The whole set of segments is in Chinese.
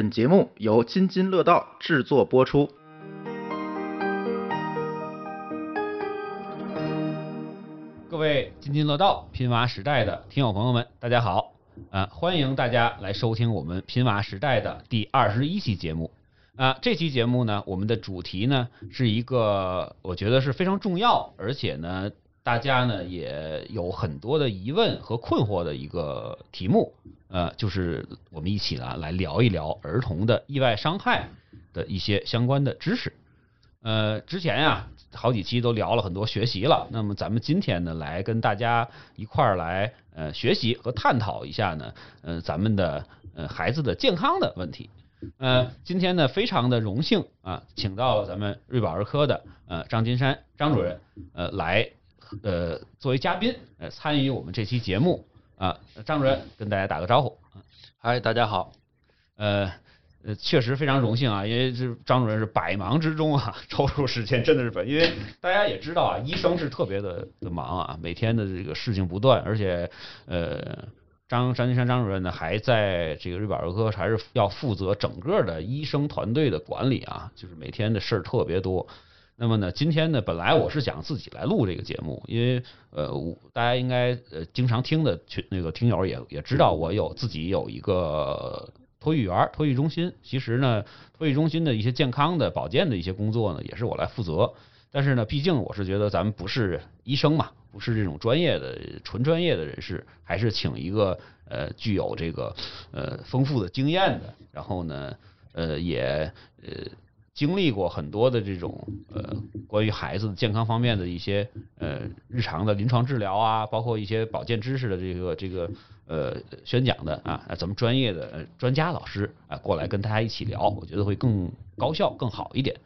本节目由津津乐道制作播出。各位津津乐道拼娃时代的听友朋友们，大家好！啊，欢迎大家来收听我们拼娃时代的第二十一期节目。啊，这期节目呢，我们的主题呢是一个我觉得是非常重要，而且呢，大家呢也有很多的疑问和困惑的一个题目。呃，就是我们一起呢来聊一聊儿童的意外伤害的一些相关的知识。呃，之前呀，好几期都聊了很多学习了。那么咱们今天呢，来跟大家一块儿来呃学习和探讨一下呢，呃，咱们的呃孩子的健康的问题。呃，今天呢，非常的荣幸啊，请到了咱们瑞宝儿科的呃张金山张主任呃来呃作为嘉宾呃参与我们这期节目啊。张主任跟大家打个招呼。嗨，大家好。呃。呃，确实非常荣幸啊，因为这张主任是百忙之中啊 抽出时间，真的是本，因为大家也知道啊，医生是特别的的忙啊，每天的这个事情不断，而且呃，张张金山张主任呢还在这个瑞宝儿科还是要负责整个的医生团队的管理啊，就是每天的事儿特别多。那么呢，今天呢，本来我是想自己来录这个节目，因为呃，大家应该呃经常听的群那个听友也也知道，我有自己有一个。托育园、托育中心，其实呢，托育中心的一些健康的、保健的一些工作呢，也是我来负责。但是呢，毕竟我是觉得咱们不是医生嘛，不是这种专业的、纯专业的人士，还是请一个呃具有这个呃丰富的经验的，然后呢，呃也呃。经历过很多的这种呃关于孩子健康方面的一些呃日常的临床治疗啊，包括一些保健知识的这个这个呃宣讲的啊，咱们专业的专家老师啊过来跟大家一起聊，我觉得会更高效更好一点。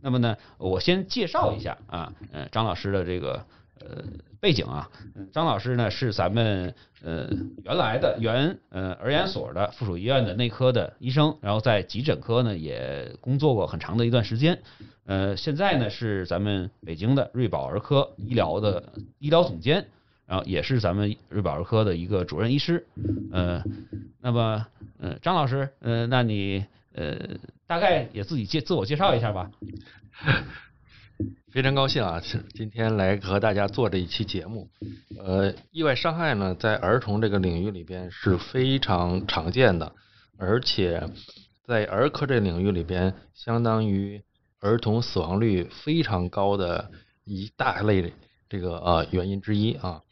那么呢，我先介绍一下啊，呃张老师的这个。呃，背景啊，张老师呢是咱们呃原来的原呃儿研所的附属医院的内科的医生，然后在急诊科呢也工作过很长的一段时间，呃，现在呢是咱们北京的瑞宝儿科医疗的医疗总监，然后也是咱们瑞宝儿科的一个主任医师，呃，那么呃张老师，呃，那你呃大概也自己介自我介绍一下吧。非常高兴啊，今天来和大家做这一期节目。呃，意外伤害呢，在儿童这个领域里边是非常常见的，而且在儿科这领域里边，相当于儿童死亡率非常高的一大类这个呃原因之一啊。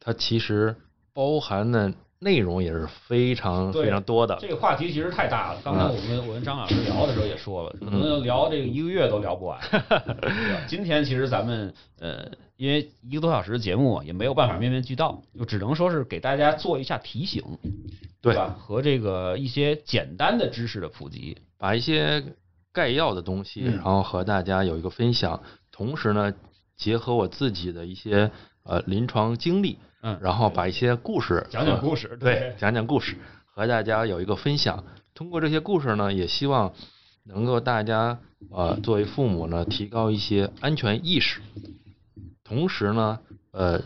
它其实包含的。内容也是非常非常多的。这个话题其实太大了。刚才我们我跟张老师聊的时候也说了，可能聊这个一个月都聊不完。今天其实咱们呃，因为一个多小时的节目也没有办法面面俱到，就只能说是给大家做一下提醒，对吧？和这个一些简单的知识的普及，把一些概要的东西，然后和大家有一个分享。同时呢，结合我自己的一些呃临床经历。嗯，然后把一些故事讲讲故事，对，讲讲故事，和大家有一个分享。通过这些故事呢，也希望能够大家呃作为父母呢，提高一些安全意识，同时呢，呃，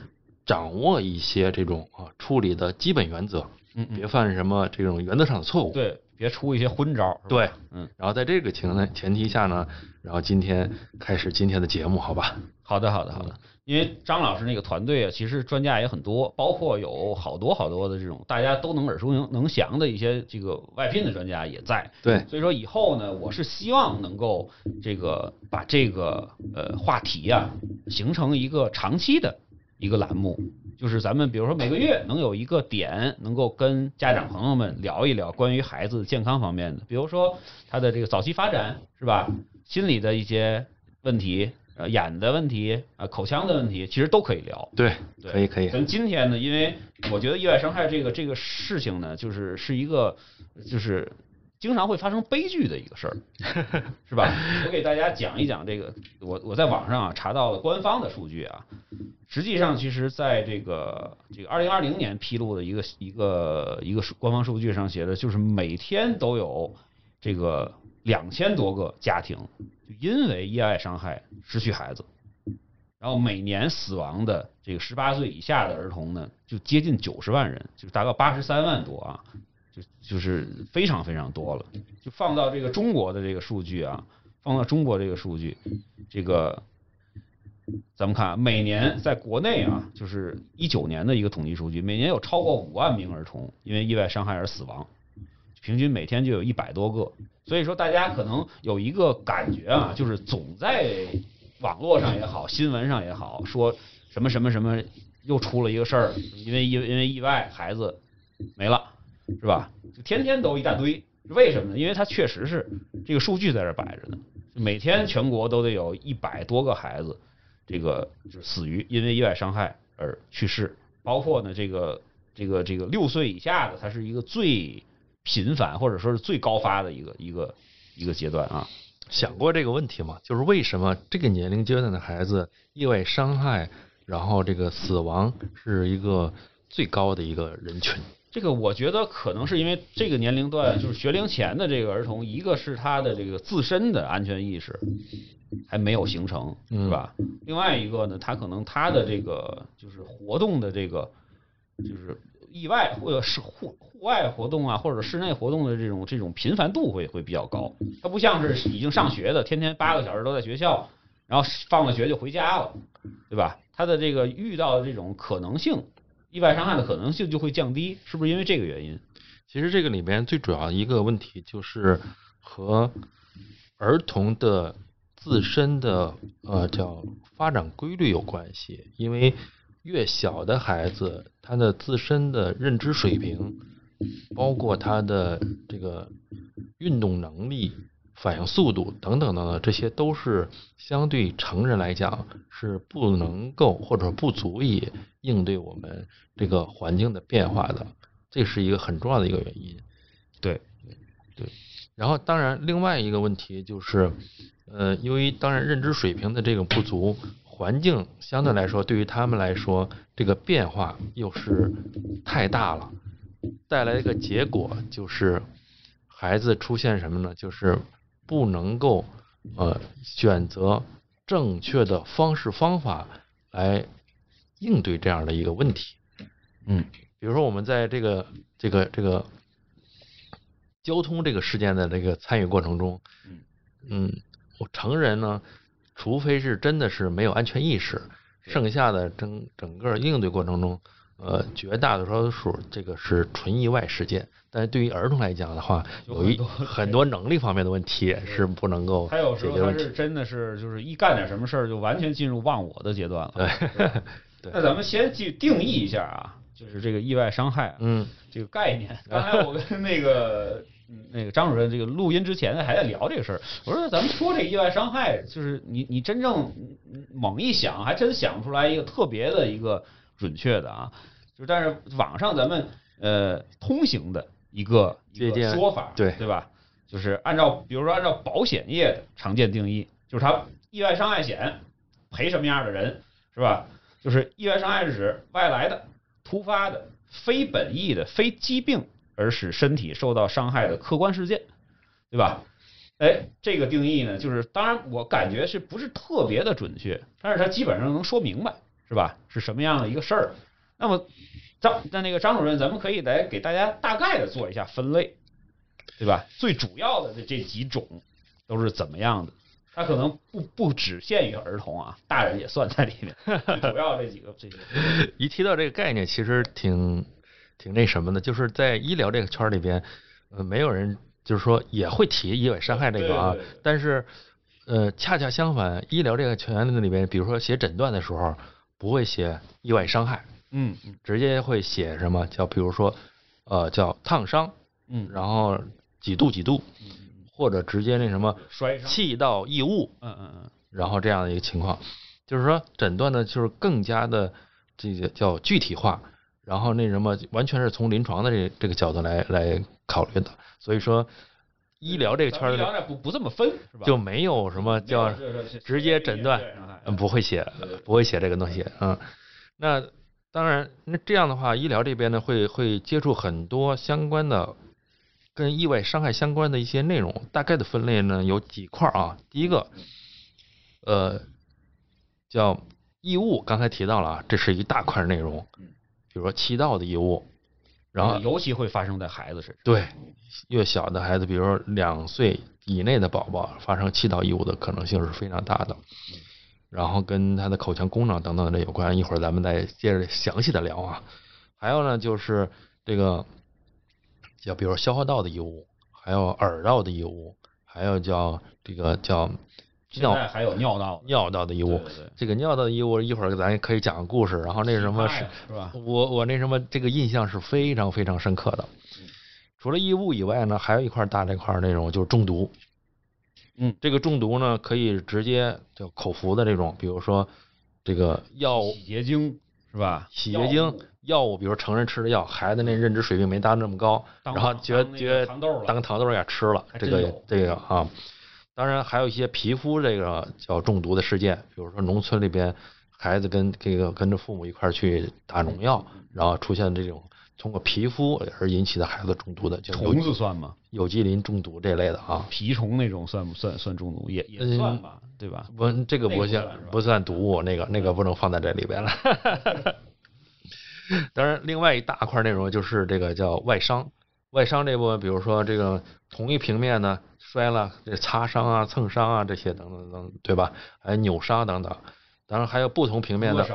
掌握一些这种啊处理的基本原则，嗯，别犯什么这种原则上的错误，对，别出一些昏招，对，嗯。然后在这个情前提下呢，然后今天开始今天的节目，好吧？好的，好的，好的。因为张老师那个团队啊，其实专家也很多，包括有好多好多的这种大家都能耳熟能能详的一些这个外聘的专家也在。对，所以说以后呢，我是希望能够这个把这个呃话题啊形成一个长期的一个栏目，就是咱们比如说每个月能有一个点，能够跟家长朋友们聊一聊关于孩子健康方面的，比如说他的这个早期发展是吧，心理的一些问题。呃，眼的问题啊，口腔的问题，其实都可以聊。对，可以可以。咱今天呢，因为我觉得意外伤害这个这个事情呢，就是是一个就是经常会发生悲剧的一个事儿，是吧？我给大家讲一讲这个，我我在网上啊查到了官方的数据啊，实际上其实在这个这个二零二零年披露的一个一个一个官方数据上写的，就是每天都有这个两千多个家庭。就因为意外伤害失去孩子，然后每年死亡的这个十八岁以下的儿童呢，就接近九十万人，就大概八十三万多啊。就就是非常非常多了。就放到这个中国的这个数据啊，放到中国这个数据，这个咱们看每年在国内啊，就是一九年的一个统计数据，每年有超过五万名儿童因为意外伤害而死亡，平均每天就有一百多个。所以说，大家可能有一个感觉啊，就是总在网络上也好，新闻上也好，说什么什么什么又出了一个事儿，因为因因为意外孩子没了，是吧？就天天都一大堆，为什么呢？因为它确实是这个数据在这摆着呢，每天全国都得有一百多个孩子，这个就是死于因为意外伤害而去世，包括呢这个这个这个六岁以下的，它是一个最频繁或者说是最高发的一个一个一个阶段啊。想过这个问题吗？就是为什么这个年龄阶段的孩子意外伤害，然后这个死亡是一个最高的一个人群？这个我觉得可能是因为这个年龄段就是学龄前的这个儿童，一个是他的这个自身的安全意识还没有形成，是吧？另外一个呢，他可能他的这个就是活动的这个就是意外或者是户户外活动啊，或者室内活动的这种这种频繁度会会比较高。他不像是已经上学的，天天八个小时都在学校，然后放了学就回家了，对吧？他的这个遇到的这种可能性。意外伤害的可能性就会降低，是不是因为这个原因？其实这个里边最主要的一个问题就是和儿童的自身的呃叫发展规律有关系。因为越小的孩子，他的自身的认知水平，包括他的这个运动能力、反应速度等等等等，这些都是相对成人来讲是不能够或者不足以应对我们。这个环境的变化的，这是一个很重要的一个原因。对，对。然后，当然，另外一个问题就是，呃，由于当然认知水平的这个不足，环境相对来说对于他们来说，这个变化又是太大了，带来一个结果就是，孩子出现什么呢？就是不能够呃选择正确的方式方法来应对这样的一个问题。嗯，比如说我们在这个这个这个交通这个事件的这个参与过程中，嗯，我成人呢，除非是真的是没有安全意识，剩下的整整个应对过程中，呃，绝大多数这个是纯意外事件。但是对于儿童来讲的话，有一很多能力方面的问题是不能够他有时候他是真的是就是一干点什么事儿就完全进入忘我的阶段了。对，那咱们先去定义一下啊。就是这个意外伤害，嗯，这个概念。刚才我跟那个那个张主任这个录音之前还在聊这个事儿。我说咱们说这个意外伤害，就是你你真正猛一想，还真想不出来一个特别的一个准确的啊。就但是网上咱们呃通行的一个一个说法，对对吧？就是按照比如说按照保险业的常见定义，就是它意外伤害险赔什么样的人是吧？就是意外伤害是指外来的。突发的、非本意的、非疾病而使身体受到伤害的客观事件，对吧？哎，这个定义呢，就是当然我感觉是不是特别的准确，但是它基本上能说明白，是吧？是什么样的一个事儿？那么张那那个张主任，咱们可以来给大家大概的做一下分类，对吧？最主要的这这几种都是怎么样的？它可能不不只限于儿童啊，大人也算在里面。主要这几个这些。一提到这个概念，其实挺挺那什么的，就是在医疗这个圈里边，呃，没有人就是说也会提意外伤害这个啊。但是呃，恰恰相反，医疗这个圈子里边，比如说写诊断的时候，不会写意外伤害，嗯，直接会写什么叫，比如说呃叫烫伤，嗯，然后几度几度。或者直接那什么摔气道异物，嗯嗯嗯，然后这样的一个情况，就是说诊断呢，就是更加的这个叫具体化，然后那什么完全是从临床的这这个角度来来考虑的，所以说医疗这个圈儿不不这么分是吧？就没有什么叫直接诊断，嗯，不会写，不会写这个东西，嗯，那当然，那这样的话，医疗这边呢会会接触很多相关的。跟意外伤害相关的一些内容，大概的分类呢有几块啊。第一个，呃，叫异物，刚才提到了啊，这是一大块内容。比如说气道的异物，然后尤其会发生在孩子身上。对，越小的孩子，比如说两岁以内的宝宝，发生气道异物的可能性是非常大的。然后跟他的口腔功能等等这有关，一会儿咱们再接着详细的聊啊。还有呢，就是这个叫比如消化道的异物，还有耳道的异物，还有叫这个叫尿现在还有尿道尿道的异物。这个尿道的异物，一会儿咱也可以讲个故事。然后那什么是吧？我我那什么这个印象是非常非常深刻的。除了异物以外呢，还有一块大这块儿那种就是中毒。嗯，这个中毒呢，可以直接就口服的这种，比如说这个药物、洗洁精是吧？洗洁精、药物，比如成人吃的药，孩子那认知水平没达那么高，然后觉当个觉得糖豆当糖豆儿也吃了，这个这个啊。当然还有一些皮肤这个叫中毒的事件，比如说农村里边孩子跟这个跟着父母一块儿去打农药，嗯然后出现这种通过皮肤而引起的孩子中毒的，虫子算吗？有机磷中毒这类的啊。蜱虫那种算不算算中毒？也也嗯算吧，对吧？不，这个不算不算毒物，那个那个不能放在这里边了。当然，另外一大块内容就是这个叫外伤。外伤这部分，比如说这个同一平面呢摔了，这擦伤啊、蹭伤啊这些等等等，对吧？还有扭伤等等。当然还有不同平面的？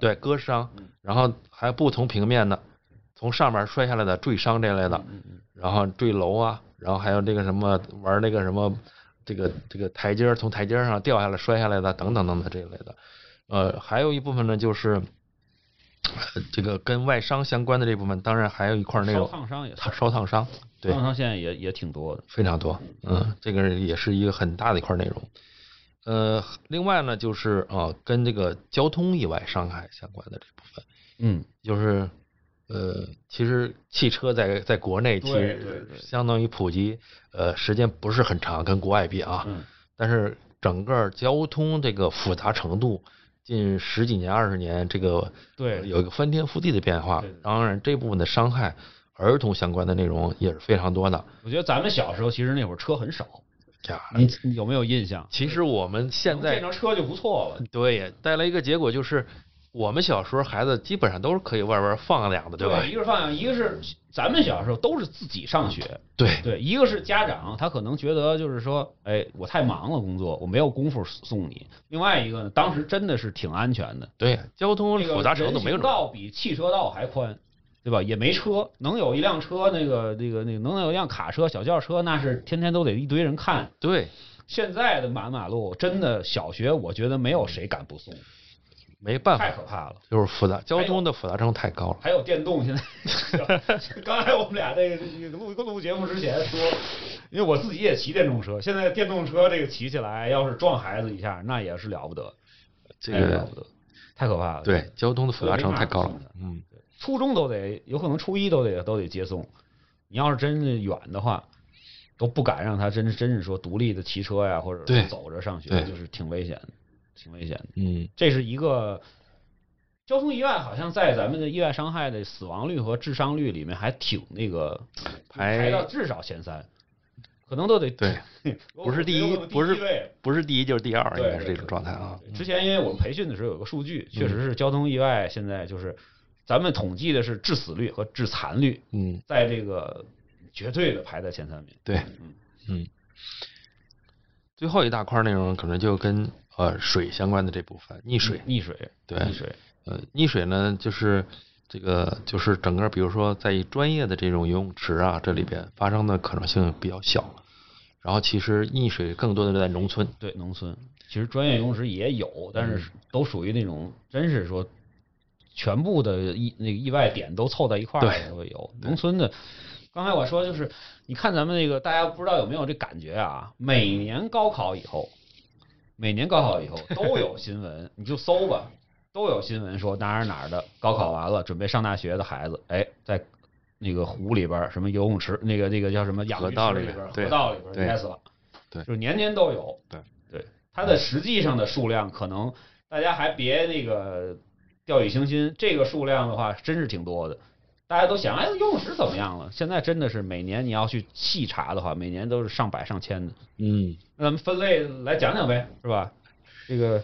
对割伤嗯，然后还有不同平面的，从上面摔下来的坠伤这类的，然后坠楼啊，然后还有这个什么玩那个什么，这个这个台阶儿从台阶上掉下来摔下来的等等等等这一类的，呃，还有一部分呢就是，呃这个跟外伤相关的这部分，当然还有一块内容烧烫伤也烧烫伤，对烧，烫伤现在也也挺多的。非常多，嗯，这个也是一个很大的一块内容。呃，另外呢就是啊、跟这个交通意外伤害相关的这部分，嗯，就是呃，其实汽车在在国内其实相当于普及，呃，时间不是很长，跟国外比啊，嗯但是整个交通这个复杂程度，近十几年、二十年，这个对有一个翻天覆地的变化。当然，这部分的伤害，儿童相关的内容也是非常多的。我觉得咱们小时候其实那会儿车很少，呀，你你有没有印象？其实我们现在变成车就不错了，对带来一个结果就是，我们小时候孩子基本上都是可以外边放养的，对吧？一个是放养，一个是咱们小时候都是自己上学，对对，一个是家长他可能觉得就是说，哎，我太忙了工作，我没有功夫送你。另外一个呢，当时真的是挺安全的，对，交通那个复杂程度没有道比汽车道还宽，对吧？也没车，能有一辆车，那个那个那个能有一辆卡车、小轿车，那是天天都得一堆人看。对，现在的满马路，真的小学，我觉得没有谁敢不送，没办法太，可怕了。就是复杂，交通的复杂程度太高了。还有电动，现在 刚才我们俩这录录节目之前说，因为我自己也骑电动车，现在电动车这个骑起来，要是撞孩子一下，那也是了不得，这个了不得，太可怕了。对，交通的复杂程度太高了。嗯，初中都得，有可能初一都得都得接送。你要是真是远的话，都不敢让他真真是说独立的骑车呀，或者走着上学，就是挺危险的，挺危险的。嗯，这是一个交通意外，好像在咱们的意外伤害的死亡率和致伤率里面还挺那个排排到至少前三，可能都得对，不是第一不是不是第一就是第二，应该是这种状态啊。之前因为我们培训的时候有个数据，确实是交通意外现在就是咱们统计的是致死率和致残率，嗯，在这个绝对的排在前三名。对嗯，嗯。最后一大块内容可能就跟呃水相关的这部分，溺水。溺水，对溺水，呃，溺水呢，就是这个就是整个，比如说在专业的这种游泳池啊，这里边发生的可能性比较小。然后其实溺水更多的在农村，对农村，其实专业游泳池也有，但是都属于那种真是说全部的意那个意外点都凑在一块儿对才会有。农村的，刚才我说就是，你看咱们那个大家不知道有没有这感觉啊？每年高考以后，每年高考以后都有新闻，你就搜吧，都有新闻说哪儿哪儿的高考完了，准备上大学的孩子，哎，在那个湖里边儿什么游泳池，那个那个叫什么养河鱼池里道里边儿河道里边淹死了。对。就是年年都有。对。对，它的实际上的数量可能大家还别那个掉以轻心，这个数量的话真是挺多的。大家都想，哎，游泳池怎么样了？现在真的是每年你要去细查的话，每年都是上百上千的。嗯，那咱们分类来讲讲呗，是吧？这个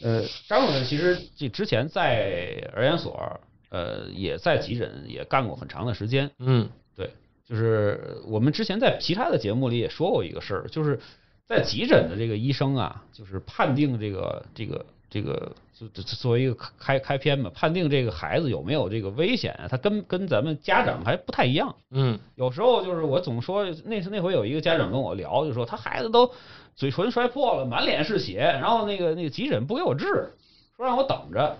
呃，张主任其实这之前在儿研所呃，也在急诊也干过很长的时间。嗯对，就是我们之前在其他的节目里也说过一个事儿，就是在急诊的这个医生啊，就是判定这个这个这个，就就作为一个开开篇嘛，判定这个孩子有没有这个危险啊，他跟跟咱们家长还不太一样。嗯有时候就是我总说，那次那回有一个家长跟我聊，就说他孩子都嘴唇摔破了，满脸是血，然后那个那个急诊不给我治，说让我等着，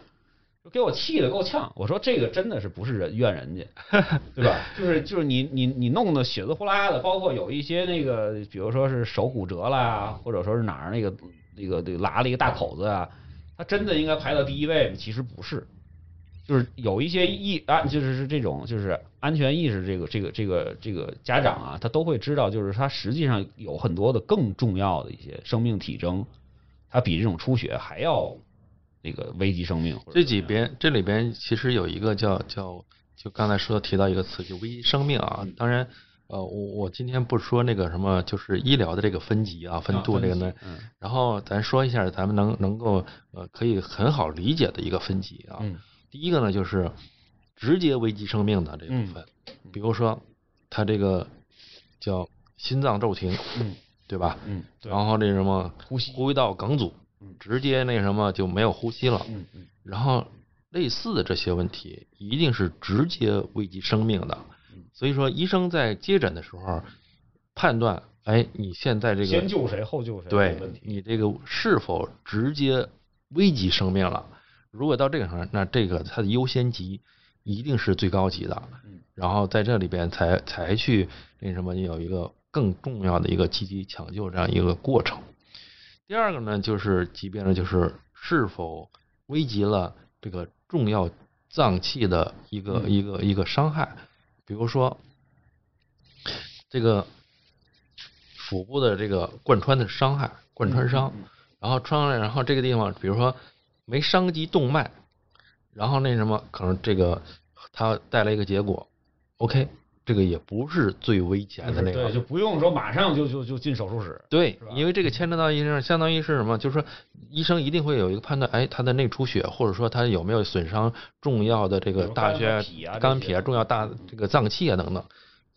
就给我气得够呛。我说这个真的是不是人怨人家，对吧？就是就是你你你弄得血滋呼啦的，包括有一些那个，比如说是手骨折啦，或者说是哪儿那个那个那个拉了一个大口子啊，他真的应该排到第一位吗？其实不是。就是有一些意啊，就是是这种就是安全意识，这个这个这个这个家长啊，他都会知道，就是他实际上有很多的更重要的一些生命体征，它比这种出血还要那个危及生命。这几边这里边其实有一个叫叫，就刚才说提到一个词，就危及生命啊。当然，呃，我我今天不说那个什么，就是医疗的这个分级啊、分度这个呢，嗯然后咱说一下咱们能能够呃可以很好理解的一个分级啊。嗯第一个呢就是直接危及生命的这部分，比如说他这个叫心脏骤停，嗯对吧？嗯，然后那什么呼吸呼吸道梗阻嗯，直接那什么就没有呼吸了。嗯嗯然后类似的这些问题，一定是直接危及生命的。嗯所以说，医生在接诊的时候判断，哎，你现在这个先救谁后救谁对。你这个是否直接危及生命了？如果到这个时候，那这个它的优先级一定是最高级的。嗯然后在这里边才才去那什么有一个更重要的一个积极抢救这样一个过程。第二个呢，就是疾病呢，就是是否危及了这个重要脏器的一个、嗯一个一个伤害，比如说这个腹部的这个贯穿的伤害，贯穿伤，嗯。然后穿上来，然后这个地方，比如说没伤及动脉，然后那什么，可能这个它带来一个结果，OK，这个也不是最危险的那个，对，就不用说马上就就就进手术室。对，因为这个牵扯到医生，相当于是什么？就是说，医生一定会有一个判断，哎，他的内出血，或者说他有没有损伤重要的这个大血和脾啊肝脾啊、重要大这个脏器啊等等。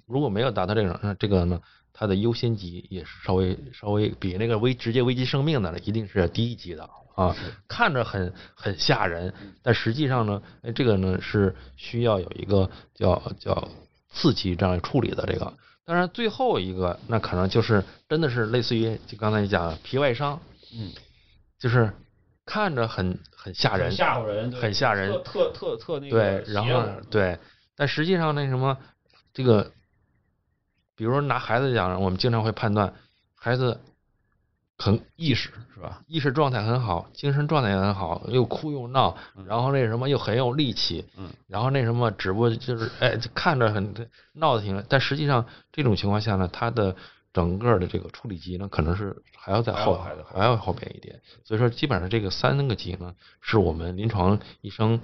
如果没有达到这种，那这个呢，它的优先级也是稍微稍微比那个危直接危及生命的呢，一定是低一级的啊。看着很很吓人，但实际上呢，哎，这个呢是需要有一个叫叫刺激这样处理的这个。当然，最后一个那可能就是真的是类似于就刚才讲皮外伤，嗯，就是看着很很吓人，吓唬人，很吓人。特特特特那对个，然后对，但实际上那什么，这个，比如说拿孩子讲，我们经常会判断孩子很意识是吧？意识状态很好，精神状态也很好，又哭又闹，然后那什么又很有力气，嗯，然后那什么，只不过就是哎，就看着很闹得挺，但实际上这种情况下呢，他的整个的这个处理级呢，可能是还要在后还要后边一点，所以说基本上这个三个级呢，是我们临床医生，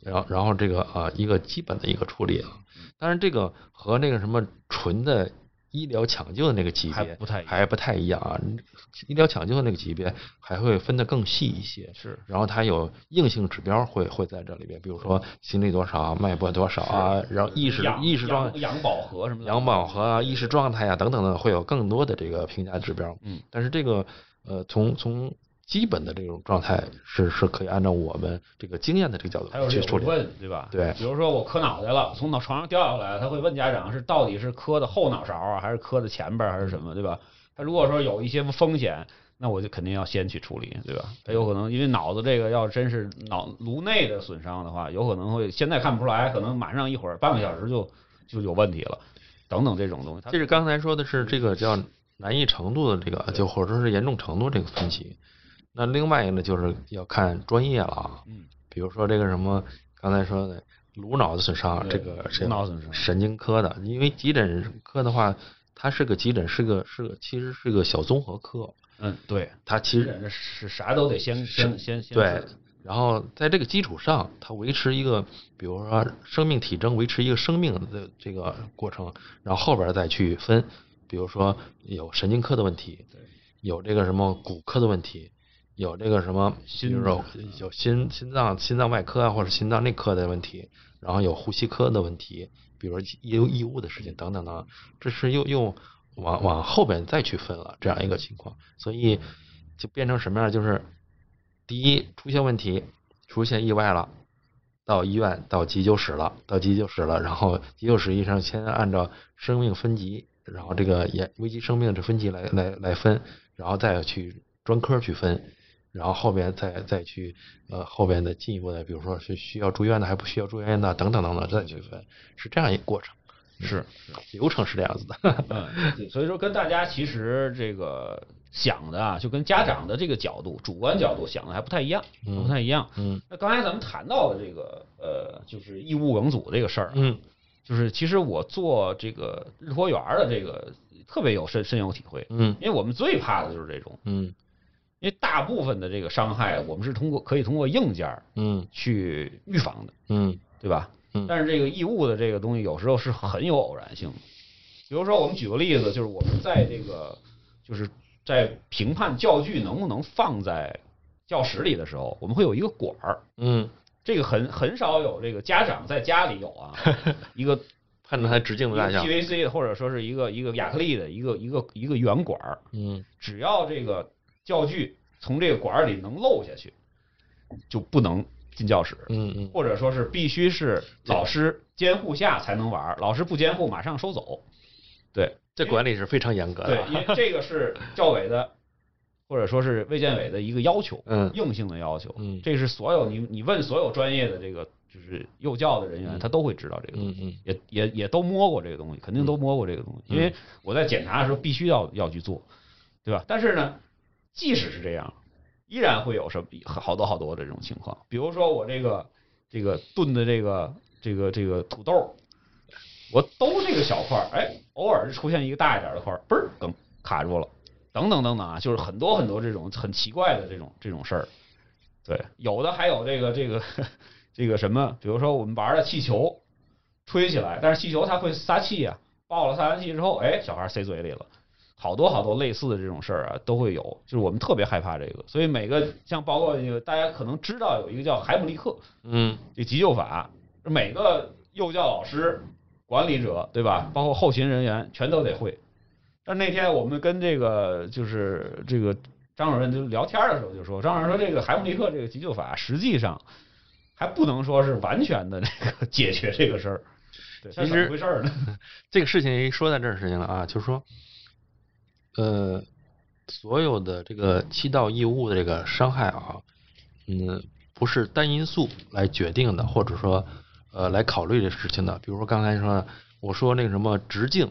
然后然后这个啊一个基本的一个处理啊，当然这个和那个什么纯的医疗抢救的那个级别还不太一样。还不太一样啊，医疗抢救的那个级别还会分得更细一些，是。然后它有硬性指标会会在这里边，比如说心率多少、脉搏多少啊，然后意识意识状氧氧饱和什么的，氧饱和啊、意识状态啊等等的，会有更多的这个评价指标。嗯，但是这个呃，从从基本的这种状态是是可以按照我们这个经验的这个角度去处理。问，对吧？对比如说我磕脑袋了，从脑床上掉下来，他会问家长是到底是磕的后脑勺啊，还是磕的前边还是什么，对吧？他如果说有一些风险，那我就肯定要先去处理，对吧？他有可能因为脑子这个要真是脑颅内的损伤的话，有可能会现在看不出来，可能马上一会儿半个小时就就有问题了，等等这种东西。这是刚才说的是这个叫难易程度的这个，就或者说是严重程度这个分级。那另外一个呢，就是要看专业了啊。嗯，比如说这个什么刚才说的颅脑的损伤，这个是颅脑损伤神经科的，因为急诊科的话，它是个急诊，是个是个其实是个小综合科，嗯，对，它其实是啥都得先先先先对，然后在这个基础上，它维持一个，比如说生命体征，维持一个生命的这个过程，然后后边再去分，比如说有神经科的问题，有这个什么骨科的问题，有这个什么，心肉有心心脏心脏外科啊，或者心脏内科的问题，然后有呼吸科的问题，比如异异物的事情等等等，这是又又往往后边再去分了这样一个情况，所以就变成什么样？就是第一出现问题，出现意外了。到医院到急救室了，到急救室了，然后急救室医生先按照生命分级，然后这个严危及生命的分级来来来分，然后再去专科去分，然后后边再再去呃后边的进一步的，比如说是需要住院的还不需要住院的等等等等再去分，是这样一个过程。是流程是这样子的。嗯，所以说跟大家其实这个想的啊，就跟家长的这个角度、主观角度想的还不太一样，不太一样。嗯。那刚才咱们谈到的这个呃，就是异物梗阻这个事儿，嗯，就是其实我做这个日托园的这个特别有深深有体会，嗯，因为我们最怕的就是这种，嗯，因为大部分的这个伤害我们是通过可以通过硬件嗯。去预防的，嗯，对吧？嗯，但是这个异物的这个东西有时候是很有偶然性的，比如说我们举个例子，就是我们在这个就是在评判教具能不能放在教室里的时候，我们会有一个管儿，嗯，这个很很少有这个家长在家里有啊，一个判断它直径的大小，PVC 的或者说是一个一个亚克力的一个一个一个圆管儿，嗯，只要这个教具从这个管儿里能漏下去，就不能。进教室，嗯嗯，或者说是必须是老师监护下才能玩，老师不监护马上收走。对，这管理是非常严格的。对，因为这个是教委的，或者说是卫健委的一个要求，嗯，硬性的要求。嗯，这是所有你你问所有专业的这个就是幼教的人员，他都会知道这个东西，嗯也也也都摸过这个东西，肯定都摸过这个东西，因为我在检查的时候必须要要去做，对吧？但是呢，即使是这样。依然会有什么好多好多的这种情况，比如说我这个这个炖的这个这个这个土豆，我兜这个小块儿，哎，偶尔出现一个大一点的块儿，嘣儿梗卡住了，等等等等啊，就是很多很多这种很奇怪的这种这种事儿。对，有的还有这个这个这个什么，比如说我们玩的气球吹起来，但是气球它会撒气呀，爆了撒完气之后，哎，小孩塞嘴里了。好多好多类似的这种事儿啊，都会有，就是我们特别害怕这个，所以每个像包括那个大家可能知道有一个叫海姆立克，嗯，这急救法，每个幼教老师、管理者对吧，包括后勤人员全都得会。但那天我们跟这个就是这个张主任就聊天的时候就说，张主任说这个海姆立克这个急救法实际上还不能说是完全的这个解决这个事儿。其实回事儿呢？这个事情一说在这儿事情了啊，就是说。呃，所有的这个气道异物的这个伤害啊，嗯，不是单因素来决定的，或者说呃来考虑这事情的。比如说刚才说，我说那个什么直径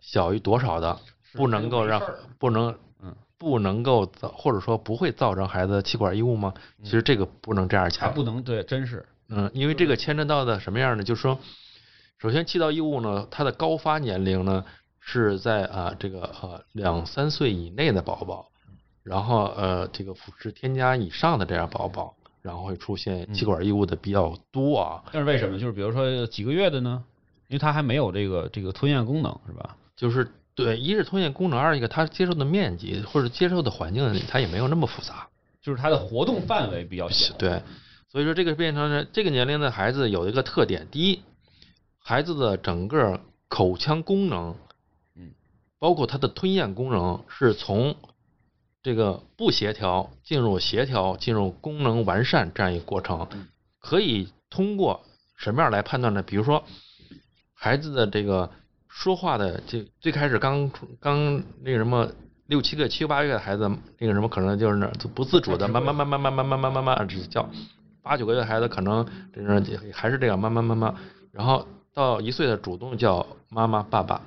小于多少的，不能够让不能嗯不能够造，或者说不会造成孩子气管异物吗？其实这个不能这样讲，不能对，真是嗯，因为这个牵扯到的什么样呢？就是说，首先气道异物呢，它的高发年龄呢。是在啊这个呃两三岁以内的宝宝，然后呃这个辅食添加以上的这样宝宝，然后会出现气管异物的比较多啊。但是为什么？就是比如说几个月的呢？因为他还没有这个这个吞咽功能，是吧？就是对，一是吞咽功能，二一个它接受的面积或者接受的环境，它也没有那么复杂，就是它的活动范围比较小。对，所以说这个变成了这个年龄的孩子有一个特点，第一，孩子的整个口腔功能。包括它的吞咽功能是从这个不协调进入协调，进入功能完善这样一个过程，可以通过什么样来判断呢？比如说孩子的这个说话的，这最开始刚刚那个什么六七个、七八个月的孩子，那个什么可能就是那不自主的慢慢慢慢慢慢慢慢慢慢直叫，八九个月孩子可能这种还是这样慢慢慢慢，然后到一岁的主动叫妈妈爸爸。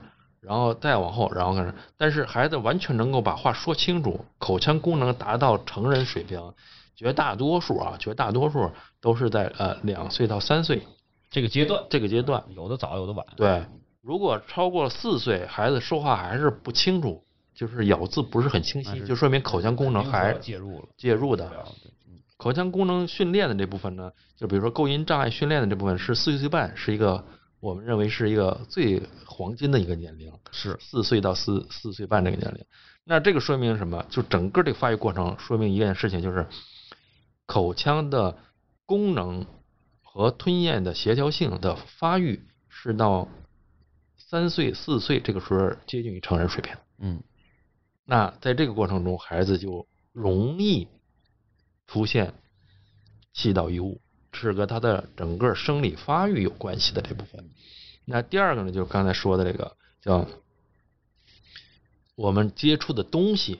然后再往后，然后开始，但是孩子完全能够把话说清楚，口腔功能达到成人水平，绝大多数啊，绝大多数都是在呃两岁到三岁这个阶段，这个阶段，有的早，有的晚。对，如果超过四岁，孩子说话还是不清楚，就是咬字不是很清晰，就说明口腔功能还介入了，介入的。口腔功能训练的这部分呢，就比如说构音障碍训练的这部分是四岁半，是一个。我们认为是一个最黄金的一个年龄，是四岁到四四岁半这个年龄。那这个说明什么？就整个这个发育过程说明一件事情，就是口腔的功能和吞咽的协调性的发育是到三岁四岁这个时候接近于成人水平。嗯那在这个过程中，孩子就容易出现气道异物，是和他的整个生理发育有关系的这部分。那第二个呢，就是刚才说的这个叫我们接触的东西，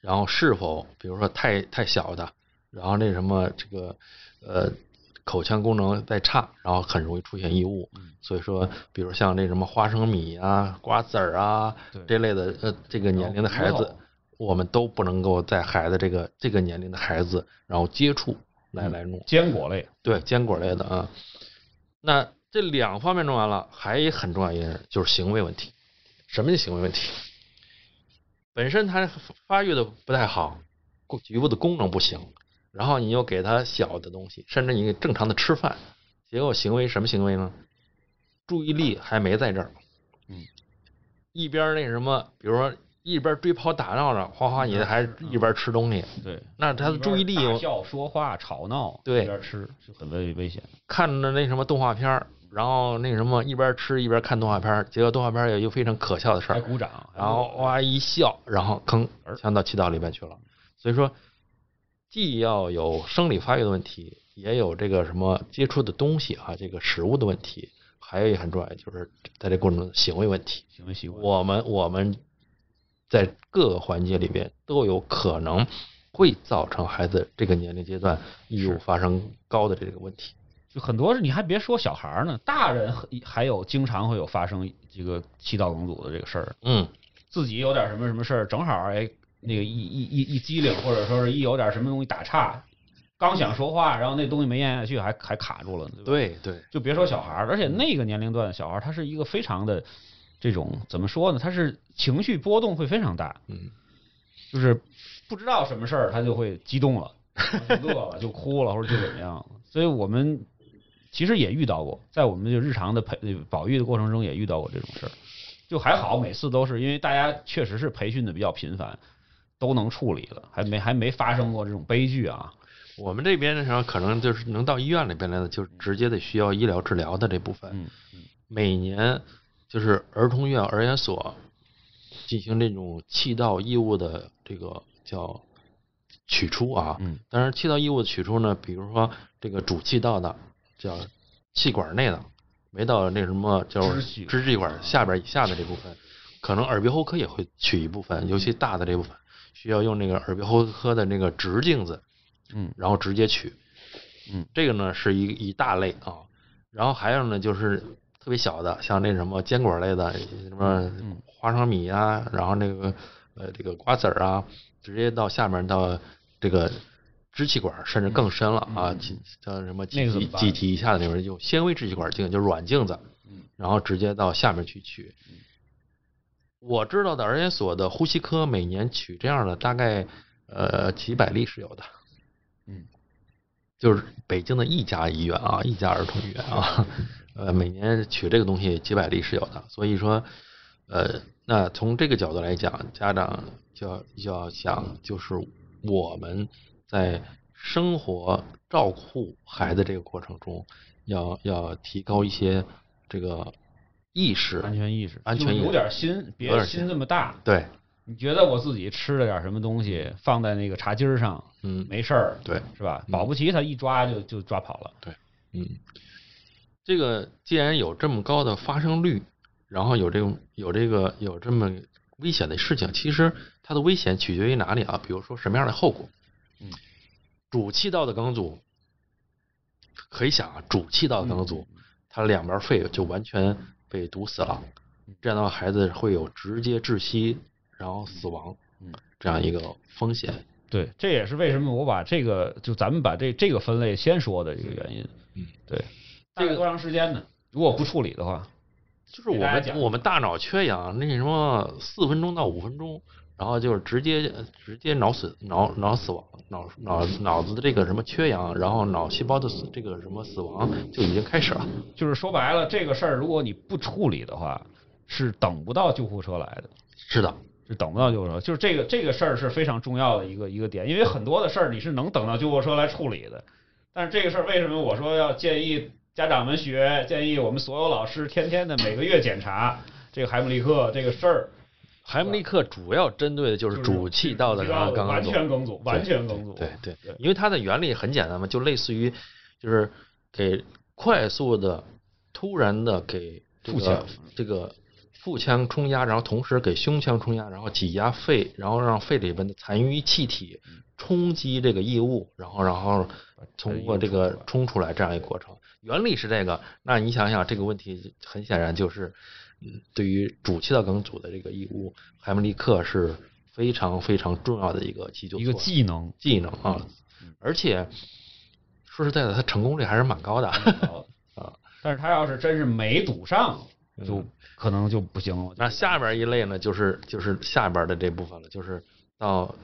然后是否比如说太太小的，然后那什么这个呃口腔功能再差，然后很容易出现异物。嗯所以说，比如像那什么花生米啊、瓜子儿啊这类的呃这个年龄的孩子我们都不能够在孩子这个这个年龄的孩子，然后接触来来弄。坚果类，对，坚果类的啊。那这两方面弄完了，还很重要一件事就是行为问题。什么叫行为问题？本身他发育的不太好，功局部的功能不行，然后你又给他小的东西，甚至你正常的吃饭，结果行为什么行为呢？注意力还没在这儿，嗯，一边那什么，比如说一边追跑打闹着，花花你还一边吃东西，对，那他的注意力笑、说话、吵闹，对一边吃就很危危险。看着那什么动画片儿，然后那什么一边吃一边看动画片，结果动画片儿有一个非常可笑的事儿，还鼓掌，然后哇一笑，然后吭呛到气道里边去了。所以说，既要有生理发育的问题，也有这个什么接触的东西啊，这个食物的问题，还有一个很重要，就是在这过程中行为问题。行为习惯。我们我们在各个环节里边都有可能会造成孩子这个年龄阶段异物发生高的这个问题。就很多是你还别说小孩儿呢，大人还还有经常会有发生这个气道梗阻的这个事儿，嗯，自己有点什么什么事儿，正好哎那个一一一一机灵，或者说是一有点什么东西打岔，刚想说话，然后那东西没咽下去，还还卡住了，对？对对，就别说小孩儿，而且那个年龄段的小孩儿，他是一个非常的这种怎么说呢？他是情绪波动会非常大，嗯就是不知道什么事儿，他就会激动了，就乐了，就哭了，或者就怎么样。所以我们其实也遇到过，在我们就日常的培保育的过程中也遇到过这种事儿，就还好，每次都是因为大家确实是培训的比较频繁，都能处理了，还没还没发生过这种悲剧啊。我们这边的时候，可能就是能到医院里边来的，就直接得需要医疗治疗的这部分。嗯每年就是儿童院、儿研所进行这种气道异物的这个叫取出啊。嗯但是，气道异物的取出呢，比如说这个主气道的叫气管内的，没到那什么叫支气支气管下边以下的这部分，可能耳鼻喉科也会取一部分，尤其大的这部分需要用那个耳鼻喉科的那个直镜子，嗯然后直接取。嗯，这个呢是一一大类啊，然后还有呢就是特别小的，像那什么坚果类的，什么嗯花生米啊，然后那个呃这个瓜子儿啊，直接到下面到这个支气管，甚至更深了啊，几叫什么几几体以下的那种用纤维支气管镜，就是软镜子，嗯然后直接到下面去取。我知道的儿研所的呼吸科每年取这样的大概呃几百例是有的。嗯，就是北京的一家医院啊，一家儿童医院啊，呃，每年取这个东西几百例是有的。所以说，呃，那从这个角度来讲，家长就要就要想，就是我们在生活照顾孩子这个过程中，要要提高一些这个意识，安全意识，安全意识就有点心，别心这么大。对，你觉得我自己吃了点什么东西，放在那个茶几上，嗯，没事儿，对，是吧？嗯保不齐他一抓就就抓跑了。对嗯，这个既然有这么高的发生率，然后有这种有这个有这么危险的事情，其实它的危险取决于哪里啊？比如说什么样的后果？嗯，主气道的梗阻，可以想啊，主气道的梗阻，嗯它两边肺就完全被堵死了，这样的话孩子会有直接窒息，然后死亡，嗯，这样一个风险。对，这也是为什么我把这个就咱们把这这个分类先说的一个原因。嗯，对，这个大概多长时间呢？如果不处理的话，就是我们我们大脑缺氧，那什么四分钟到五分钟，然后就是直接直接脑死脑脑死亡，脑脑脑子的这个什么缺氧，然后脑细胞的这个什么死亡就已经开始了。就是说白了，这个事儿如果你不处理的话，是等不到救护车来的。是的，是等不到救护车，就是这个这个事儿是非常重要的一个一个点，因为很多的事儿你是能等到救护车来处理的，但是这个事儿为什么我说要建议家长们学，建议我们所有老师天天的每个月检查这个海姆立克这个事儿，海姆立克主要针对的就是主气道的刚刚完全梗阻，完全梗阻，对对对，因为它的原理很简单嘛，就类似于就是给快速的、突然的给腹腔。这个。腹腔冲压，然后同时给胸腔冲压，然后挤压肺，然后让肺里边的残余气体冲击这个异物，然后然后通过这个冲出来这样一个过程。原理是这个，那你想想这个问题，很显然就是，嗯，对于主气道梗阻的这个异物，海姆立克是非常非常重要的一个急救一个技能技能啊，而且说实在的，它成功率还是蛮高的啊。但是它要是真是没堵上，就。可能就不行了。那下边一类呢，就是就是下边的这部分了，就是到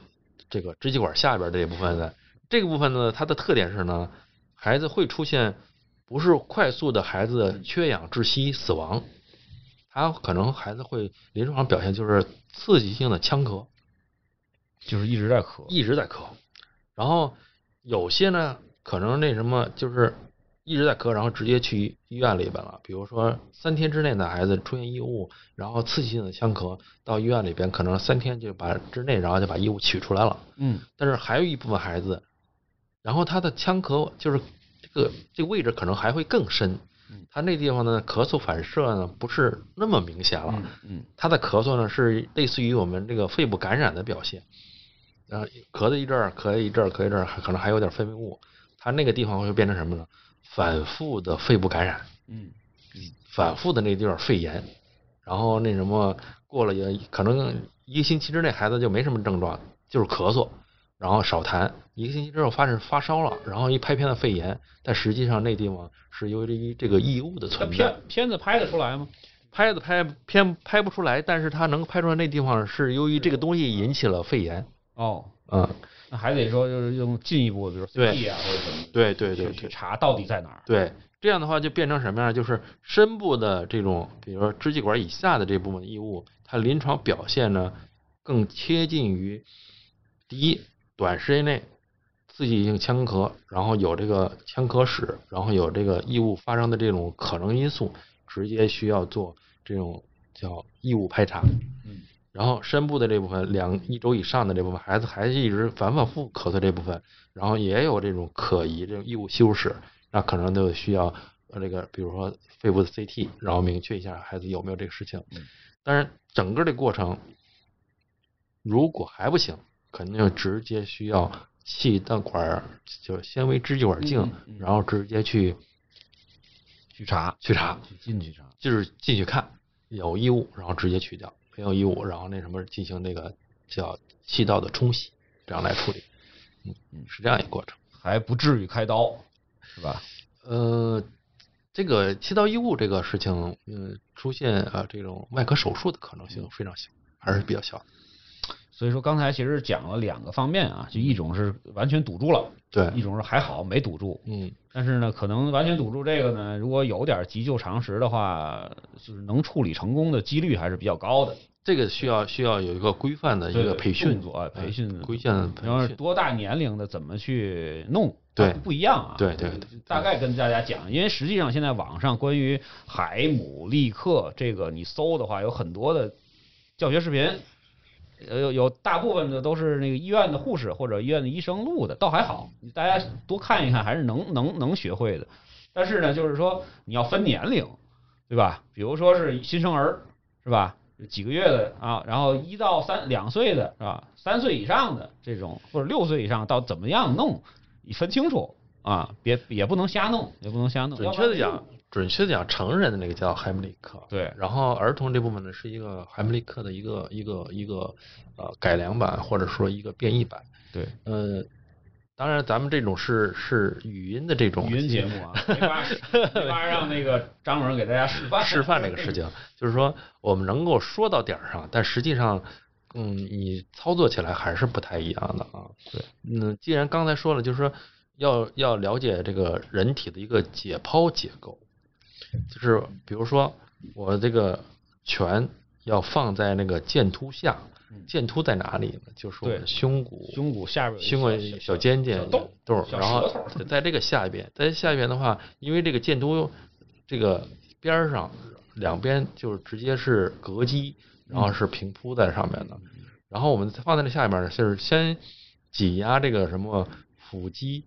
这个支气管下边这一部分的这个部分呢，它的特点是呢，孩子会出现不是快速的孩子缺氧窒息死亡，他可能孩子会临床上表现就是刺激性的呛咳，就是一直在咳，一直在咳。然后有些呢，可能那什么就是。一直在咳，然后直接去医院里边了。比如说三天之内的孩子出现异物，然后刺激性的呛咳，到医院里边可能三天就把之内，然后就把异物取出来了。嗯。但是还有一部分孩子，然后他的呛咳就是这个这个位置可能还会更深。嗯。他那地方呢，咳嗽反射呢不是那么明显了。嗯。他的咳嗽呢是类似于我们这个肺部感染的表现，然后咳了一阵儿，咳一阵儿，咳一阵儿，可能还有点分泌物。他那个地方会变成什么呢？反复的肺部感染，嗯，反复的那地方肺炎，然后那什么过了也可能一个星期之内孩子就没什么症状，就是咳嗽，然后少痰，一个星期之后发现发烧了，然后一拍片子肺炎，但实际上那地方是由于这个异物的存在。片片子拍得出来吗？拍子拍片拍不出来，但是他能拍出来那地方是由于这个东西引起了肺炎。哦，嗯。那还得说，就是用进一步，比如 CT 啊或者什么，对对对，去查到底在哪儿。对，这样的话就变成什么样？就是深部的这种，比如说支气管以下的这部分异物，它临床表现呢更贴近于第一，短时间内刺激性腔咳，然后有这个腔咳史，然后有这个异物发生的这种可能因素，直接需要做这种叫异物排查。嗯。然后深部的这部分，两一周以上的这部分孩子还是一直反反复复咳嗽这部分，然后也有这种可疑这种异物吸入史，那可能就需要呃这个比如说肺部的 CT，然后明确一下孩子有没有这个事情。但是整个的过程如果还不行，肯定就直接需要气道管就是纤维支气管镜，然后直接去去查去查进去查，就是进去看有异物，然后直接去掉。没有异物，然后那什么进行那个叫气道的冲洗，这样来处理，嗯嗯，是这样一个过程，还不至于开刀，是吧？呃，这个气道异物这个事情，嗯，出现啊这种外科手术的可能性非常小，还是比较小。所以说刚才其实讲了两个方面啊，就一种是完全堵住了，对，一种是还好没堵住，嗯，但是呢，可能完全堵住这个呢，如果有点急救常识的话，就是能处理成功的几率还是比较高的。这个需要需要有一个规范的一个培训，培训规范，然后多大年龄的怎么去弄，对，不一样啊，对对，大概跟大家讲，因为实际上现在网上关于海姆立克这个你搜的话，有很多的教学视频。有有大部分的都是那个医院的护士或者医院的医生录的，倒还好，大家多看一看还是能能能学会的。但是呢，就是说你要分年龄，对吧？比如说是新生儿，是吧？几个月的啊，然后一到三两岁的是吧？三岁以上的这种或者六岁以上到怎么样弄，你分清楚啊，别也不能瞎弄，也不能瞎弄。准确的讲。准确讲，成人的那个叫海姆立克，对，然后儿童这部分呢是一个海姆立克的一个一个一个呃改良版或者说一个变异版，对，呃，当然咱们这种是是语音的这种语音节目啊，没法没法让那个张主任给大家示范。示范这个事情，就是说我们能够说到点儿上，但实际上，嗯，你操作起来还是不太一样的啊，对，嗯，既然刚才说了，就是说要要了解这个人体的一个解剖结构。就是比如说，我这个拳要放在那个剑突下，剑突在哪里呢？就是我们对胸骨胸骨下边胸骨小小尖尖小洞然后在这个下边，在下边的话，因为这个剑突这个边儿上两边就是直接是膈肌，然后是平铺在上面的，然后我们放在这下面呢，就是先挤压这个什么腹肌，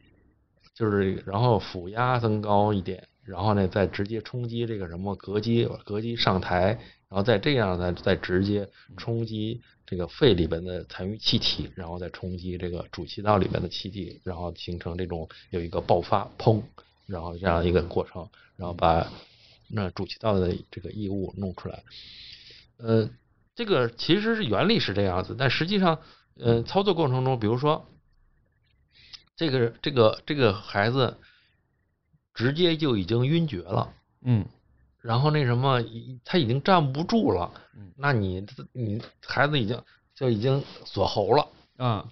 就是然后腹压增高一点，然后呢再直接冲击这个什么膈肌，膈肌上抬，然后再这样呢再直接冲击这个肺里边的残余气体，然后再冲击这个主气道里边的气体，然后形成这种有一个爆发，砰，然后这样一个过程，然后把那主气道的这个异物弄出来。呃，这个其实是原理是这样子，但实际上，呃，操作过程中，比如说这个这个这个孩子直接就已经晕厥了。嗯然后那什么，他已经站不住了嗯，那你你孩子已经就已经锁喉了，嗯，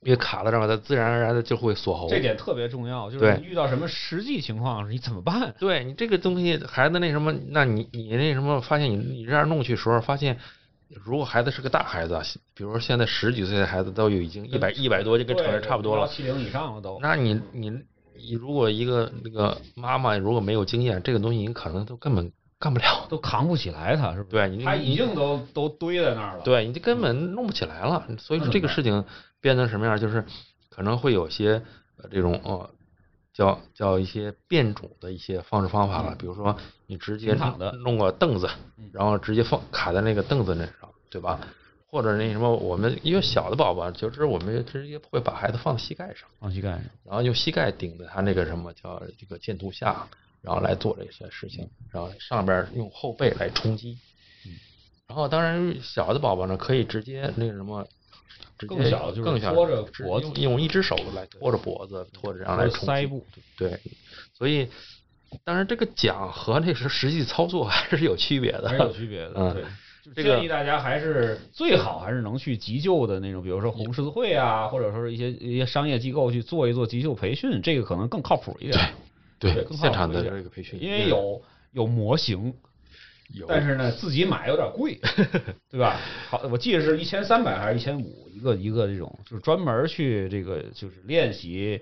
因为卡在这儿，他自然而然的就会锁喉。这点特别重要，就是你遇到什么实际情况，你怎么办？对你这个东西，孩子那什么，那你你那什么，发现你你这样弄去时候，发现如果孩子是个大孩子，比如说现在十几岁的孩子都有已经一百一百多，就跟成人差不多了。七零以上了都。那你你你如果一个那个妈妈如果没有经验，这个东西你可能都根本干不了。都扛不起来，他是不是？对你已经都都堆在那儿了。，对，你就根本弄不起来了。所以说这个事情变成什么样，就是可能会有些呃这种呃叫叫一些变种的一些方式方法了，比如说你直接弄个凳子嗯，然后直接放卡在那个凳子那上，对吧？或者那什么，我们因为小的宝宝，就是我们直接会把孩子放膝盖上，放膝盖上。然后用膝盖顶着他那个什么叫这个剑突下，然后来做这些事情，然后上边用后背来冲击。嗯然后当然小的宝宝呢，可以直接那个什么，直接更小就是更小拖着脖子用用一只手来拖着脖子，拖着然后来冲击。腮部，对，所以当然这个讲和那是实际操作 还是有区别的。还是有区别的。嗯建议大家还是最好还是能去急救的那种，比如说红十字会啊，或者说是一些一些商业机构去做一做急救培训，这个可能更靠谱一点。对对更现场的一个培训，因为有有模型，有，但是呢自己买有点贵，对吧？好，我记得是一千三百还是一千五一个一个这种，就是专门去这个就是练习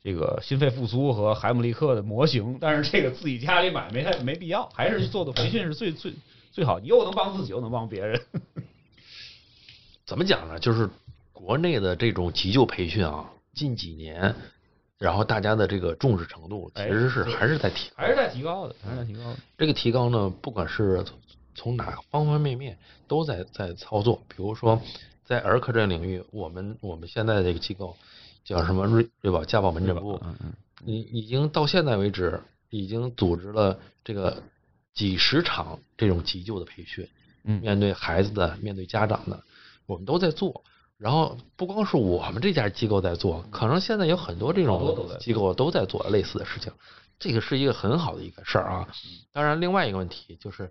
这个心肺复苏和海姆立克的模型，但是这个自己家里买没太没必要，还是去做做培训是最最最好，你又能帮自己又能帮别人。怎么讲呢？就是国内的这种急救培训啊，近几年，然后大家的这个重视程度其哎实是还是在提高还是在提高的，还是在提高的。这个提高呢，不管是从从哪方方面面都在在操作。比如说，在儿科这个领域，我们我们现在这个机构叫什么瑞瑞宝家暴门诊部，嗯嗯，已已经到现在为止，已经组织了这个几十场这种急救的培训。嗯面对孩子的，面对家长的，我们都在做。然后不光是我们这家机构在做，可能现在有很多这种机构都在做类似的事情。这个是一个很好的一个事儿啊。当然，另外一个问题就是，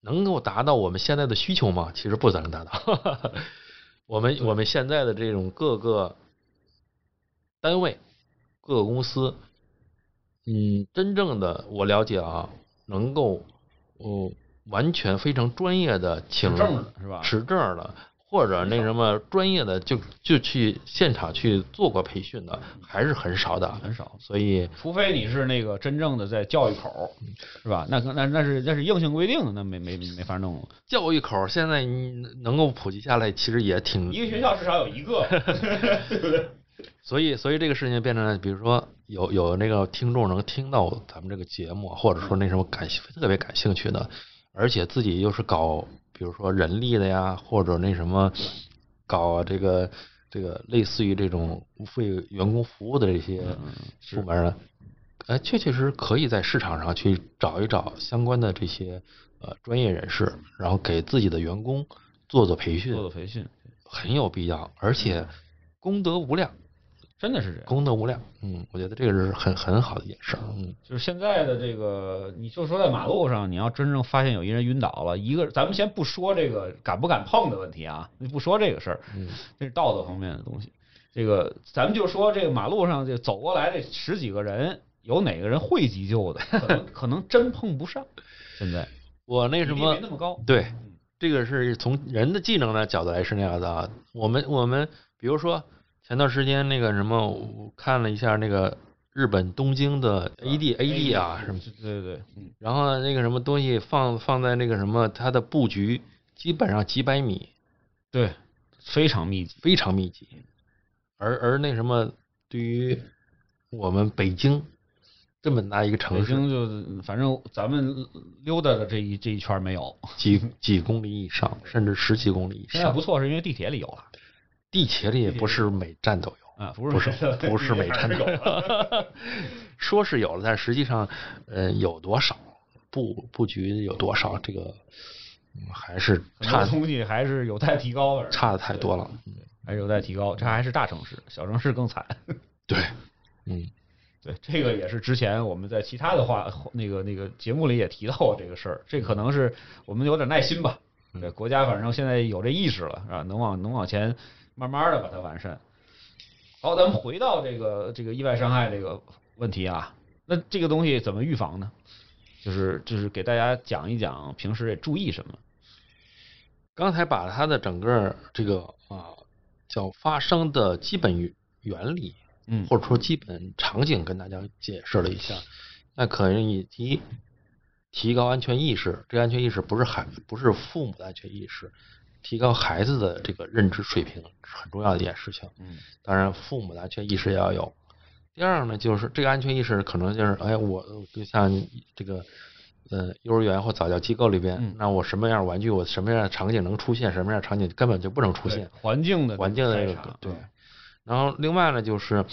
能够达到我们现在的需求吗？其实不能达到。我们我们现在的这种各个单位、各个公司，嗯，真正的我了解啊，能够哦完全非常专业的请持证的是吧持证的。或者那什么专业的就就去现场去做过培训的，还是很少的，很少。所以除非你是那个真正的在教育口，是吧？那可那那是那是硬性规定，那没没没法弄。教育口现在你能够普及下来，其实也挺一个学校至少有一个，对不对？所以，所以这个事情变成了，比如说有有那个听众能听到咱们这个节目，或者说那什么感兴特别感兴趣的，而且自己又是搞，比如说人力的呀，或者那什么搞这个这个类似于这种为员工服务的这些部门呢，呃，确确实实可以在市场上去找一找相关的这些呃专业人士，然后给自己的员工做做培训，做做培训，很有必要，而且功德无量。真的是这样。功德无量，嗯，我觉得这个是很很好的一件事儿，嗯，就是现在的这个，你就说在马路上，你要真正发现有一人晕倒了，一个咱们先不说这个敢不敢碰的问题啊，你不说这个事儿，嗯，这是道德方面的东西。这个咱们就说这个马路上这走过来这十几个人，有哪个人会急救的？可能可能真碰不上。现在 我那什么没那么高，对这个是从人的技能的角度来是那样的啊。我们我们比如说前段时间那个什么，我看了一下那个日本东京的 AD AD 啊什么，对对对，嗯，然后呢那个什么东西放放在那个什么它的布局基本上几百米，对，非常密集。非常密集。而而那什么对于我们北京这么大一个城市，京就反正咱们溜达的这一这一圈没有，几几公里以上，甚至十几公里以上现在不。错，是因为地铁里有了地铁里也不是每站都有。啊，不不是是不是每站都有。有，说是有了，但实际上，呃，有多少布布局有多少，这个、嗯还是差多东西还是有待提高的，差的太多了。还是有待提高。这还是大城市，小城市更惨。对，嗯，对，这个也是之前我们在其他的话那个那个节目里也提到过这个事儿。这可能是我们有点耐心吧。对，国家反正现在有这意识了，是吧？能往能往前慢慢的把它完善。好，咱们回到这个这个意外伤害这个问题啊，那这个东西怎么预防呢？就是就是给大家讲一讲平时得注意什么。刚才把它的整个这个啊叫发生的基本原原理，嗯或者说基本场景跟大家解释了一下，那可以提提高安全意识。这个安全意识不是孩不是父母的安全意识，提高孩子的这个认知水平是很重要的一件事情。嗯当然，父母的安全意识也要有。第二呢，就是这个安全意识可能就是，哎，我就像这个，呃，幼儿园或早教机构里边，嗯那我什么样玩具，我什么样的场景能出现，什么样的场景根本就不能出现。环境的环境的这个对然后另外呢，就是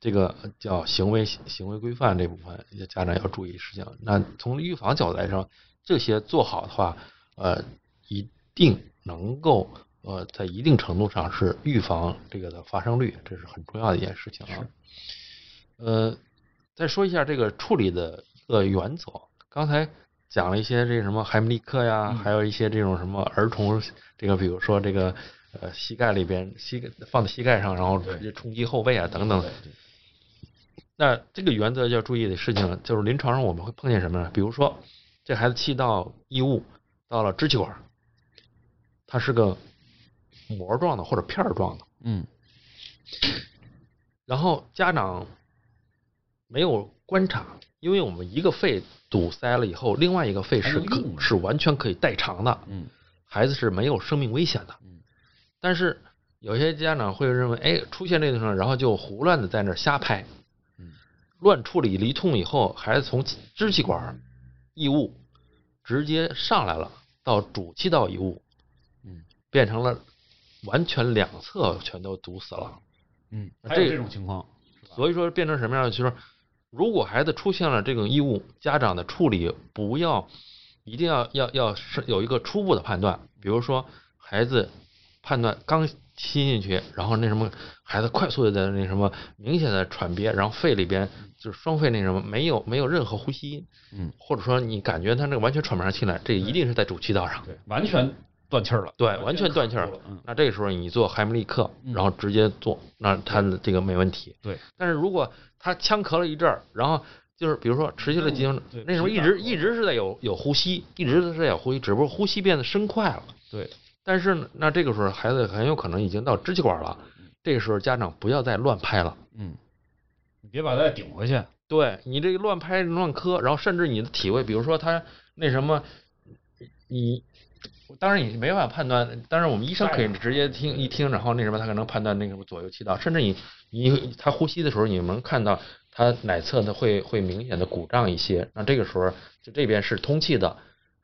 这个叫行为行为规范这部分，家长要注意事情。那从预防角度来说，这些做好的话，呃，一定能够呃在一定程度上是预防这个的发生率，这是很重要的一件事情啊。呃，再说一下这个处理的一个原则。刚才讲了一些这什么海姆立克呀，嗯还有一些这种什么儿童这个，比如说这个呃膝盖里边膝盖放在膝盖上，然后直接冲击后背啊等等。那这个原则要注意的事情，就是临床上我们会碰见什么呢？比如说，这孩子气道异物到了支气管，它是个膜状的或者片儿状的，嗯。然后家长没有观察，因为我们一个肺堵塞了以后，另外一个肺是可是完全可以代偿的，嗯。孩子是没有生命危险的。嗯。但是有些家长会认为，哎，出现这个时候，然后就胡乱的在那儿瞎拍，嗯。乱处理离痛以后，孩子从支气管异物直接上来了，到主气道异物，嗯变成了完全两侧全都堵死了。嗯，这还有这种情况，所以说变成什么样的？就是如果孩子出现了这种异物，家长的处理不要一定要要要是有一个初步的判断，比如说孩子判断刚吸进去，然后那什么，孩子快速的那什么明显的喘憋，然后肺里边就是双肺那什么没有没有任何呼吸音，嗯，或者说你感觉他那个完全喘不上气来，这一定是在主气道上。对，完全断气儿了，对，完全断气儿了嗯。那这个时候你做海姆立克，嗯然后直接做，那他的这个没问题。对，但是如果他呛咳了一阵儿，然后就是比如说持续了几分钟，那时候一直一直是在有有呼吸，一直是在有呼吸，只不过呼吸变得深快了。对，但是呢，那这个时候孩子很有可能已经到支气管了，这个时候家长不要再乱拍了。嗯，你别把它顶回去，对你这个乱拍乱磕，然后甚至你的体位，比如说他那什么，你当然你没办法判断，当然我们医生可以直接听一听，然后那什么他可能判断那个什么左右气道，甚至你你他呼吸的时候，你能看到他哪侧的会会明显的鼓胀一些，那这个时候就这边是通气的，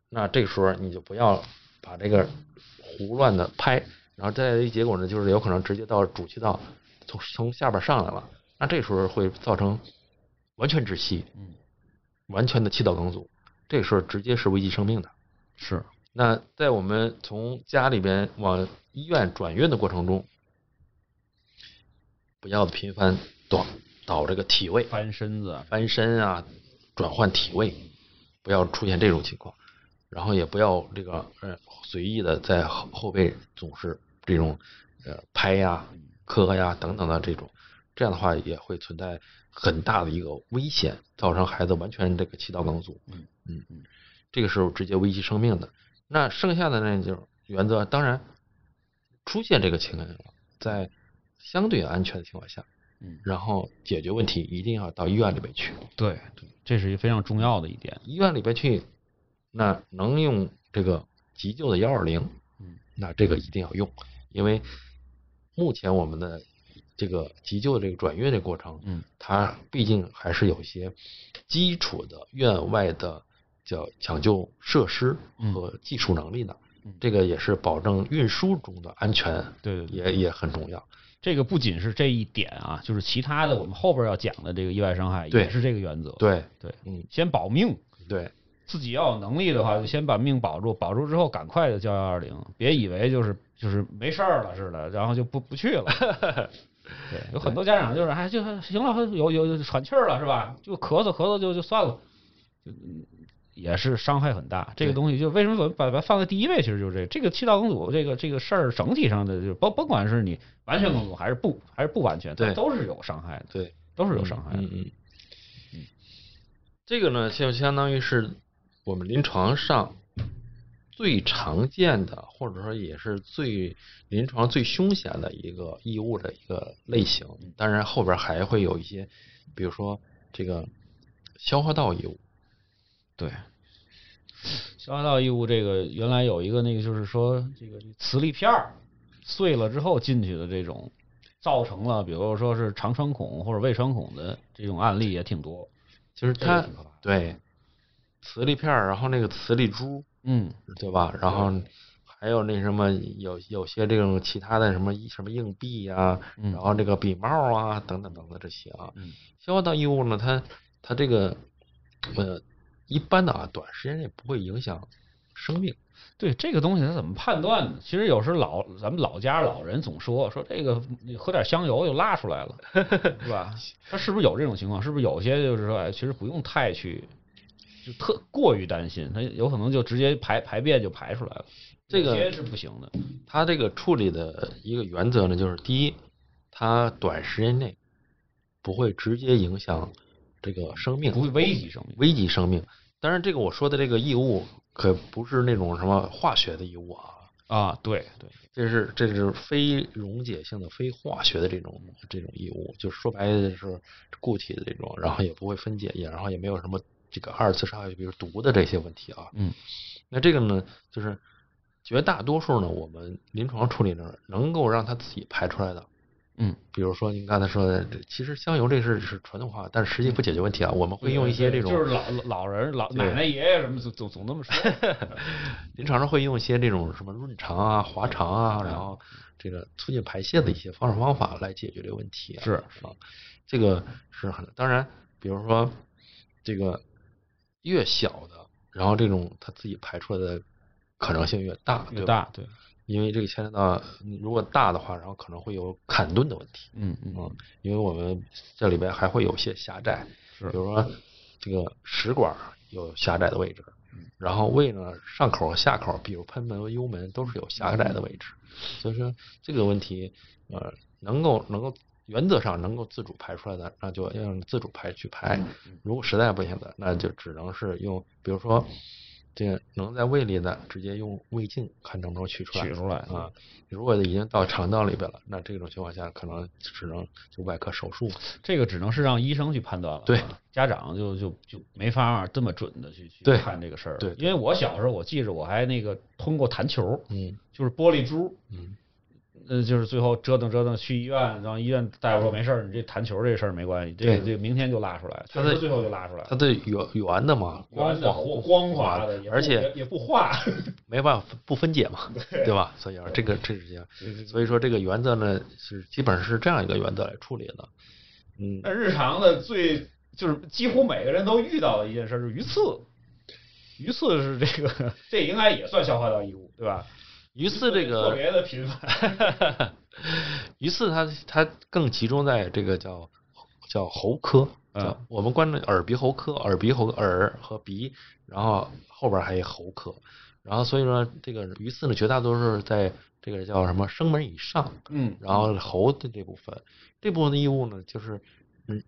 那这个时候你就不要把这个胡乱的拍，然后再来一结果呢，就是有可能直接到主气道，从从下边上来了，那这时候会造成完全窒息，嗯，完全的气道梗阻，这个时候直接是危及生命的。是，那在我们从家里边往医院转运的过程中，不要频繁倒倒这个体位，翻身子，翻身啊，转换体位，不要出现这种情况。然后也不要这个呃随意的在后后背总是这种呃拍呀、磕呀等等的这种，这样的话也会存在很大的一个危险，造成孩子完全这个气道梗阻。嗯嗯嗯，这个时候直接危及生命的。那剩下的那就是原则，当然出现这个情况了，在相对安全的情况下，嗯，然后解决问题一定要到医院里边去。对对，这是一个非常重要的一点。医院里边去，那能用这个急救的幺二零，嗯，那这个一定要用，因为目前我们的这个急救的这个转运的过程，嗯，它毕竟还是有一些基础的院外的叫抢救设施和技术能力呢，嗯这个也是保证运输中的安全，对对对，也也很重要。这个不仅是这一点啊，就是其他的我们后边要讲的这个意外伤害也是这个原则。对对，嗯，先保命，对，自己要有能力的话，就先把命保住，保住之后赶快的叫幺二零，别以为就是就是没事儿了似的，然后就不不去了。对，有很多家长就是哎，就行了，有有有喘气儿了是吧？就咳嗽咳嗽就就算了，就嗯也是伤害很大。这个东西就为什么把把它放在第一位，其实就是这个这个气道梗阻这个这个事儿整体上的就甭甭管是你完全梗阻还是不还是不完全，它对都是有伤害的，对，都是有伤害的。嗯嗯嗯，这个呢，就相当于是我们临床上最常见的，或者说也是最临床最凶险的一个异物的一个类型。当然后边还会有一些，比如说这个消化道异物。对，消化道异物这个原来有一个那个就是说这个磁力片儿碎了之后进去的这种，造成了比如说是肠穿孔或者胃穿孔的这种案例也挺多。就是它对磁力片儿，然后那个磁力珠，嗯，对吧？然后还有那什么有有些这种其他的什么什么硬币呀、嗯然后这个笔帽啊等等等等这些啊，嗯消化道异物呢，它它这个呃一般的啊，短时间内不会影响生命。对这个东西它怎么判断呢？其实有时老咱们老家老人总说说这个你喝点香油就拉出来了，是吧？他是不是有这种情况？是不是有些就是说，哎，其实不用太去就特过于担心，他有可能就直接排排便就排出来了，这个是不行的。他这个处理的一个原则呢，就是第一，它短时间内不会直接影响这个生命，不会危及生命。危及生命。当然，这个我说的这个异物可不是那种什么化学的异物啊，啊，对对，这是这是非溶解性的、非化学的这种这种异物，就是说白了是固体的这种，然后也不会分解，也然后也没有什么这个二次伤害，比如毒的这些问题啊。嗯，那这个呢，就是绝大多数呢，我们临床处理呢，能够让它自己排出来的。嗯，比如说您刚才说的，其实香油这是是传统化，但是实际不解决问题啊。我们会用一些这种就是老老人、老奶奶、爷爷什么总总总那么说。临床上会用一些这种什么润肠啊、滑肠啊，然后这个促进排泄的一些方式方法来解决这个问题、啊。是。啊，这个是。很当然，比如说这个越小的，然后这种它自己排出来的可能性越大，对吧，越大，对，因为这个牵扯到如果大的话，然后可能会有坎顿的问题。嗯嗯嗯，因为我们这里边还会有些狭窄，是比如说这个食管有狭窄的位置，嗯然后胃呢上口和下口，比如喷门和幽门都是有狭窄的位置，所以说这个问题呃能够能够原则上能够自主排出来的，那就要用自主排去排，嗯如果实在不行的，那就只能是用，比如说。这个能在胃里的，直接用胃镜看能不能取出来。取出来啊，如果已经到肠道里边了，那这种情况下可能只能就外科手术。这个只能是让医生去判断了。对，家长就就就没法这么准的去去看这个事儿。对因为我小时候我记着我还那个通过弹球，嗯就是玻璃珠，嗯，呃，就是最后折腾折腾去医院，然后医院大夫说没事儿，你这弹球这事儿没关系，这个这个明天就拉出来，它的最后就拉出来了。它的圆圆的嘛，光圆的滑光光滑的，而且也也不化。没办法不分解嘛，对吧？所以啊，这个这是这样，所以说这个原则呢是基本上是这样一个原则来处理的。嗯，那日常的最就是几乎每个人都遇到的一件事就是鱼刺，鱼刺是这个，这应该也算消化道异物，对吧？鱼刺这特个别的频繁。鱼刺它它更集中在这个叫叫喉科，嗯。叫我们关注耳鼻喉科，耳鼻喉耳和鼻，然后后边还有喉科，然后所以说这个鱼刺呢，绝大多数是在这个叫什么声门以上，嗯，然后喉的这部分，这部分的异物呢，就是嗯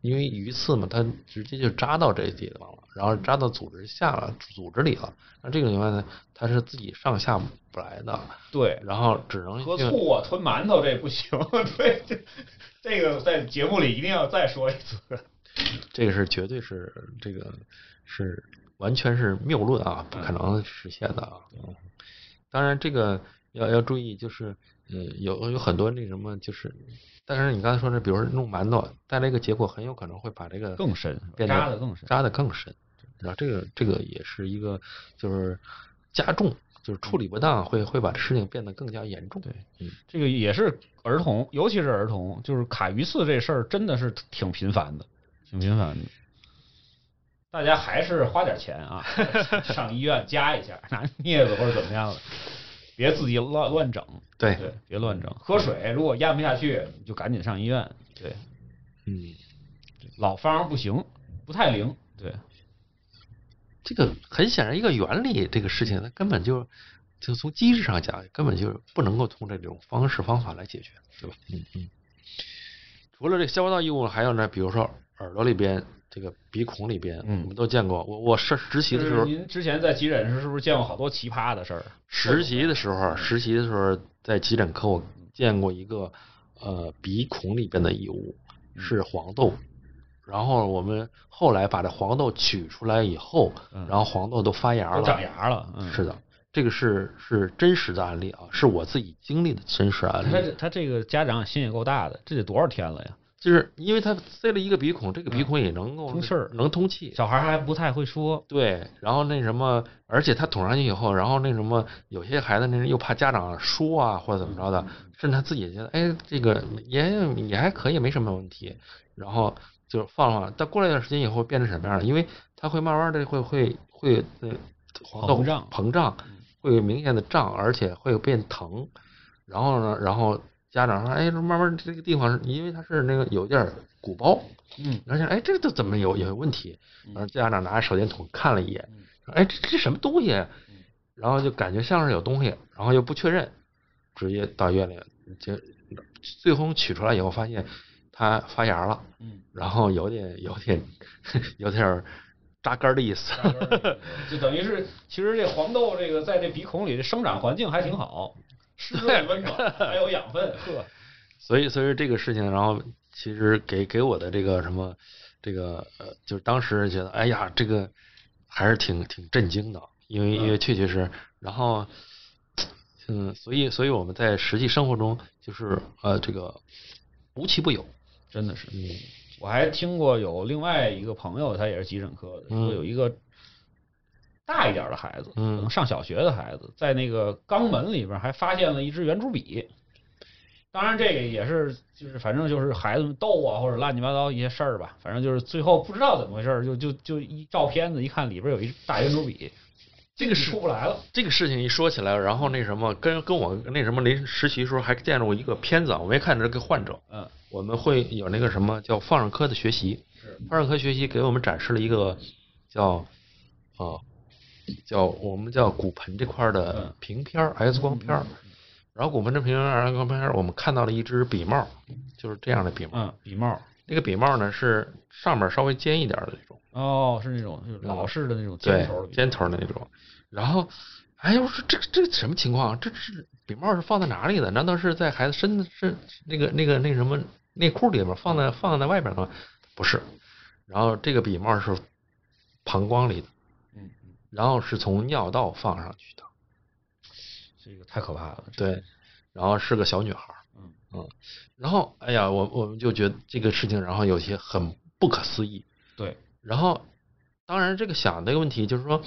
因为鱼刺嘛，它直接就扎到这地方了，然后扎到组织下了，组织里了。那这个情况呢，它是自己上下不来的，对，然后只能喝醋啊，吞馒头这不行。对，这这个在节目里一定要再说一次。这个是绝对是这个是完全是谬论啊，不可能实现的啊。嗯当然，这个要要注意，就是呃，有有很多那什么，就是，但是你刚才说的，比如说弄馒头，带来一个结果，很有可能会把这个更深变扎得更深扎得更深。然后这个这个也是一个就是加重，就是处理不当，会会把这事情变得更加严重。对，嗯，这个也是儿童，尤其是儿童，就是卡鱼刺这事儿真的是挺频繁的，挺频繁的。大家还是花点钱啊，上医院加一下，拿镊子或者怎么样的，别自己乱乱整。对，对，别乱整。喝水如果咽不下去，你就赶紧上医院。对，嗯，老方不行，不太灵。对，这个很显然一个原理，这个事情它根本就就从机制上讲，根本就不能够通过这种方式方法来解决，对吧？嗯嗯。除了这消化道异物，还有呢，比如说耳朵里边、这个鼻孔里边，嗯我们都见过。我我是实习的时候，您之前在急诊室是不是见过好多奇葩的事儿？实习的时候，实习的时候在急诊科，我见过一个呃鼻孔里边的异物是黄豆，然后我们后来把这黄豆取出来以后，嗯然后黄豆都发芽了，都长芽了。嗯，是的，这个是是真实的案例啊，是我自己经历的真实案例。他这他这个家长心也够大的，这得多少天了呀？就是因为他塞了一个鼻孔，这个鼻孔也能够嗯通气儿能通气。小孩还不太会说。对，然后那什么，而且他捅上去以后，然后那什么，有些孩子那又怕家长说啊，或者怎么着的，甚至他自己也觉得，哎，这个也也还可以，没什么问题，然后就放放。但过了一段时间以后，变成什么样了？因为他会慢慢的会会会呃黄豆膨胀膨胀，会有明显的胀，而且会变疼。然后呢，然后家长说，哎，这慢慢这个地方因为它是那个有点鼓包，嗯，然后想，哎，这个怎么有有问题？然后家长拿着手电筒看了一眼哎，这这什么东西？然后就感觉像是有东西，然后又不确认，直接到医院里，就最后取出来以后发现它发芽了，嗯，然后有点有点 有点儿扎根的意思。就等于是，其实这黄豆这个在这鼻孔里的生长环境还挺好，湿润温暖，还有养分。呵，所以，所以这个事情，然后其实给给我的这个什么，这个呃，就是当时觉得，哎呀，这个还是挺挺震惊的，因为因为确确实，然后，嗯，所以所以我们在实际生活中就是呃这个无奇不有，真的是。嗯我还听过有另外一个朋友，他也是急诊科的，嗯说有一个大一点的孩子，嗯可能上小学的孩子，在那个肛门里边还发现了一支圆珠笔。当然，这个也是就是反正就是孩子们逗啊，或者乱七八糟一些事儿吧。反正就是最后不知道怎么回事，就就就一照片子一看，里边有一大圆珠笔，这个是出不来了。这个事情一说起来，然后那什么，跟跟我那什么临实习时候还见着过一个片子啊，我没看着这个患者，嗯，我们会有那个什么叫放射科的学习，是放射科学习给我们展示了一个叫啊叫我们叫骨盆这块儿的嗯平片儿 X 光片儿，然后骨盆这平片儿 X 光片儿，我们看到了一只笔帽，就是这样的笔帽，嗯，笔帽。那个笔帽呢是上面稍微尖一点儿的那种。哦，是那种就是老式的那种尖头尖头的那种。然后，哎，我说这个这个什么情况？这是笔帽是放在哪里的？难道是在孩子身子是那个那个那什么内裤里面放在放在外边的吗？不是。然后这个笔帽是膀胱里的，嗯，然后是从尿道放上去的。这个太可怕了。对，然后是个小女孩儿。嗯嗯，然后哎呀，我我们就觉得这个事情，然后有些很不可思议。对，然后，当然这个想这个问题就是说，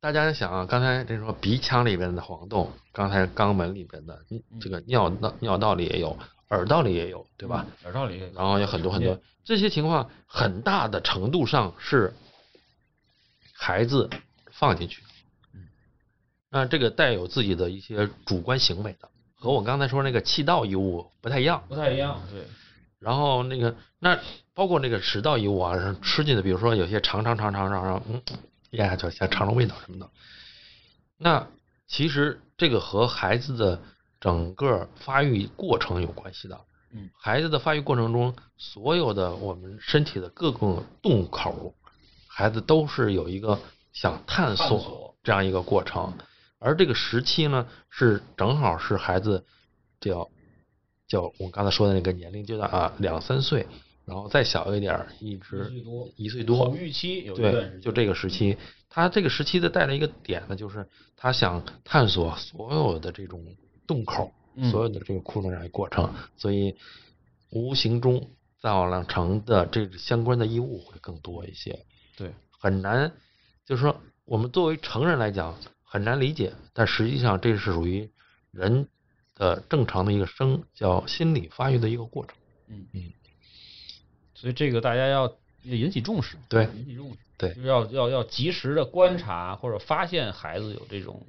大家想啊，刚才这说鼻腔里边的黄豆，刚才肛门里边的，嗯这个尿道尿道里也有，耳道里也有，对吧？耳道里，然后有很多很多这些情况，很大的程度上是孩子放进去。嗯那这个带有自己的一些主观行为的，和我刚才说那个气道异物不太一样。不太一样。对，然后那个那包括那个食道异物啊，吃进的，比如说有些尝尝尝尝尝尝，嗯，咽下去像尝尝味道什么的。那其实这个和孩子的整个发育过程有关系的。嗯孩子的发育过程中，所有的我们身体的各个洞口，孩子都是有一个想探探索索这样一个过程。而这个时期呢，是正好是孩子叫叫我刚才说的那个年龄阶段啊，两三岁，然后再小一点儿，一直一岁多一岁多，口欲期有对，就这个时期，他这个时期的带来一个点呢，就是他想探索所有的这种洞口，嗯所有的这个窟窿这样一个过程，所以无形中造成的这个相关的义务会更多一些，对，很难，就是说我们作为成人来讲很难理解，但实际上这是属于人的正常的一个生叫心理发育的一个过程，嗯。嗯，所以这个大家要引起重视，对引起重视，对。就是要要要及时的观察或者发现孩子有这种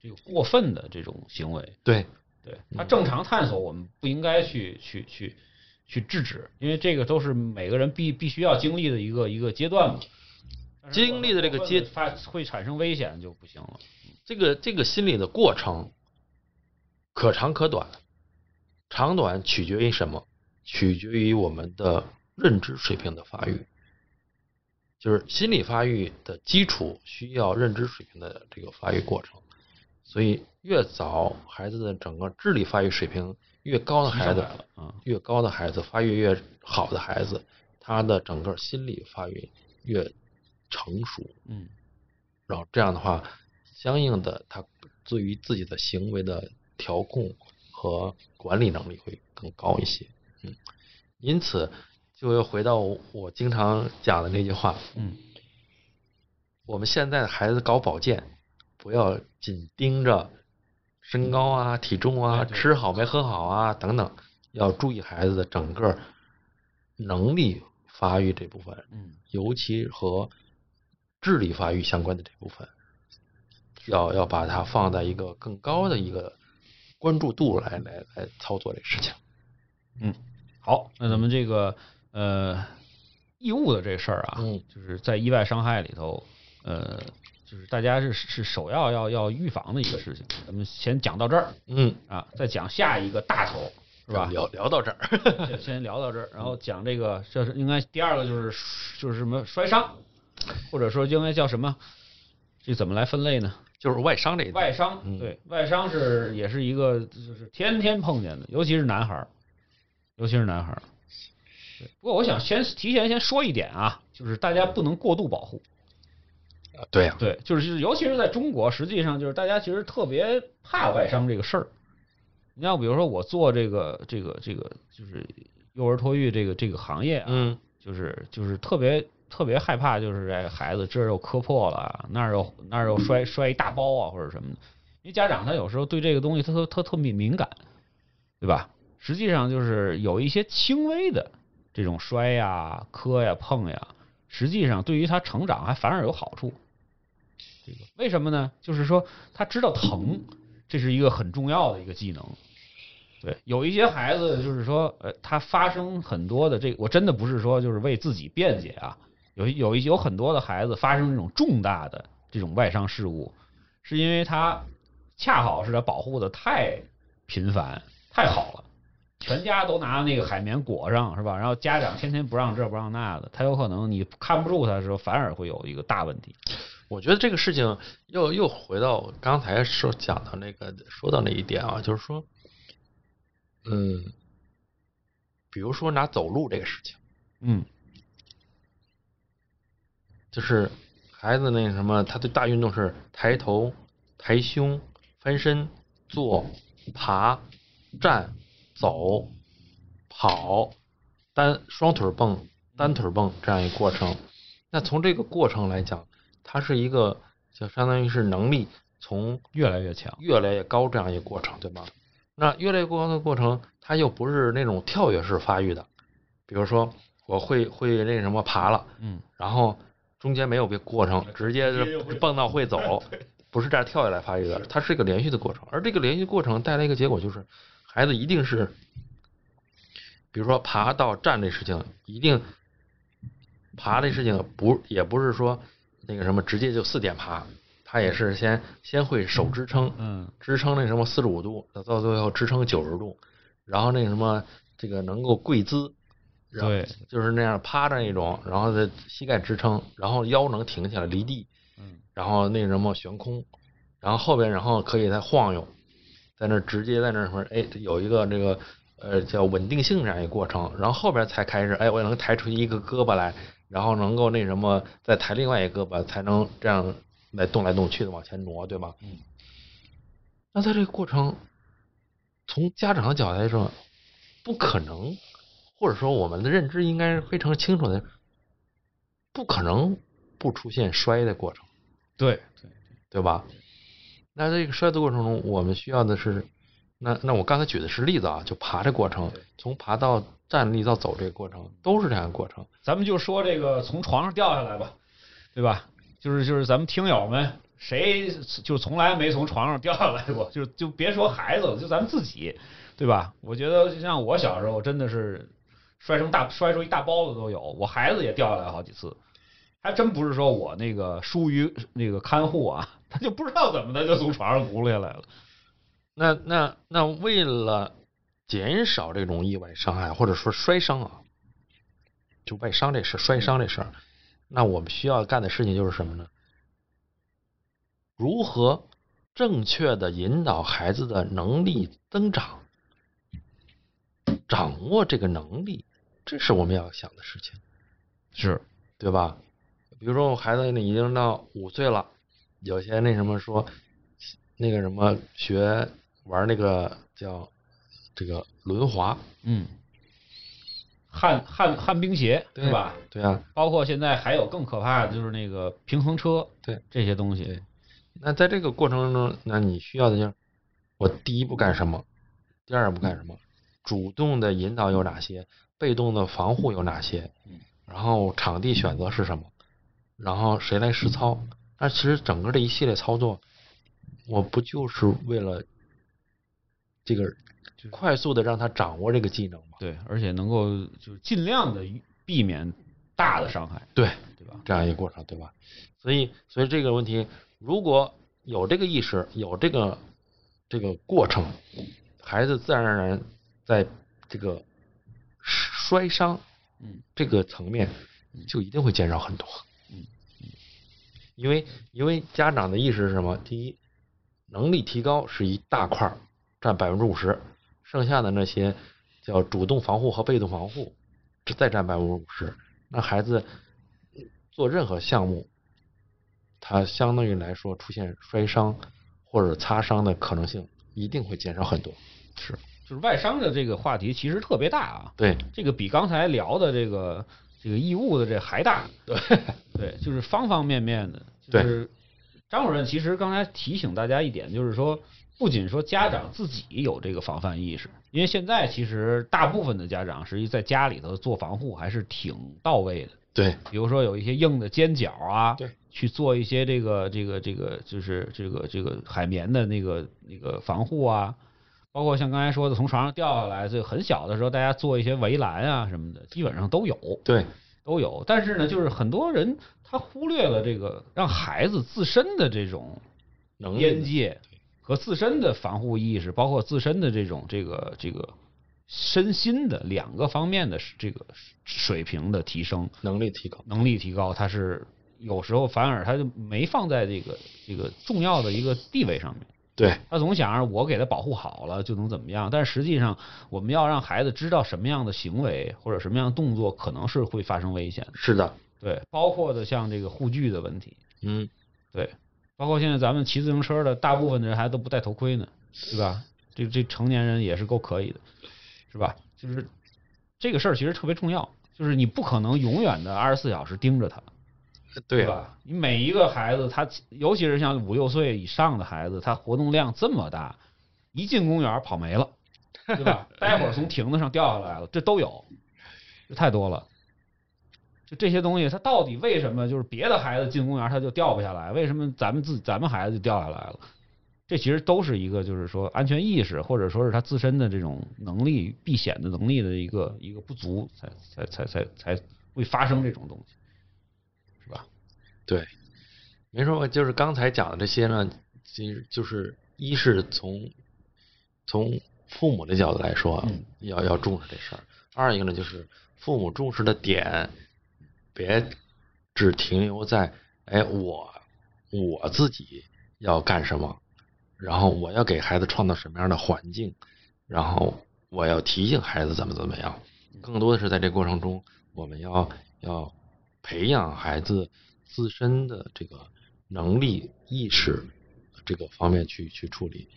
这个过分的这种行为，对，对他正常探索，我们不应该去去去去制止，因为这个都是每个人必必须要经历的一个一个阶段嘛。经历的这个阶发会产生危险就不行了。这个这个心理的过程可长可短，长短取决于什么？取决于我们的认知水平的发育。就是心理发育的基础需要认知水平的这个发育过程，所以越早孩子的整个智力发育水平越高的孩子越高的孩子发育越好的孩子，他的整个心理发育越成熟，嗯。然后这样的话，相应的他对于自己的行为的调控和管理能力会更高一些。嗯，因此就又回到我经常讲的那句话：嗯。我们现在的孩子搞保健，不要紧盯着身高啊、体重啊、吃好没喝好啊等等，要注意孩子的整个能力发育这部分，嗯。尤其和智力发育相关的这部分，要要把它放在一个更高的一个关注度来来来操作这个事情。嗯，好，那咱们这个呃异物的这事儿啊，嗯。就是在意外伤害里头，呃，就是大家是是首要要要预防的一个事情。咱们先讲到这儿嗯，啊，再讲下一个大头，是吧？聊聊到这儿，先先聊到这儿，然后讲这个，这是应该第二个就是就是什么摔伤，或者说应该叫什么？这怎么来分类呢？就是外伤这一块。外伤，嗯对外伤是也是一个就是天天碰见的，尤其是男孩儿，尤其是男孩儿。不过我想先提前先说一点啊，就是大家不能过度保护。啊对呀、对，就是尤其是在中国，实际上就是大家其实特别怕外伤这个事儿。你要比如说我做这个这个这个就是幼儿托育这个这个行业啊，嗯就是就是特别特别害怕，就是这孩子这儿又磕破了，那儿又那儿又摔摔一大包啊，或者什么的。因为家长他有时候对这个东西他特他特敏敏感，对吧？实际上就是有一些轻微的这种摔呀、磕呀、碰呀，实际上对于他成长还反而有好处。为什么呢？就是说他知道疼，这是一个很重要的一个技能。对，有一些孩子就是说，呃，他发生很多的这个，我真的不是说就是为自己辩解啊，有有一有很多的孩子发生这种重大的这种外伤事故，是因为他恰好是他保护的太频繁太好了，全家都拿那个海绵裹上是吧？然后家长天天不让这不让那的，他有可能你看不住他的时候，反而会有一个大问题。我觉得这个事情又又回到刚才说讲的那个说到那一点啊，就是说，嗯，比如说拿走路这个事情，嗯就是孩子那什么，他对大运动是抬头、抬胸、翻身、坐、爬、站、走、跑、单双腿蹦、单腿蹦这样一个过程。那从这个过程来讲，它是一个就相当于是能力从越来越强。越来越高这样一个过程，对吗？那越来越高的过程，它又不是那种跳跃式发育的，比如说我会会那什么爬了，嗯然后中间没有别过程，直接是蹦到会走，不是这样跳下来发育的，它是一个连续的过程。而这个连续过程带来一个结果就是，孩子一定是，比如说爬到站这事情，一定爬这事情不也不是说那个什么直接就四点爬，他也是先先会手支撑，嗯。支撑那什么四十五度，到最后支撑九十度，然后那什么这个能够跪姿，对，就是那样趴着那种，然后在膝盖支撑，然后腰能挺起来离地，嗯，然后那什么悬空，然后后边然后可以再晃悠，在那儿直接在那什么，哎，有一个这个呃叫稳定性这样一个过程，然后后边才开始，哎，我能抬出一个胳膊来，然后能够那什么再抬另外一个胳膊，才能这样来动来动去的往前挪，对吧？嗯。那在这个过程，从家长的角度来说，不可能，或者说我们的认知应该是非常清楚的，不可能不出现摔的过程。对对，对吧？那这个摔的过程中，我们需要的是，那那我刚才举的是例子啊，就爬这过程，从爬到站立到走这个过程，都是这样的过程。咱们就说这个从床上掉下来吧，对吧？就是就是咱们听友们谁就从来没从床上掉下来过，就就别说孩子了，就咱们自己，对吧？我觉得就像我小时候真的是摔成大摔出一大包子都有，我孩子也掉下来好几次。还真不是说我那个疏于那个看护啊，他就不知道怎么的就从床上轱辘下来了。那那那为了减少这种意外伤害或者说摔伤啊，就外伤这事摔伤这事儿，那我们需要干的事情就是什么呢？如何正确的引导孩子的能力增长，掌握这个能力，这是我们要想的事情，是对吧？比如说，我孩子已经到五岁了，有些那什么说，那个什么学玩那个叫这个轮滑，嗯，旱旱旱冰鞋对是吧？对啊，包括现在还有更可怕的就是那个平衡车，对这些东西对，那在这个过程中，那你需要的就是我第一步干什么，第二步干什么，主动的引导有哪些，被动的防护有哪些，嗯然后场地选择是什么，然后谁来实操？那其实整个这一系列操作，我不就是为了这个快速的让他掌握这个技能嘛？对，而且能够就是尽量的避免大的伤害，对，对吧？这样一个过程，对吧？所以，所以这个问题，如果有这个意识，有这个这个过程，孩子自然而然在这个摔伤嗯这个层面就一定会减少很多。嗯因为因为家长的意识是什么？第一，能力提高是一大块儿，占百分之五十，剩下的那些叫主动防护和被动防护，这再占百分之五十。那孩子做任何项目，他相当于来说出现摔伤或者擦伤的可能性一定会减少很多。是，就是外伤的这个话题其实特别大啊，对这个比刚才聊的这个这个异物的这还大，对对，就是方方面面的。就对是张主任其实刚才提醒大家一点，就是说，不仅说家长自己有这个防范意识，因为现在其实大部分的家长实际在家里头做防护还是挺到位的。对比如说有一些硬的尖角啊，对，去做一些这个这个这个就是这个这个海绵的那个那个防护啊，包括像刚才说的从床上掉下来，这个很小的时候大家做一些围栏啊什么的，基本上都有对都有。但是呢，就是很多人他忽略了这个让孩子自身的这种能力边界和自身的防护意识，包括自身的这种这个这个身心的两个方面的这个水平的提升。能力提高。能力提高，它是有时候反而他就没放在这个这个重要的一个地位上面。对他总想着我给他保护好了就能怎么样，但实际上我们要让孩子知道什么样的行为或者什么样的动作可能是会发生危险的。是的，对，包括的像这个护具的问题，嗯，对，包括现在咱们骑自行车的大部分的人还都不戴头盔呢，对吧？这这成年人也是够可以的，是吧？就是这个事儿其实特别重要，就是你不可能永远的二十四小时盯着他，对啊吧？你每一个孩子，他尤其是像五六岁以上的孩子，他活动量这么大，一进公园跑没了，对吧？待会儿从亭子上掉下来了，这都有，这太多了。就这些东西，它到底为什么就是别的孩子进公园他就掉不下来，为什么咱们自咱们孩子就掉下来了？这其实都是一个就是说安全意识，或者说是他自身的这种能力避险的能力的一个一个不足，才才才才才会发生这种东西，是吧？对，没错，就是刚才讲的这些呢，其实就是一是从从父母的角度来说，嗯要要重视这事儿。二一个呢，就是父母重视的点，别只停留在哎我我自己要干什么，然后我要给孩子创造什么样的环境，然后我要提醒孩子怎么怎么样。更多的是在这过程中，我们要要培养孩子自身的这个能力意识这个方面去去处理。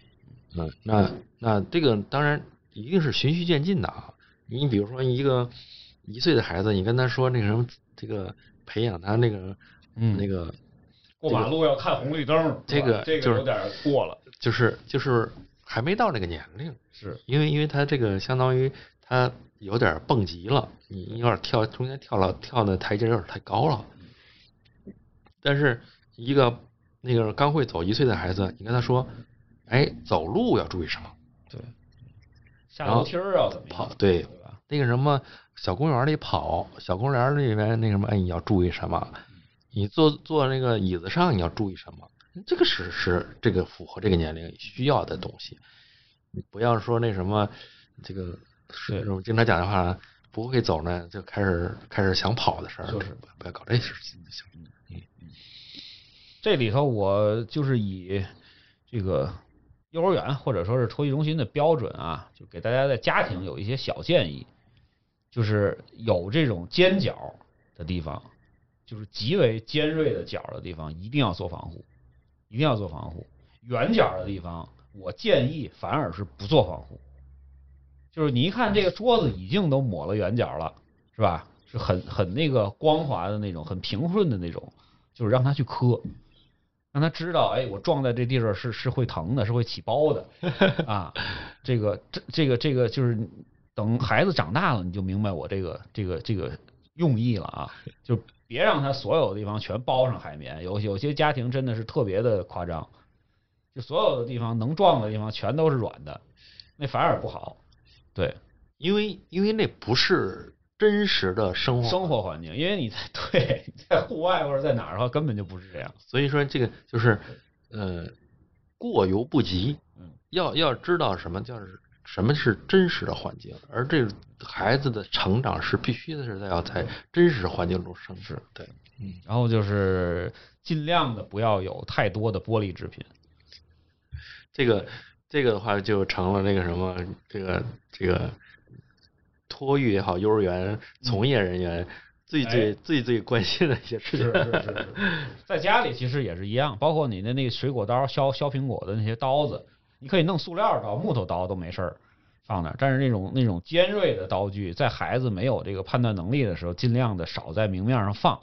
嗯，那那这个当然一定是循序渐进的啊。你比如说一个一岁的孩子，你跟他说那个什么，这个培养他那个嗯那个过马路要看红绿灯，这个就是这个有点过了，就是就是还没到那个年龄，是因为因为他这个相当于他有点蹦极了，你有点跳中间跳了跳的台阶有点太高了。但是一个那个刚会走一岁的孩子，你跟他说，哎，走路要注意什么？对，下楼梯儿要怎么？跑对对吧？那个什么小公园里跑，小公园里面那什么，哎，你要注意什么？你坐坐那个椅子上你要注意什么？这个是是这个符合这个年龄需要的东西。你不要说那什么，这个是我们经常讲的话，不会走呢就开始开始想跑的事儿，就是不不要搞这事情就行。这里头我就是以这个幼儿园或者说是托育中心的标准啊，就给大家在家庭有一些小建议，就是有这种尖角的地方，就是极为尖锐的角的地方，一定要做防护，一定要做防护。圆角的地方，我建议反而是不做防护。就是你一看这个桌子已经都抹了圆角了，是吧？是很很那个光滑的那种，很平顺的那种，就是让他去磕，让他知道，哎，我撞在这地方是是会疼的，是会起包的 啊。这个这这个这个就是等孩子长大了，你就明白我这个这个这个用意了啊。就别让他所有的地方全包上海绵，有有些家庭真的是特别的夸张，就所有的地方能撞的地方全都是软的，那反而不好。对，因为因为那不是真实的生活生活环境，因为你在 对你在户外或者在哪儿的话，根本就不是这样。所以说这个就是呃过犹不及，嗯，要要知道什么就是什么是真实的环境，而这个孩子的成长是必须的是在要在真实环境中生是对，然后就是尽量的不要有太多的玻璃制品。这个这个的话就成了那个什么这个这个托育也好，幼儿园从业人员最最、哎最最关心的一些事情。是是是是，在家里其实也是一样，包括你的那个水果刀、削削苹果的那些刀子，你可以弄塑料刀、木头刀都没事儿放那，但是那种那种尖锐的刀具，在孩子没有这个判断能力的时候，尽量的少在明面上放，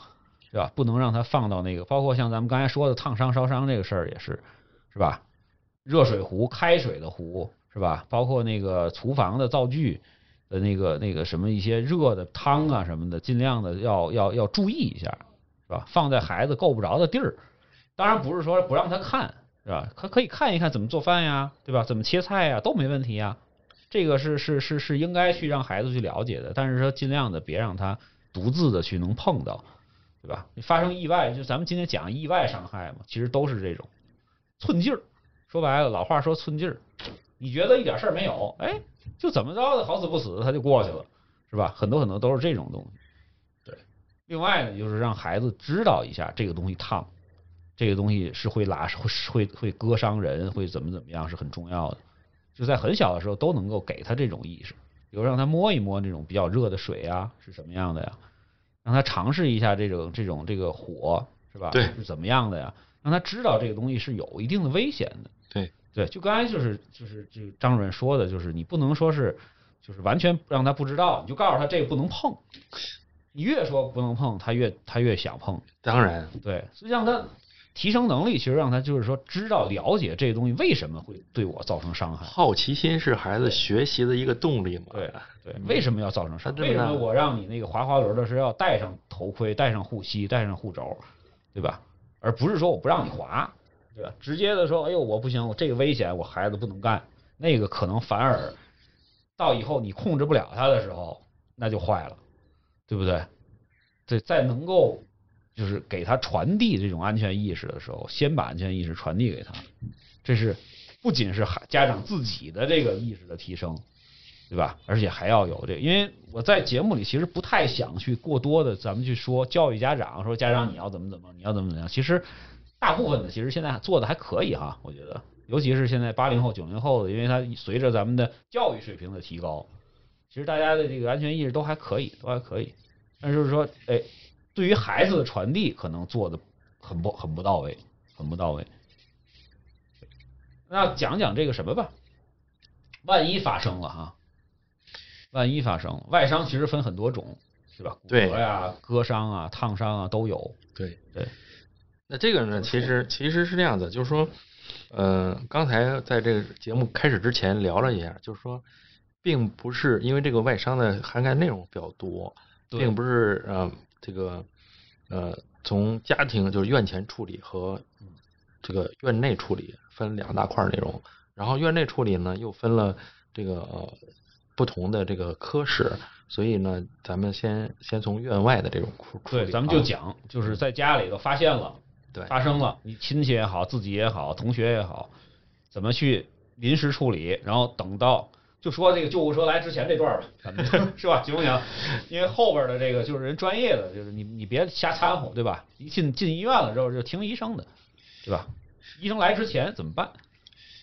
是吧？不能让他放到那个，包括像咱们刚才说的烫伤、烧伤这个事儿也是，是吧？热水壶、开水的壶，是吧？包括那个厨房的灶具。的那个那个什么一些热的汤啊什么的，尽量的要要要注意一下，是吧？放在孩子够不着的地儿。当然不是说不让他看，是吧？可可以看一看怎么做饭呀，对吧？怎么切菜呀，都没问题呀。这个是是是是应该去让孩子去了解的，但是说尽量的别让他独自的去能碰到，对吧？发生意外，就咱们今天讲意外伤害嘛，其实都是这种寸劲儿。说白了，老话说寸劲儿，你觉得一点事儿没有，哎，就怎么着的，好死不死他就过去了，是吧？很多很多都是这种东西。对，另外呢，就是让孩子知道一下这个东西烫，这个东西是会拉会会会割伤人，会怎么怎么样是很重要的。就在很小的时候都能够给他这种意识，比如让他摸一摸那种比较热的水啊是什么样的呀，让他尝试一下这种这种这个火是吧？对是怎么样的呀？让他知道这个东西是有一定的危险的。对对，就刚才就是就是这个张主任说的，就是你不能说是就是完全让他不知道，你就告诉他这个不能碰，你越说不能碰，他越他越想碰。当然，对，所以让他提升能力，其实让他就是说知道了解这个东西为什么会对我造成伤害。好奇心是孩子学习的一个动力嘛。对对，为什么要造成伤害？为什么我让你那个滑滑轮的时候要戴上头盔、戴上护膝、戴上护肘，对吧？而不是说我不让你滑，对吧？直接的说，哎呦，我不行，我这个危险，我孩子不能干，那个可能反而到以后你控制不了他的时候，那就坏了，对不对？对，在能够就是给他传递这种安全意识的时候，先把安全意识传递给他，这是不仅是孩家长自己的这个意识的提升，对吧？而且还要有这个，因为我在节目里其实不太想去过多的咱们去说教育家长，说家长你要怎么怎么，你要怎么怎么样。其实大部分的其实现在做的还可以哈，我觉得，尤其是现在八零后、九零后的，因为他随着咱们的教育水平的提高，其实大家的这个安全意识都还可以，都还可以。但就是说，哎，对于孩子的传递可能做的很不很不到位，很不到位。那讲讲这个什么吧，万一发生了哈，万一发生了，外伤其实分很多种，是吧？骨折呀、割伤啊、烫伤啊都有。对对。那这个呢，其实其实是这样子，就是说，呃，刚才在这个节目开始之前聊了一下，就是说，并不是因为这个外伤的涵盖内容比较多，并不是呃这个呃从家庭就是院前处理和这个院内处理分两大块儿内容，然后院内处理呢又分了这个、呃、不同的这个科室，所以呢，咱们先先从院外的这种处处理对，咱们就啊讲，就是在家里头发现了，对发生了，你亲戚也好，自己也好，同学也好，怎么去临时处理，然后等到就说这个救护车来之前这段吧，是吧？行不行？因为后边的这个就是人专业的，就是你你别瞎掺和，对吧？一进进医院了之后就听医生的，对吧？医生来之前怎么办？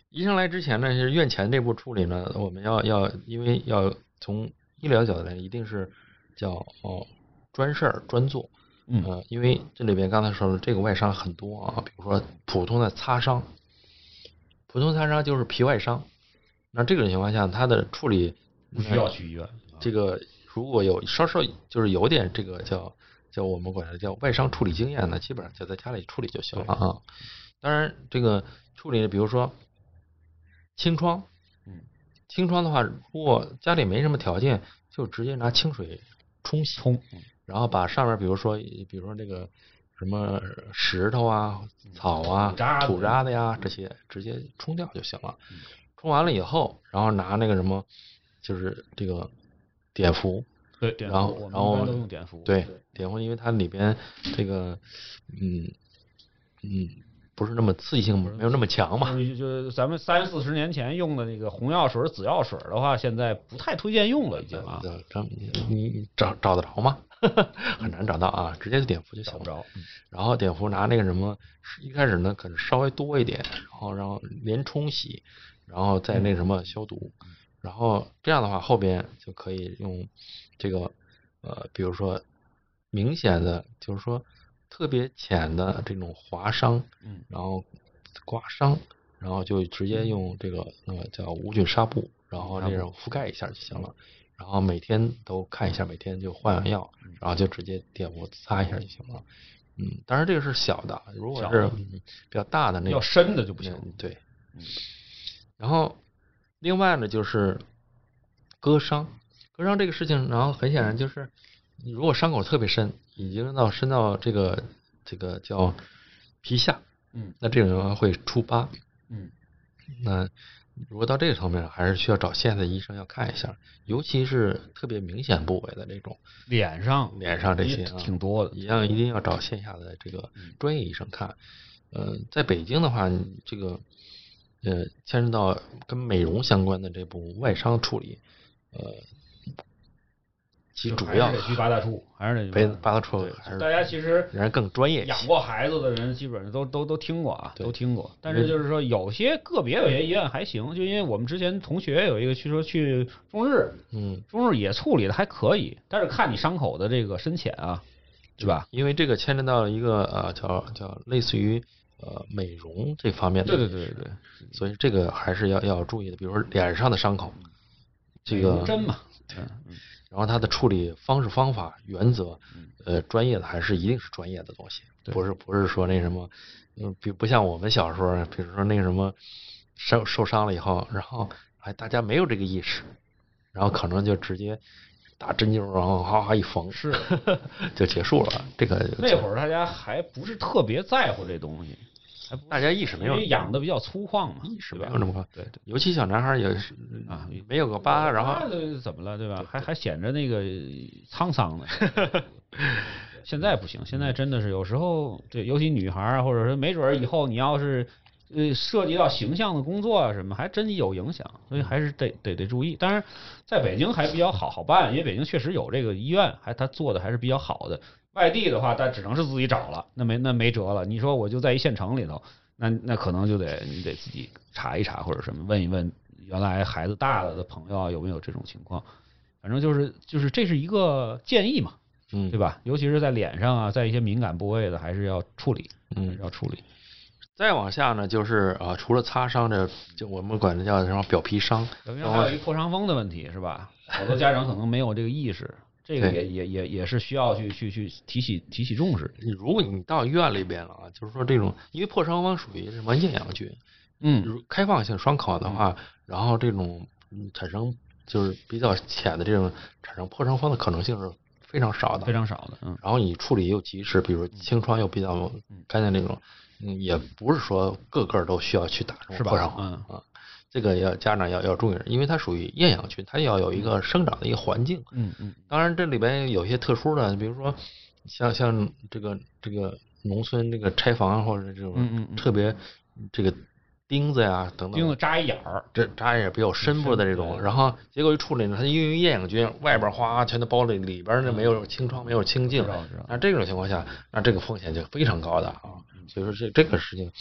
医生来之前呢，是院前这步处理呢，我们要要，因为要从医疗角度来，一定是叫哦专事儿专做，嗯呃，因为这里边刚才说了，这个外伤很多啊，比如说普通的擦伤，普通擦伤就是皮外伤，那这种情况下，他的处理不需要去医院。这个如果有稍稍就是有点这个叫叫我们管它叫外伤处理经验的，基本上就在家里处理就行了啊。当然，这个处理比如说清创，嗯，清创的话，如果家里没什么条件，就直接拿清水冲洗，冲，然后把上面比如说比如说这个什么石头啊、草啊土渣、子土渣子呀这些直接冲掉就行了。冲完了以后，然后拿那个什么，就是这个碘伏，对，碘然后伏然后用碘伏。对，碘伏，因为它里边这个嗯嗯不是那么刺激性没有那么强嘛，就是就咱们三四十年前用的那个红药水、紫药水的话，现在不太推荐用了，已经啊，你你找找得着吗？很难找到啊，直接就碘伏就行了。找不着。嗯然后碘伏拿那个什么，一开始呢可能稍微多一点，然后然后连冲洗，然后再那什么消毒，然后这样的话后边就可以用这个呃，比如说明显的就是说特别浅的这种划伤，嗯然后刮伤，然后就直接用这个那个叫无菌纱布，然后这种覆盖一下就行了。然后每天都看一下，每天就换换药，然后就直接碘伏擦一下就行了。嗯，当然这个是小的，如果是嗯比较大的那种比较深的就不行。嗯对嗯，然后另外呢就是割伤，割伤这个事情，然后很显然就是，你如果伤口特别深，已经到深到这个这个叫皮下，嗯那这种情况会出疤。嗯那如果到这个层面，还是需要找现在的医生要看一下，尤其是特别明显部位的这种脸上脸上这些啊，挺多的。一样一定要找线下的这个嗯专业医生看。呃，在北京的话，这个呃牵扯到跟美容相关的这部外伤处理，呃，其就主要还是得去八大处，还是得去八大处还是大家其实人家更专业一养。过孩子的人基本上都都都听过啊，都听过。但是就是说，有些个别有些医院还行，就因为我们之前同学有一个去说去中日，嗯，中日也处理的还可以，但是看你伤口的这个深浅啊，是吧？因为这个牵扯到一个呃叫叫类似于呃美容这方面的，对对对对对，所以这个还是要要注意的。比如说脸上的伤口，这个针嘛，嗯嗯。然后它的处理方式、方法、原则嗯，呃，专业的还是一定是专业的东西，不是不是说那什么，嗯，比不像我们小时候，比如说那个什么受受伤了以后，然后还大家没有这个意识，然后可能就直接打针灸，然后哗哗一缝，是 就结束了。这个 那会儿大家还不是特别在乎这东西，还大家意识没有因为养的比较粗犷嘛，意识没有那么高，对对。尤其小男孩也是啊没有个疤，然后怎么了，对吧？还还显着那个沧桑呢。现在不行，现在真的是有时候对，尤其女孩儿，或者说没准儿以后你要是呃涉及到形象的工作啊什么，还真有影响，所以还是得得得注意。当然，在北京还比较好好办，因为北京确实有这个医院，还他做的还是比较好的。外地的话，但只能是自己找了，那没那没辙了。你说我就在一县城里头，那那可能就得你得自己查一查或者什么，问一问原来孩子大了的朋友啊有没有这种情况。反正就是就是这是一个建议嘛，嗯，对吧？尤其是在脸上啊，在一些敏感部位的，还是要处理，嗯要处理。再往下呢，就是啊，除了擦伤这，就我们管它叫什么表皮伤，等于还有一破伤风的问题是吧？好多家长可能没有这个意识，这个也也也也是需要去去去提起提起重视。你如果你到医院里边了啊，就是说这种，因为破伤风属于什么厌氧菌，嗯如开放性伤口的话，然后这种嗯产生就是比较浅的这种产生破伤风的可能性是非常少的非。常少的，嗯然后你处理又及时，比如清创又比较干净那种，嗯，也不是说个个都需要去打这是吧种破伤风嗯啊。这个要家长要要注意，因为它属于厌氧菌，它要有一个生长的一个环境。嗯嗯当然，这里边有一些特殊的，比如说像像这个这个农村这个拆房或者这种特别这个钉子呀等等，钉子扎一眼儿，这扎眼比较深部的这种，然后结果一处理呢，它因为厌氧菌外边哗全都包了，里边呢没有清创，没有清净那这种情况下，那这个风险就非常高的啊。所以说这这个事情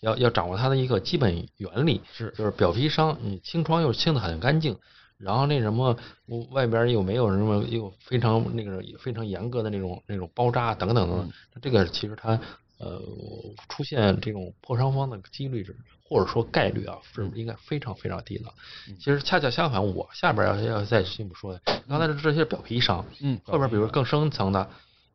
要要掌握它的一个基本原理，是就是表皮伤，你清创又清的很干净，然后那什么外边又没有什么又非常那个非常严格的那种那种包扎等等等等，这个其实它呃出现这种破伤风的几率是或者说概率啊是应该非常非常低的。其实恰恰相反，我下边要要再进一步说的，刚才的这些表皮伤，嗯，后边比如更深层的，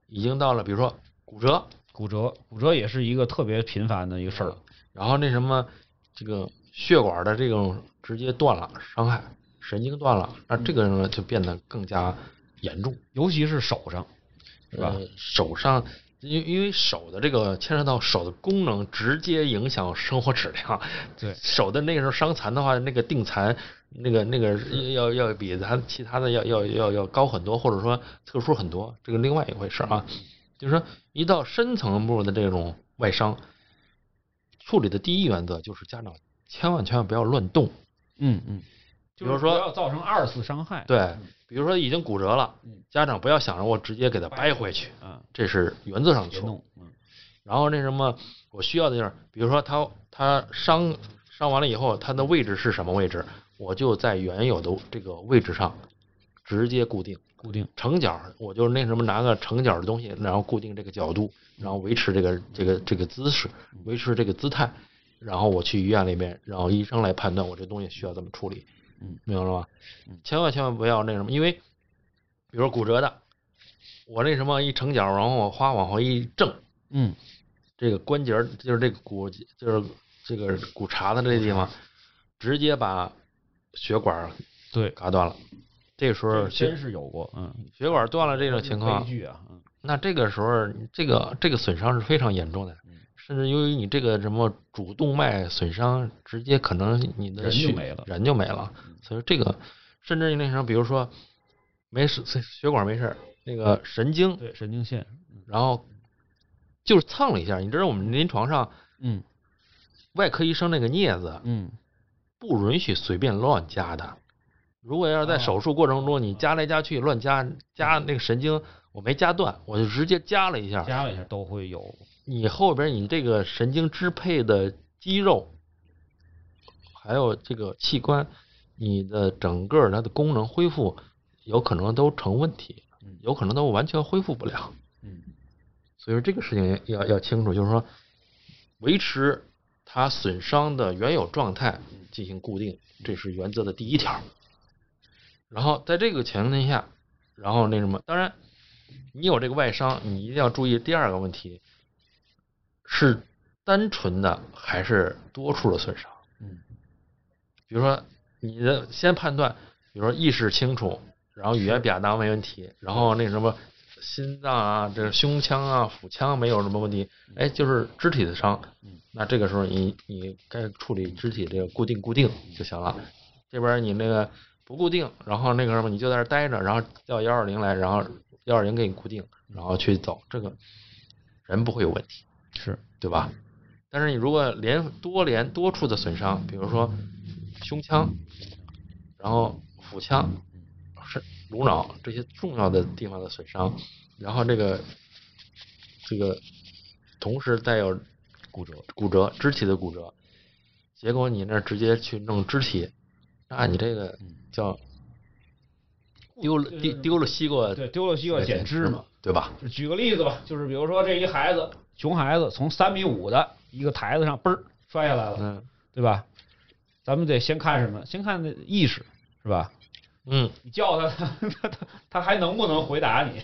已经到了比如说骨折，骨折，骨折也是一个特别频繁的一个事儿。然后那什么这个血管的这种直接断了，伤害神经断了，那这个呢就变得更加严重，尤其是手上，是吧？呃，手上。因因为手的这个牵涉到手的功能，直接影响生活质量。对手的那个时候伤残的话，那个定残，那个那个要要比咱其他的要要要要高很多，或者说特殊很多，这个另外一回事啊。就是说，一到深层部的这种外伤，处理的第一原则就是家长千万千万不要乱动。嗯嗯，比如说不要造成二次伤害。对，比如说已经骨折了嗯，家长不要想着我直接给他掰回去，啊，这是原则上的错然后那什么，我需要的就是，比如说他他伤伤完了以后，他的位置是什么位置，我就在原有的这个位置上直接固定。固定。成角，我就那什么拿个成角的东西，然后固定这个角度，然后维持这个这个这个姿势，维持这个姿态，然后我去医院里面，然后医生来判断我这东西需要怎么处理，嗯，明白了吧嗯？千万千万不要那什么，因为比如说骨折的，我那什么一成角，然后我哗往后一正，嗯，这个关节儿就是这个骨，就是这个骨茬子这地方，直接把血管儿对，嘎断了。这个时候这真是有过，嗯，血管断了这种情况悲，剧啊，嗯那这个时候这个这个损伤是非常严重的嗯，甚至由于你这个什么主动脉损伤，直接可能你的人就没了嗯人就没了。所以这个甚至那什么，比如说没事血管没事儿，那个神经对，神经线，然后就是蹭了一下，你知道我们临床上嗯外科医生那个镊子嗯，不允许随便乱夹的。如果要是在哦手术过程中你加来加去乱加加那个神经，我没夹断，我就直接加了一下，加了一下都会有，你后边你这个神经支配的肌肉，还有这个器官，你的整个它的功能恢复有可能都成问题嗯，有可能都完全恢复不了。嗯所以说这个事情要要清楚，就是说维持它损伤的原有状态进行固定，这是原则的第一条。然后在这个前提下，然后那什么，当然你有这个外伤，你一定要注意第二个问题是单纯的还是多处的损伤。嗯比如说你的先判断，比如说意识清楚，然后语言表达没问题，然后那什么心脏啊、这个胸腔啊、腹腔没有什么问题，哎，就是肢体的伤嗯，那这个时候你你该处理肢体这个固定固定就行了。这边你那个不固定，然后那个什么你就在这儿待着，然后叫幺二零来，然后幺二零给你固定，然后去走，这个人不会有问题，是对吧？但是你如果连多连多处的损伤，比如说胸腔，然后腹腔、是颅脑这些重要的地方的损伤，然后这个这个同时带有骨折，骨折肢体的骨折，结果你那直接去弄肢体，那你这个叫丢了丢丢了西瓜，对，丢了西瓜捡芝麻。对吧？举个例子吧，就是比如说这一孩子，熊孩子从三米五的一个台子上嘣儿摔下来了，嗯对吧？咱们得先看什么？先看那意识，是吧？嗯，你叫他，他他他他还能不能回答你，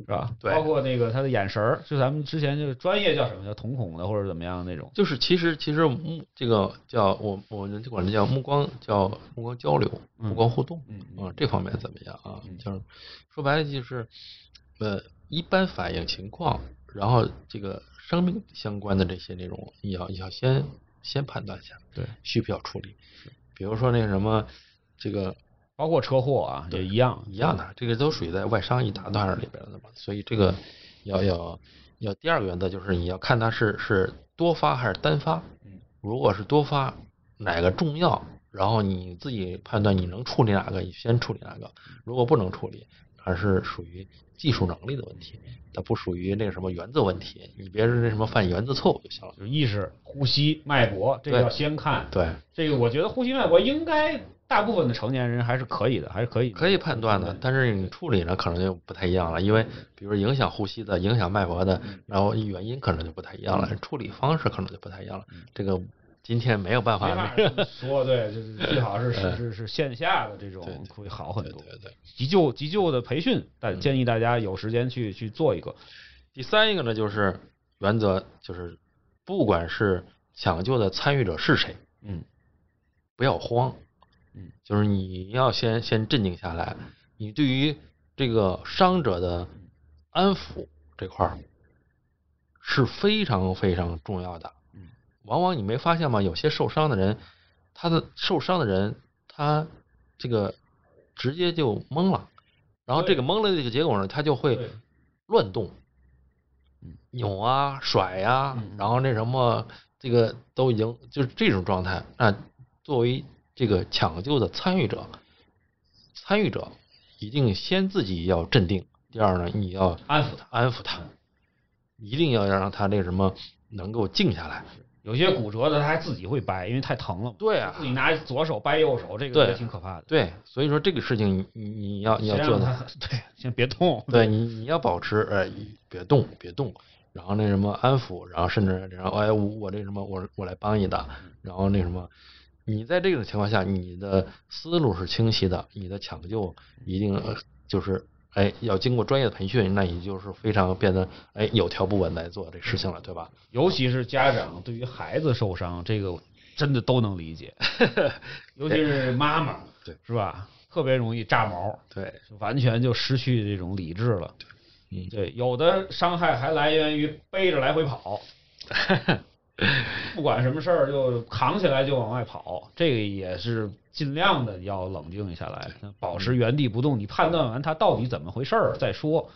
是吧？对包括那个他的眼神儿，就咱们之前就是专业叫什么叫瞳孔的或者怎么样那种，就是其实其实目这个叫我我们就管这叫目光叫目光交流、嗯目光互动嗯啊，这方面怎么样啊嗯？就是说白了就是呃一般反应情况，然后这个生命相关的这些内容，你要你要先先判断一下，对，需不需要处理。比如说那个什么这个包括车祸啊也一样一样的，这个都属于在外伤一大段里边的嘛，所以这个要要要第二个原则就是你要看它是是多发还是单发，嗯如果是多发，哪个重要，然后你自己判断你能处理哪个，你先处理哪个，如果不能处理，还是属于技术能力的问题，它不属于那个什么原则问题，你别是那什么犯原则错误就行了。就意识、呼吸、脉搏，这个要先看。对，这个我觉得呼吸脉搏应该大部分的成年人还是可以的，还是可以可以判断的，但是你处理呢可能就不太一样了，因为比如影响呼吸的、影响脉搏的，然后原因可能就不太一样了，处理方式可能就不太一样了。这个今天没有办法法说，对，就是最好是是是是线下的这种会好很多。对对对。急救急救的培训，但建议大家有时间去去做一个。第三一个呢，就是原则，就是不管是抢救的参与者是谁，嗯。不要慌，嗯，就是你要先先镇静下来，你对于这个伤者的安抚这块儿是非常非常重要的。嗯，往往你没发现吗？有些受伤的人，他的受伤的人，他这个直接就懵了，然后这个懵了的这个结果呢，他就会乱动嗯，扭啊甩呀、然后那什么这个都已经就是这种状态。那作为这个抢救的参与者，参与者一定先自己要镇定，第二呢，你要安抚他。安抚他，一定要让他那什么能够静下来。有些骨折的他还自己会掰，因为太疼了。对啊自己拿左手掰右手，这个也挺可怕的。对，所以说这个事情你你你要你要做的，他 对，先别动。对你你要保持呃别动别动，然后那什么安抚，然后甚至然后哎我我这什么我我来帮你的，然后那什么，你在这种情况下，你的思路是清晰的，你的抢救一定呃就是哎要经过专业的培训，那你就是非常变得哎有条不紊来做这事情了，对吧？尤其是家长对于孩子受伤，这个真的都能理解，尤其是妈妈，对，是吧？特别容易炸毛，对，就完全就失去这种理智了。嗯对，有的伤害还来源于背着来回跑，不管什么事儿就扛起来就往外跑，这个也是尽量的要冷静下来，保持原地不动。你判断完他到底怎么回事儿再说。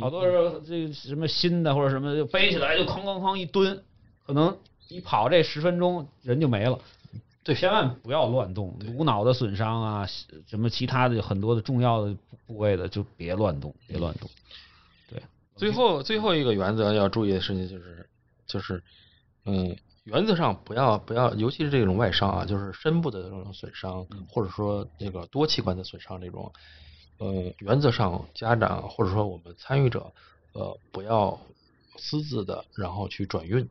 好多人这个什么新的或者什么就背起来就哐哐哐一蹲，可能一跑这十分钟人就没了。对千万不要乱动，颅脑的损伤啊，什么其他的很多的重要的部位的就别乱动，别乱动。对，最后最后一个原则要注意的事情就是就是嗯。原则上不要不要，尤其是这种外伤啊，就是深部的这种损伤，或者说这个多器官的损伤这种，呃，原则上家长或者说我们参与者，呃，不要私自的然后去转运，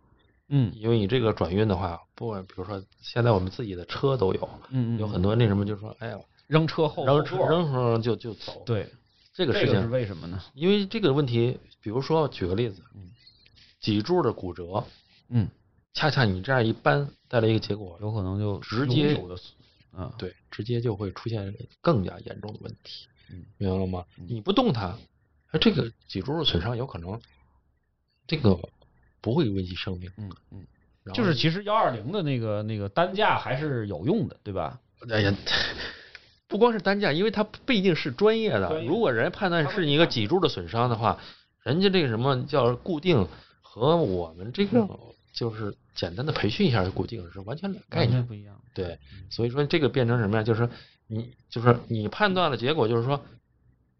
嗯因为你这个转运的话，不管比如说现在我们自己的车都有，嗯嗯，有很多那什么，就说哎呀，扔车后扔车扔上就就走，对，这个事情是为什么呢？因为这个问题，比如说举个例子嗯，脊柱的骨折，嗯，恰恰你这样一搬，带来一个结果，有可能就直接有的，嗯，对，直接就会出现更加严重的问题，嗯明白了吗？你不动它，哎，这个脊柱的损伤有可能，这个不会危及生命，嗯嗯，就是其实幺二零的那个那个担架还是有用的，对吧？哎呀，不光是担架，因为他不一定是专业的。如果人家判断是一个脊柱的损伤的话，人家这个什么叫固定和我们这个 就是简单的培训一下就固定是完全两个概念。不一样。对，所以说这个变成什么呀？就是你就是你判断的结果就是说，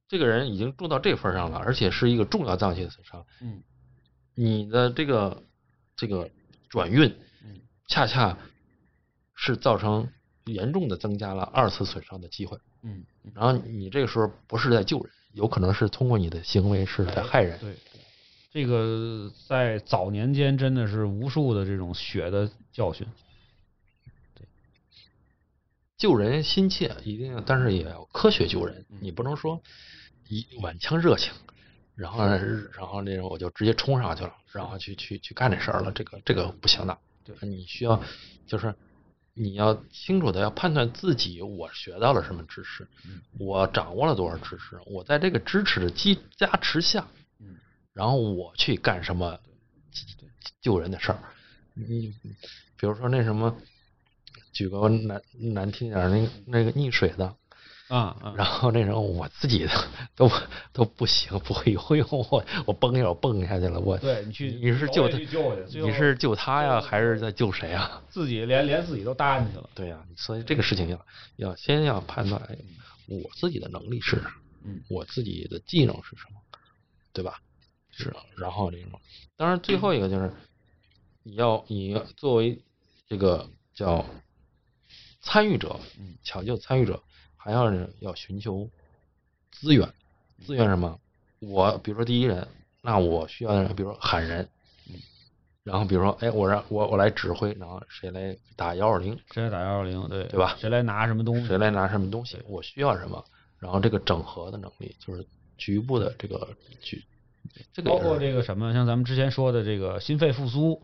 这个人已经重到这份上了，而且是一个重要脏器的损伤。嗯你的这个这个转运嗯，恰恰是造成严重的增加了二次损伤的机会。嗯，嗯然后你这个时候不是在救人，有可能是通过你的行为是在害人。对这个在早年间真的是无数的这种血的教训。救人心切，一定要，但是也要科学救人。你不能说一满腔热情，然后然后那种我就直接冲上去了，然后去去去干这事儿了，这个这个不行的。就是你需要就是你要清楚的要判断自己我学到了什么知识，我掌握了多少知识，我在这个知识的基加持下，嗯然后我去干什么救人的事儿。你比如说那什么，举个难难听点儿，那个那个溺水的，啊啊，然后那时候我自己的都都不行，不会游泳，我我蹦一下我蹦下去了，我对你去你是救他你是救他呀，还是在救谁啊？自己连连自己都搭进去了。对呀、所以这个事情要要先要判断哎我自己的能力是啥，嗯我自己的技能是什么，对吧？是，然后这种，当然最后一个就是你要你作为这个叫参与者，嗯抢救参与者，还要是要寻求资源，资源什么？我比如说第一人，那我需要比如说喊人，嗯然后比如说哎我让我我来指挥，然后谁来打幺二零，谁来打幺二零？对对吧谁来拿什么东西？谁来拿什么东西，我需要什么，然后这个整合的能力就是局部的这个局，这个包括这个什么，像咱们之前说的这个心肺复苏，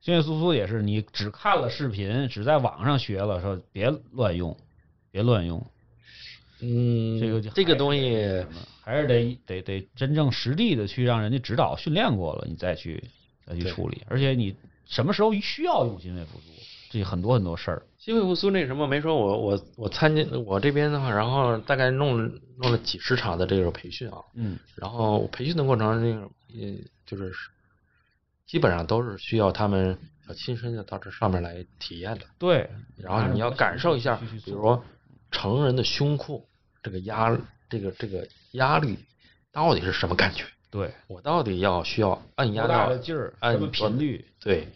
心肺复苏也是你只看了视频，只在网上学了，说别乱用，别乱用，嗯，这个这个东西还是得得得真正实地的去让人家指导训练过了，你再去再去处理，而且你什么时候需要用心肺复苏，这很多很多事儿。心肺复苏那什么没说我我我参加我这边的话，然后大概弄了弄了几十场的这个培训啊，嗯然后培训的过程这个呃就是基本上都是需要他们要亲身的到这上面来体验的。对，然后你要感受一下，比如说成人的胸廓这个压这个这个压力到底是什么感觉？对，我到底要需要按压多大劲儿，按频率，对，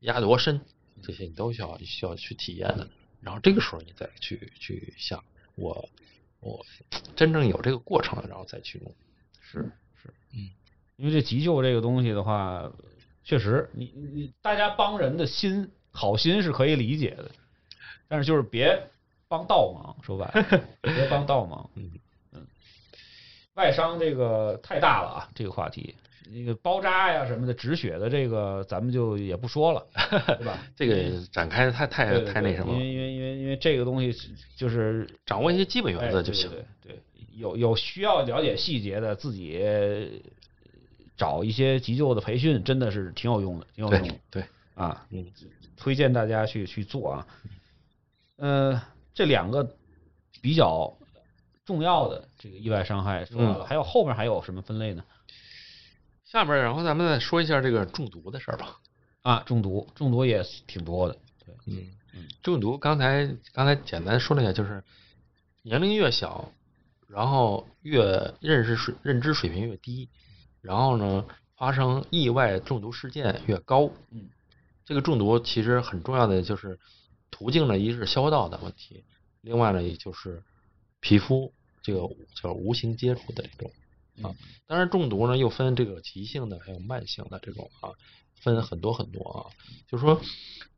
压多深，这些你都需要需要去体验的。然后这个时候你再去去想，我我真正有这个过程了，然后再去弄。是是，嗯，因为这急救这个东西的话，确实你你你大家帮人的心好心是可以理解的，但是就是别帮倒忙，说白了，别帮倒忙。嗯嗯，外伤这个太大了啊，这个话题。那个包扎呀什么的止血的这个，咱们就也不说了，对吧？这个展开的太太太那什么了，因为因为因为因为这个东西就是掌握一些基本原哎则就行。对对对，有有需要了解细节的，自己呃找一些急救的培训，真的是挺有用的，挺有用的对对，啊！嗯，推荐大家去去做啊。呃，这两个比较重要的这个意外伤害说完了，嗯还有后面还有什么分类呢？下面然后咱们再说一下这个中毒的事儿吧。啊，中毒，中毒也挺多的，对，嗯嗯，中毒刚才刚才简单说了一下，就是年龄越小，然后越认识水认知水平越低，然后呢发生意外中毒事件越高。嗯，这个中毒其实很重要的就是途径呢，一是消化道的问题，另外呢也就是皮肤这个叫无形接触的这种啊。当然中毒呢又分这个急性的还有慢性的这种啊，分很多很多啊。就是说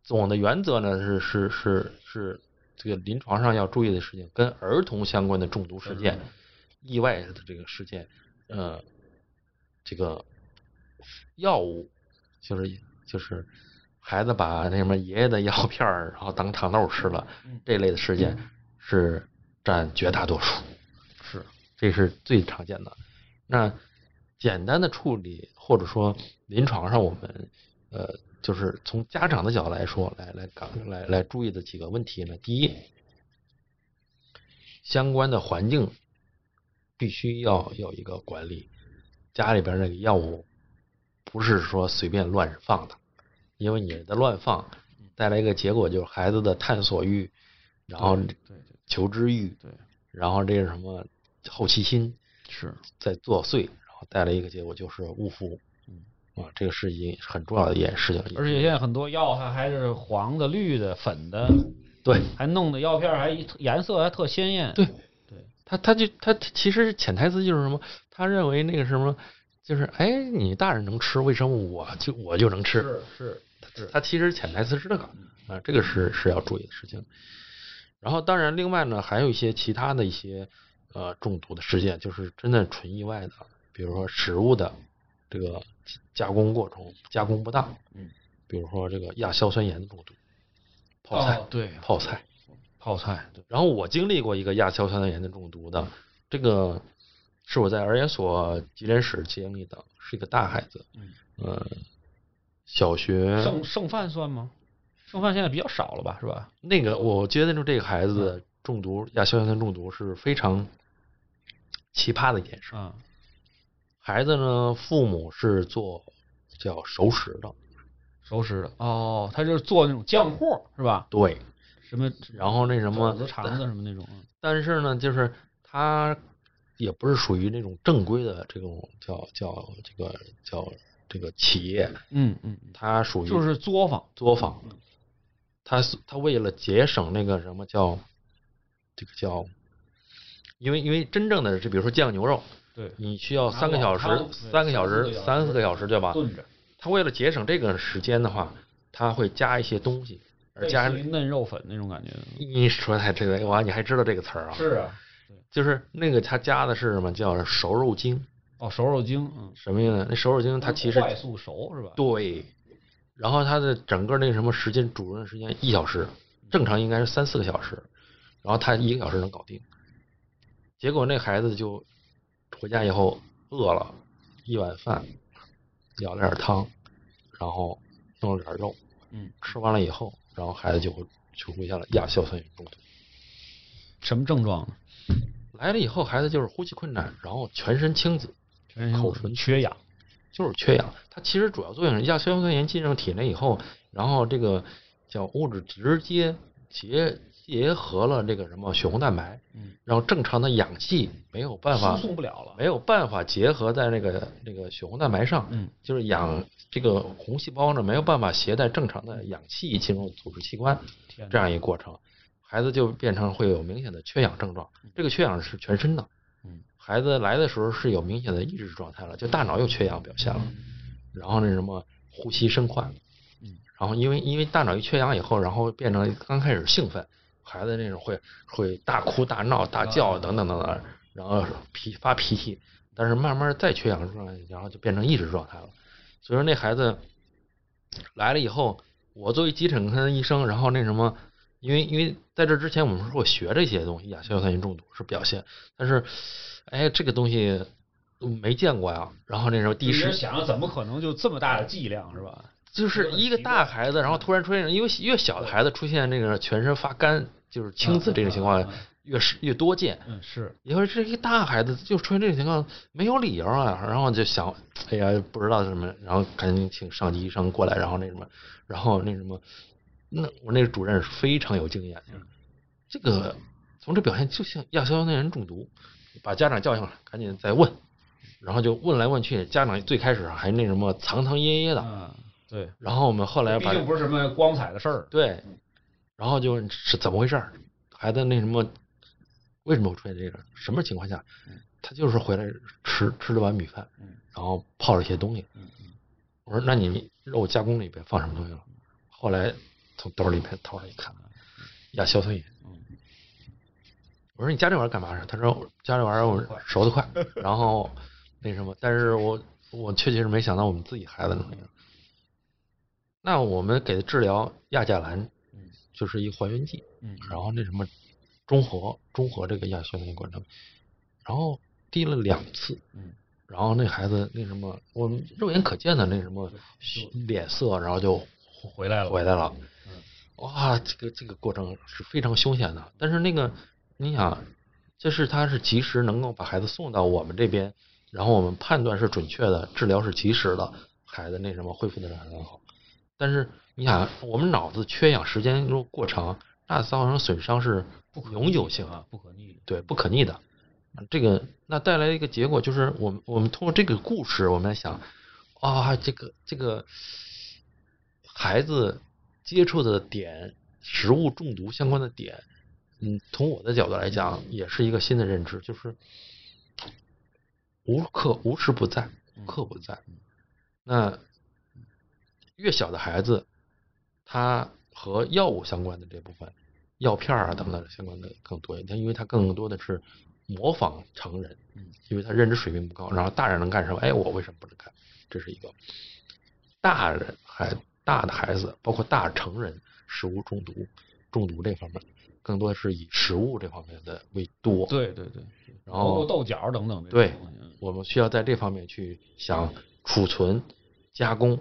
总的原则呢是是是是这个临床上要注意的事情，跟儿童相关的中毒事件、意外的这个事件，呃，这个药物就是就是孩子把那什么爷爷的药片儿，然后当糖豆吃了，这类的事件是占绝大多数，是这是最常见的。那简单的处理或者说临床上我们呃就是从家长的角度来说，来来讲来来注意的几个问题呢，第一，相关的环境必须要有一个管理，家里边那个药物不是说随便乱放的，因为你的乱放带来一个结果就是孩子的探索欲，然后求知欲，对，然后这个什么好奇心是，在作祟，然后带来一个结果就是误服。嗯啊，这个是一很重要的一件事情。而且现在很多药它还是黄的、绿的、粉的，对还弄的药片还颜色还特鲜艳。对对，他他就他其实潜台词就是什么？他认为那个什么，就是哎，你大人能吃，为什么我就我就能吃？是是是，他其实潜台词是这个啊，这个是是要注意的事情。然后当然，另外呢，还有一些其他的一些呃中毒的事件，就是真的纯意外的，比如说食物的这个加工过程加工不当，嗯，比如说这个亚硝酸盐的中毒，泡菜，哦对泡菜。泡菜，对，然后我经历过一个亚硝酸盐的中毒的，这个是我在儿研所急诊室经历的，是一个大孩子，嗯，呃，小学剩剩饭算吗？剩饭现在比较少了吧，是吧？那个，我接得就这个孩子中毒亚硝酸盐中毒是非常奇葩的一件事。嗯，孩子呢，父母是做叫熟食的，熟食的。哦，他就是做那种酱货是吧？对，什么然后那什么肘子、肠子什么那种，嗯。但是呢，就是他也不是属于那种正规的这种叫叫这个叫这个企业，嗯嗯，嗯。他属于就是作坊，作坊，他是他为了节省那个什么叫这个叫，因为因为真正的就比如说酱牛肉，对，你需要三个小时、三个小时、三四个小时对吧？炖着，他为了节省这个时间的话，他会加一些东西，而加嫩肉粉那种感觉。你说太这个哇，你还知道这个词儿啊？是啊，就是那个他加的是什么叫熟肉精？哦，熟肉精，嗯，什么意思？那熟肉精它其实快速熟是吧？对，然后它的整个那个什么时间煮的时间一小时，正常应该是三四个小时，然后它一个小时能搞定。结果那孩子就回家以后饿了，一碗饭，舀了点汤，然后弄了点肉，嗯，吃完了以后，然后孩子就会就出现了亚硝酸盐中毒。什么症状呢？来了以后，孩子就是呼吸困难，然后全身青紫，全身口唇缺氧，就是缺氧。它其实主要作用是亚硝酸盐进入体内以后，然后这个叫物质直接结结合了这个什么血红蛋白，嗯，然后正常的氧气没有办法输送不了了。没有办法结合在那个那个血红蛋白上，嗯，就是氧这个红细胞呢没有办法携带正常的氧气进入组织器官，这样一个过程，孩子就变成会有明显的缺氧症状。这个缺氧是全身的，嗯，孩子来的时候是有明显的抑制状态了，就大脑又缺氧表现了，然后那什么呼吸深快，嗯，然后因为因为大脑一缺氧以后，然后变成刚开始兴奋，孩子那种会会大哭大闹大叫等等等等，然后脾发脾气，但是慢慢再缺氧状态，然后就变成抑制状态了。所以说那孩子来了以后，我作为急诊科的医生，然后那什么，因为因为在这之前我们是会学这些东西，亚硝酸盐中毒是表现，但是哎这个东西没见过呀。然后那时候第一时想怎么可能就这么大的剂量是吧？就是一个大孩子，然后突然出现，因为越小的孩子出现那个全身发干，就是青紫这种情况越是越多见。嗯，是，因为这一个大孩子就出现这种情况，没有理由啊，然后就想，哎呀，不知道什么，然后赶紧请上级医生过来，然后那什么，然后那什么，那我那个主任是非常有经验的，这个从这表现就像亚硝酸盐中毒，把家长叫上来，赶紧再问，然后就问来问去，家长最开始还那什么藏藏掖掖的，嗯，对，然后我们后来把毕竟不是什么光彩的事儿。对，然后就是怎么回事儿？孩子那什么，为什么会出现这个？什么情况下？他就是回来吃吃了碗米饭，嗯然后泡了一些东西。我说：“那你肉加工里边放什么东西了？”后来从兜里边掏出来一看，亚硝酸盐。嗯我说：“你加这玩意儿干嘛？”他说：“加这玩意儿我熟得快。”然后那什么，但是我我确实是没想到我们自己孩子能那样。那我们给他治疗亚甲蓝，嗯就是一还原剂。嗯，然后那什么中和中和这个亚硝酸盐过程，然后滴了两次，嗯，然后那孩子那什么，我们肉眼可见的那什么脸色，然后就回来了，回来了。嗯哇，这个这个过程是非常凶险的。但是那个你想，这是他是及时能够把孩子送到我们这边，然后我们判断是准确的，治疗是及时的，孩子那什么恢复的是很好。但是你想，我们脑子缺氧时间如果过长，那造成损伤是永久性啊，不可逆的。对，不可逆的。这个那带来一个结果就是，我们我们通过这个故事，我们来想啊，这个这个孩子接触的点，食物中毒相关的点，嗯，从我的角度来讲，也是一个新的认知，就是无刻无时不在，无刻不在。那越小的孩子，他和药物相关的这部分，药片儿啊等等相关的更多一点，因为他更多的是模仿成人，因为他认知水平不高，然后大人能干什么？哎，我为什么不能干？这是一个大人孩大的孩子，包括大成人食物中毒中毒这方面，更多的是以食物这方面的为多。对对对，然后包括豆角等等对我们需要在这方面去想储存、加工嗯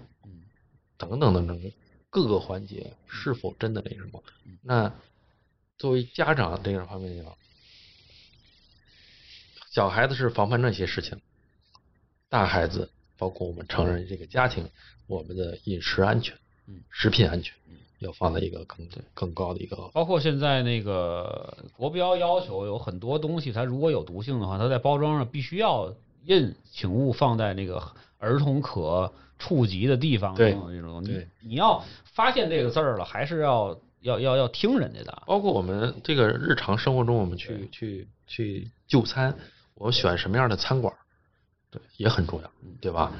等等等等各个环节是否真的那什么。那作为家长这个方面讲，小孩子是防范这些事情，大孩子包括我们成人这个家庭，我们的饮食安全、嗯。食品安全要放在一个更更高的一个包括现在那个国标要求有很多东西，它如果有毒性的话，它在包装上必须要印“请勿放在那个儿童可触及的地方”对等等这种。对你你要发现这个字儿了，还是要要要要听人家的。包括我们这个日常生活中，我们去去去就餐，我选什么样的餐馆儿，对，也很重要，对吧？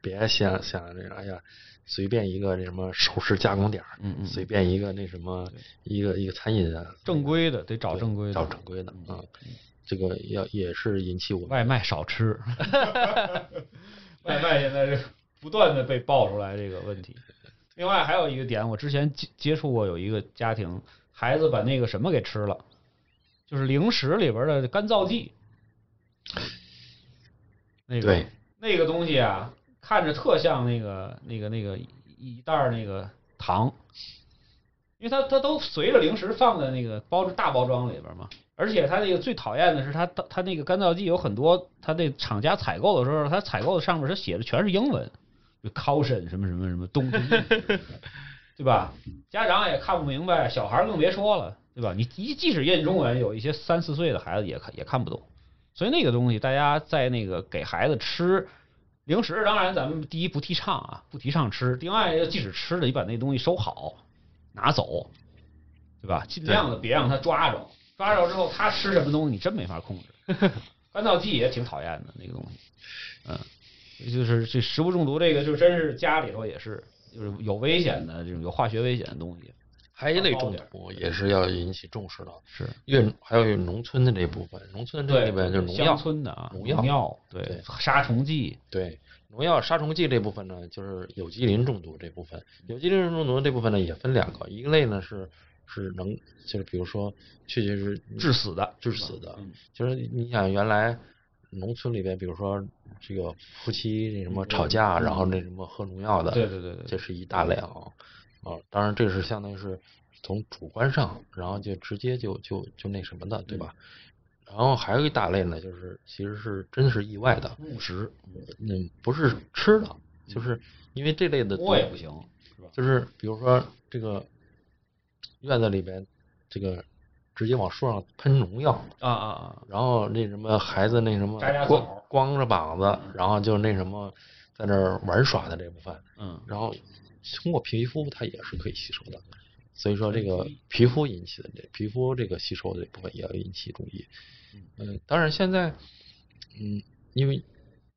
别想想这个，哎呀，随便一个那什么首饰加工点儿，嗯嗯随便一个那什么一个一个餐饮啊，正规的得找正规的，找正规的啊，这个要也是引起我外卖少吃。外卖现在是不断的被爆出来这个问题。另外还有一个点，我之前接接触过，有一个家庭孩子把那个什么给吃了，就是零食里边的干燥剂。那个对那个东西啊，看着特像那个那个那个一一袋儿那个糖，因为它它都随着零食放在那个包大包装里边嘛。而且它那个最讨厌的是它它那个干燥剂有很多，它那厂家采购的时候，它采购的上面它写的全是英文，就 caution 什么什么什么东西，对吧？家长也看不明白，小孩儿更别说了，对吧？你即即使印中文，有一些三四岁的孩子也看也看不懂。所以那个东西，大家在那个给孩子吃零食，当然咱们第一不提倡啊，不提倡吃。另外，即使吃了，你把那东西收好，拿走，对吧？尽量的别让他抓着，抓着之后他吃什么东西，你真没法控制。干燥剂也挺讨厌的那个东西，嗯，就是这食物中毒这个，就真是家里头也是，就是有危险的这种有化学危险的东西，还有一类中毒也是要引起重视的，是越还有农村的这部分，农村这对里边就是农药乡，村的啊，农农药对对杀虫剂，对，农药、杀虫剂这部分呢，就是有机磷中毒这部分。有机磷中毒这部分呢，也分两个，一个类呢是是能，就是比如说确确是致死的，致死的，嗯就是你想原来农村里边，比如说这个夫妻那什么吵架，然后那什么喝农药的，对对对对这是一大类啊啊，当然这是相当于是从主观上，然后就直接就就就那什么的，对吧？然后还有一大类呢，就是其实是真是意外的，误食，嗯，不是吃的，就是因为这类的毒摸也不行，是吧？就是比如说这个院子里边这个直接往树上喷农药，啊啊啊，然后那什么孩子那什么光光着膀子，然后就那什么在那儿玩耍的这部分，嗯，然后通过皮肤它也是可以吸收的，所以说这个皮肤引起的这皮肤这个吸收的这部分也要引起注意。嗯，当然现在，嗯，因为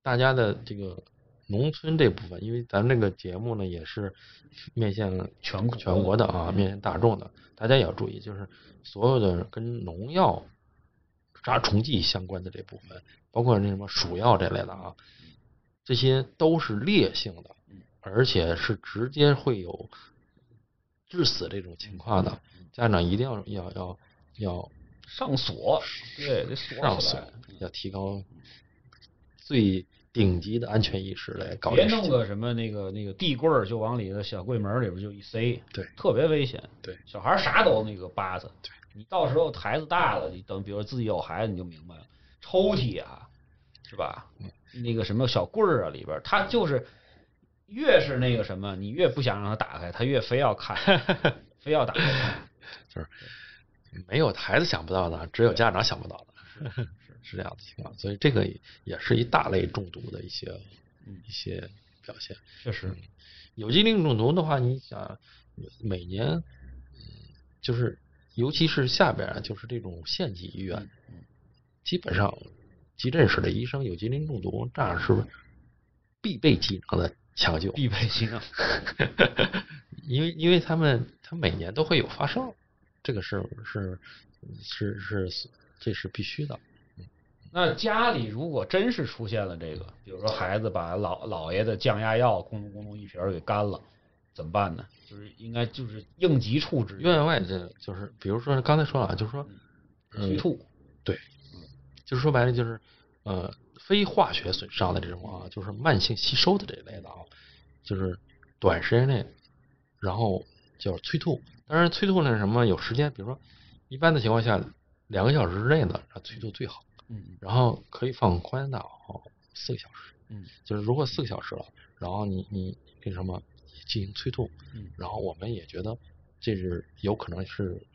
大家的这个农村这部分，因为咱这个节目呢也是面向全国全国的啊，面向大众的，大家也要注意，就是所有的跟农药、杀虫剂相关的这部分，包括那什么鼠药这类的啊，这些都是烈性的，而且是直接会有致死这种情况的，家长一定要要要要上锁，对，得锁。要提高最顶级的安全意识来搞别。弄个什么那个那个地柜儿就往里的小柜门里边就一塞，对特别危险。对小孩儿啥都那个扒子，你到时候孩子大了，你等比如自己有孩子，你就明白了，抽屉啊，是吧？那个什么小柜儿啊里边他，就是越是那个什么，你越不想让他打开，他越非要看，非要打开 就是。没有孩子想不到的，只有家长想不到的，是是这样的情况。所以这个也是一大类中毒的一些嗯一些表现。确实，有机磷中毒的话，你想每年，嗯，就是尤其是下边儿就是这种县级医院，基本上急诊室的医生有机磷中毒，这样是必备技能的抢救，必备技能。因为因为他们他每年都会有发生，这个是是是是这是必须的。那家里如果真是出现了这个，比如说孩子把老姥爷的降压药咕咚咕咚一瓶给干了，怎么办呢？就是应该就是应急处置，院外这就是比如说刚才说了，就是说催吐。对，就是说白了就是呃非化学损伤的这种啊，就是慢性吸收的这一类的啊，就是短时间内，然后叫催吐。当然催吐呢什么有时间，比如说一般的情况下两个小时之内的催吐最好，嗯然后可以放宽到四个小时。嗯就是如果四个小时了，然后你你那什么进行催吐，嗯然后我们也觉得这是有可能是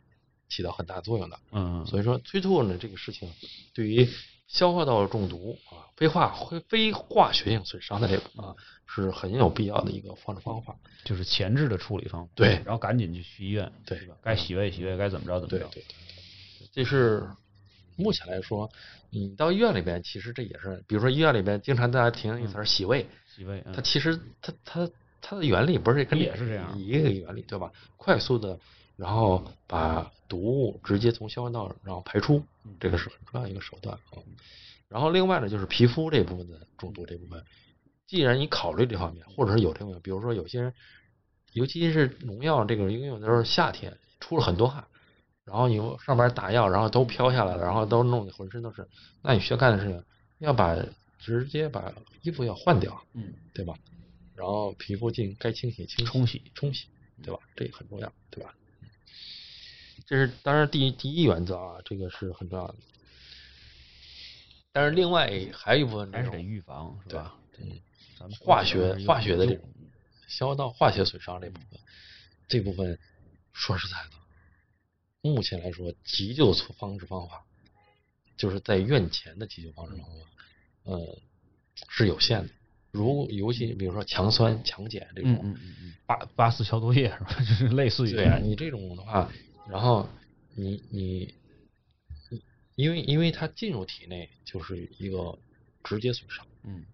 起到很大作用的。嗯，所以说催吐呢这个事情，对于消化道中毒啊、非化非化学性损伤的这个啊，是很有必要的一个防治方法。就是前置的处理方法。对然后赶紧就去医院，对吧？该洗胃洗胃，该怎么着怎么着。对对对，这是目前来说，你到医院里边，其实这也是，比如说医院里边经常大家听一词儿洗胃，洗胃，嗯它其实它它它的原理不是跟也是这样一个原理对吧？快速的，然后把毒物直接从消化道然后排出，这个是很重要一个手段啊。然后另外呢，就是皮肤这部分的中毒这部分，既然你考虑这方面，或者是有这方面，比如说有些人，尤其是农药这个，因为有的时候夏天出了很多汗，然后你上边打药，然后都飘下来了，然后都弄得浑身都是，那你需要干的事情，要把直接把衣服要换掉，嗯，对吧？然后皮肤进该清洗清洗冲洗冲洗，对吧？这个很重要，对吧？这是当然第一第一原则啊，这个是很重要的。但是另外还有一部分还是得预防，是吧？对，咱们化学化学的这种种消化道化学损伤这部分，这部分说实在的，目前来说急救方式方法，就是在院前的急救方式方法，呃，是有限的。如尤其比如说强酸、强碱这种，嗯嗯嗯嗯，八八四消毒液是吧？就是类似于对啊，你这种的话，然后你你你，因为因为它进入体内就是一个直接损伤，嗯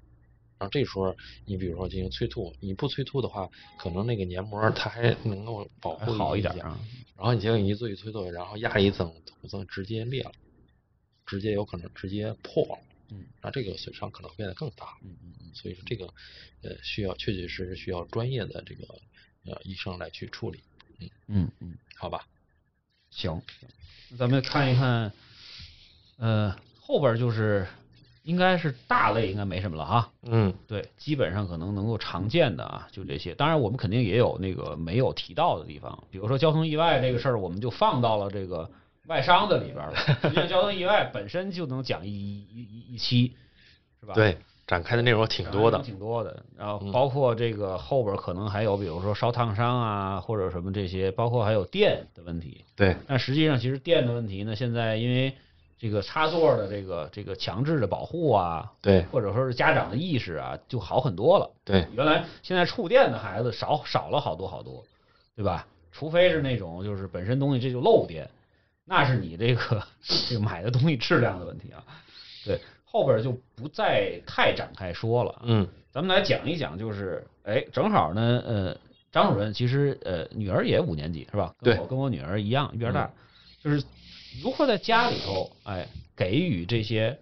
然后这时候你比如说进行催吐，你不催吐的话，可能那个黏膜它还能够保护好一点啊。然后你结果你一做一催吐，然后压一层土层直接裂了，直接有可能直接破了，嗯那这个损伤可能变得更大。嗯嗯嗯，所以说这个呃需要确确实实需要专业的这个呃医生来去处理，嗯嗯嗯，好吧？行，那咱们看一看，呃，后边就是应该是大类应该没什么了哈。嗯对，基本上可能能够常见的啊，就这些。当然，我们肯定也有那个没有提到的地方，比如说交通意外这个事儿，我们就放到了这个外伤的里边了。实际上，交通意外本身就能讲一一一一期，是吧？对，展开的内容挺多的。挺多的。然后嗯包括这个后边可能还有，比如说烧烫伤啊，或者什么这些，包括还有电的问题。对，但实际上，其实电的问题呢，现在因为这个插座的这个这个强制的保护啊，对或者说是家长的意识啊，就好很多了。对，原来现在触电的孩子少少了好多好多，对吧？除非是那种就是本身东西这就漏电，那是你这个这个买的东西质量的问题啊。对，后边就不再太展开说了。嗯咱们来讲一讲，就是哎，正好呢，呃，张主任其实呃女儿也五年级是吧？跟对我跟我女儿一样一边大，就是如何在家里头哎给予这些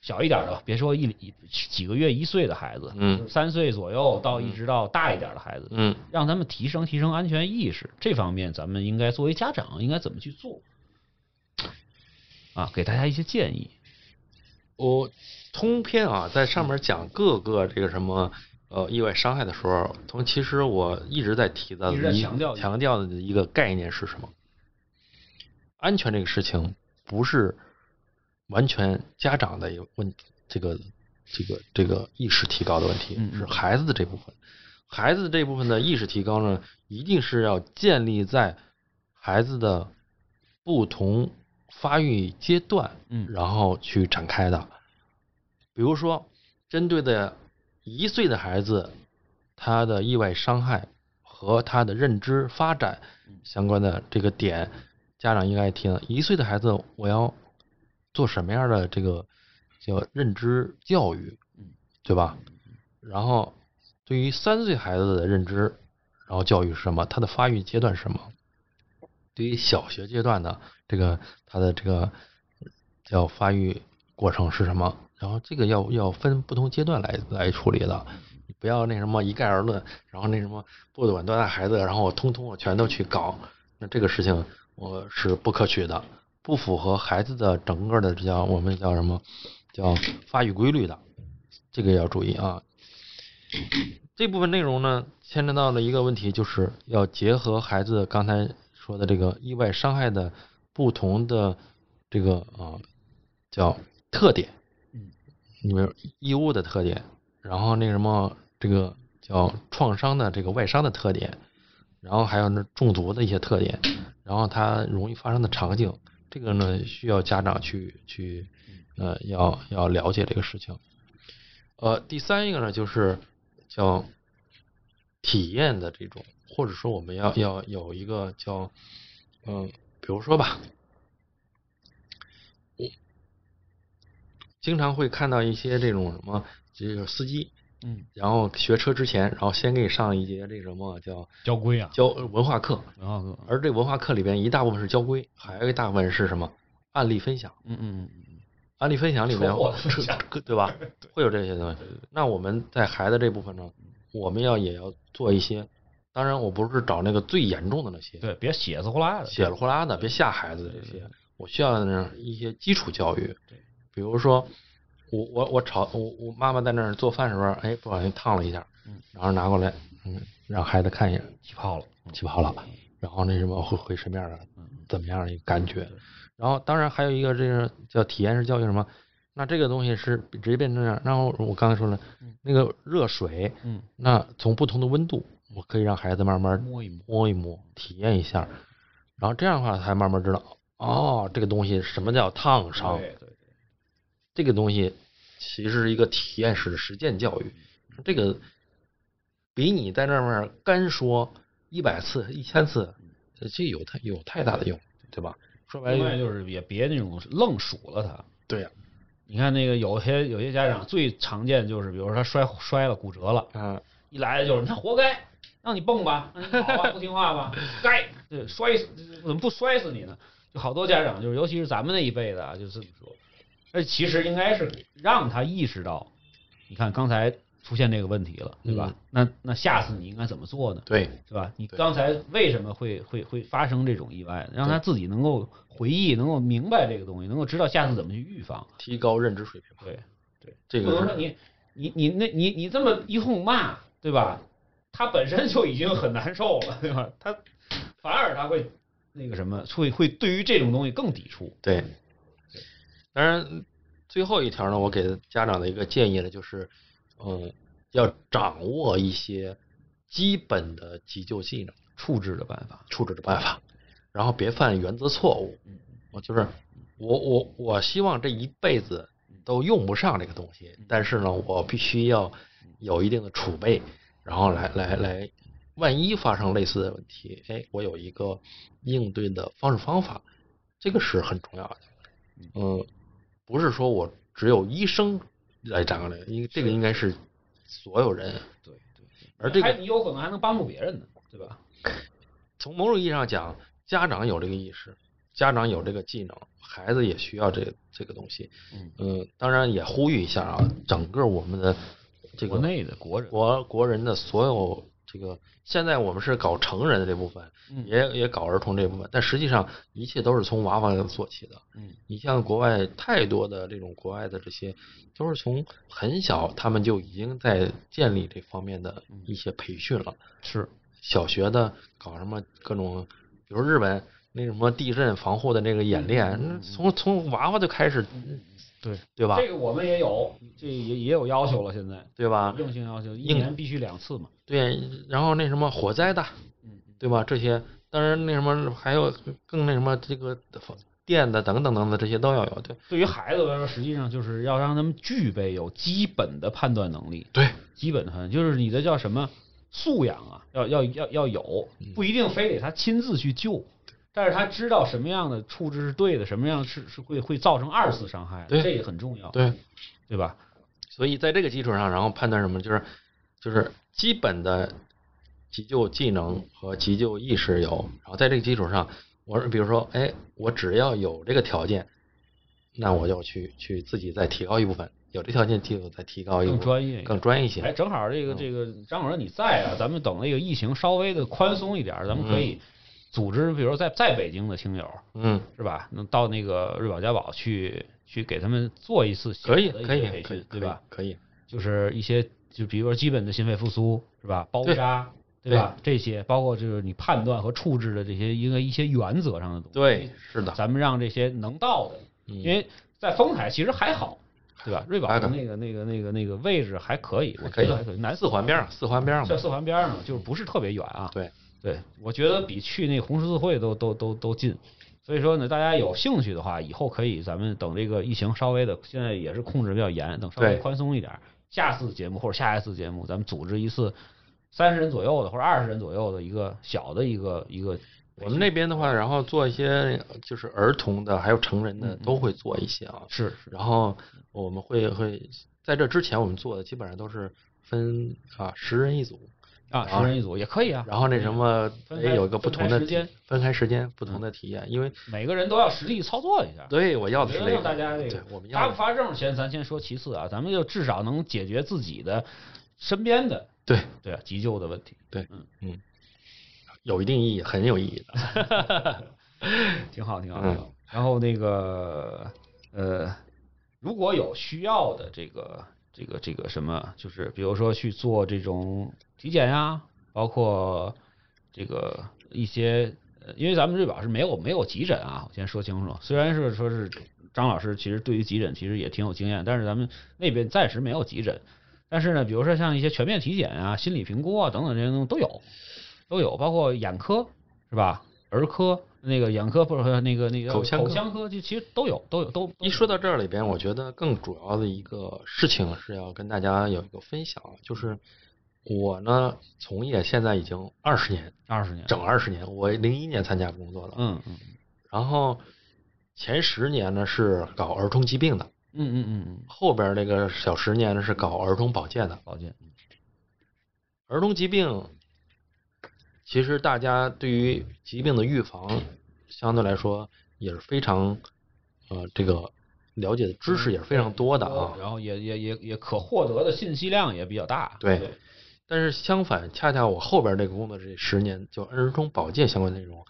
小一点的，别说一一几个月一岁的孩子，嗯就是三岁左右到一直到大一点的孩子，嗯让他们提升提升安全意识，这方面咱们应该作为家长应该怎么去做？啊，给大家一些建议。我通篇啊，在上面讲各个这个什么呃意外伤害的时候，同其实我一直在提的强调强调的一个概念是什么？安全这个事情不是完全家长的问这个这个这个意识提高的问题，是孩子的这部分。孩子这部分的意识提高呢，一定是要建立在孩子的不同发育阶段，嗯然后去展开的。比如说，针对的一岁的孩子，他的意外伤害和他的认知发展相关的这个点，家长应该听。一岁的孩子，我要做什么样的这个叫认知教育，对吧？然后，对于三岁孩子的认知，然后教育是什么？他的发育阶段是什么？对于小学阶段的这个他的这个叫发育过程是什么？然后这个要要分不同阶段来来处理的，你不要那什么一概而论，然后那什么不管多大孩子，然后我通通我全都去搞，那这个事情我是不可取的，不符合孩子的整个的这叫我们叫什么叫发育规律的，这个要注意啊。这部分内容呢，牵扯到了一个问题，就是要结合孩子刚才说的这个意外伤害的不同的这个啊叫特点，嗯，你比如义乌的特点，然后那什么这个叫创伤的这个外伤的特点，然后还有那中毒的一些特点，然后它容易发生的场景，这个呢需要家长去去呃要要了解这个事情。呃，第三一个呢就是叫体验的这种，或者说我们要要有一个叫嗯、比如说吧，我经常会看到一些这种什么，这个司机，嗯，然后学车之前，然后先给你上一节这什么叫交规啊，交文化课，文化课，而这文化课里边一大部分是交规，还有一大部分是什么？案例分享。嗯嗯嗯案例分享里面 对吧？会有这些东西。那我们在孩子这部分呢，我们要也要做一些。当然，我不是找那个最严重的那些，对，别血丝呼啦的，血了呼啦的，别吓孩子这些。我需要一些基础教育，比如说，我我我炒我我妈妈在那儿做饭的时候，哎，不小心烫了一下，然后拿过来，嗯，让孩子看一眼，起泡了，起泡了，然后那什么会会什么样的，怎么样的一个感觉？然后当然还有一个这个叫体验式教育什么？那这个东西是直接变成这样。然后我刚才说了，那个热水，嗯，那从不同的温度，我可以让孩子慢慢摸一摸，摸一摸，体验一下，然后这样的话才慢慢知道，哦，这个东西什么叫烫伤，这个东西其实是一个体验式的实践教育，这个比你在那面干说一百次、一千次，这这有太有太大的用，对吧？说白了，就是也别那种愣数了他。对呀、你看那个有些有些家长最常见就是，比如说他摔摔了骨折了，啊，一来就是他活该，让你蹦吧，让你跑吧，不听话吧，该对摔死怎么不摔死你呢？就好多家长就是，尤其是咱们那一辈的啊，就这么说。而其实应该是让他意识到，你看刚才出现这个问题了，对吧？那那下次你应该怎么做呢？对，是吧？你刚才为什么会会会发生这种意外？让他自己能够回忆，能够明白这个东西，能够知道下次怎么去预防。提高认知水平，对对，这个不能说你你你那你你这么一通骂，对吧？他本身就已经很难受了，对吧？他反而他会那个什么，会会对于这种东西更抵触。对。当然，最后一条呢，我给家长的一个建议呢，就是，嗯，要掌握一些基本的急救技能。处置的办法，处置的办法，然后别犯原则错误。我就是我我我希望这一辈子都用不上这个东西，但是呢，我必须要有一定的储备，然后来来来，万一发生类似的问题，哎，我有一个应对的方式方法，这个是很重要的。嗯，不是说我只有医生来掌握的，因为这个应该是所有人。对对，而这个你有可能还能帮助别人呢，对吧？从某种意义上讲，家长有这个意识，家长有这个技能，孩子也需要这个这个东西。嗯当然也呼吁一下啊，整个我们的这个国内的国人，国国人的所有这个，现在我们是搞成人的这部分，嗯。也也搞儿童这部分，但实际上一切都是从娃娃做起的。嗯。你像国外太多的这种国外的这些，都是从很小他们就已经在建立这方面的一些培训了。是。小学的搞什么各种，比如日本那什么地震防护的那个演练，那从从娃娃就开始，对对吧？这个我们也有，这也也有要求了，现在对吧？硬性要求，一年必须两次嘛。对，然后那什么火灾的，嗯，对吧？这些当然那什么还有更那什么这个电的等等等等这些都要有，对对于孩子来说，实际上就是要让他们具备有基本的判断能力，对基本的判断就是你的叫什么素养啊，要要要要有，嗯不一定非得他亲自去救。但是他知道什么样的处置是对的，什么样是是会会造成二次伤害这也很重要，对，对吧？所以在这个基础上，然后判断什么，就是就是基本的急救技能和急救意识有，然后在这个基础上，我比如说，哎，我只要有这个条件，那我就去去自己再提高一部分，有这条件就再提高一部分，更专业更专业一哎，些。正好这个这个张主任你在啊，咱们等那个疫情稍微的宽松一点儿，咱们可以组织，比如说在在北京的听友嗯，是吧？能到那个瑞宝家宝去去给他们做一次可以，可以培，可以训，，对吧？？可以，就是一些就比如说基本的心肺复苏是吧？包扎对吧？这些包括就是你判断和处置的这些一个一些原则上的东西。对，是的，咱们让这些能到的，嗯因为在丰台其实还好，对吧？瑞宝的那个那个那个那个位置还可以，我可以觉得还可以。南四环边上，四环边上在，四环边上，就是不是特别远啊。对，对，我觉得比去那个红十字会都都都都近。所以说呢，大家有兴趣的话，以后可以咱们等这个疫情稍微的，现在也是控制比较严，等稍微宽松一点，下次节目或者下一次节目，咱们组织一次三十人左右的或者二十人左右的一个小的一个一个。我们那边的话，然后做一些就是儿童的，还有成人的都会做一些啊。是是然后我们会会在这之前我们做的基本上都是分啊十人一组，啊，十人一组也可以啊。然后那什么也有一个不同的分开时间分开时间不同的体验，因为每个人都要实际操作一下。对我要的是这个，大家这个我们发不发证先咱先说其次啊，咱们就至少能解决自己的身边的对对啊急救的问题。对嗯嗯有一定意义，很有意义的。挺好，挺好，嗯挺好。然后那个呃，如果有需要的这个这个这个什么，就是比如说去做这种体检呀，包括这个一些，呃因为咱们瑞宝是没有没有急诊啊，我先说清楚。虽然是说是张老师，其实对于急诊其实也挺有经验，但是咱们那边暂时没有急诊。但是呢，比如说像一些全面体检啊、心理评估啊等等这些东西都有，都有，包括眼科是吧？儿科那个眼科或者那个那个口腔科口腔科，就其实都有，都有，都一说到这里边，我觉得更主要的一个事情是要跟大家有一个分享，就是我呢从业现在已经二十年，二十年，整二十年，我零一年参加工作的，嗯嗯然后前十年呢是搞儿童疾病的，嗯嗯嗯嗯，后边那个小十年呢是搞儿童保健的。保健，儿童疾病，其实大家对于疾病的预防，相对来说也是非常，呃，这个了解的知识也是非常多的啊。然后也也也也可获得的信息量也比较大，对但是相反，恰恰我后边这个工作这十年，就儿童保健相关内容，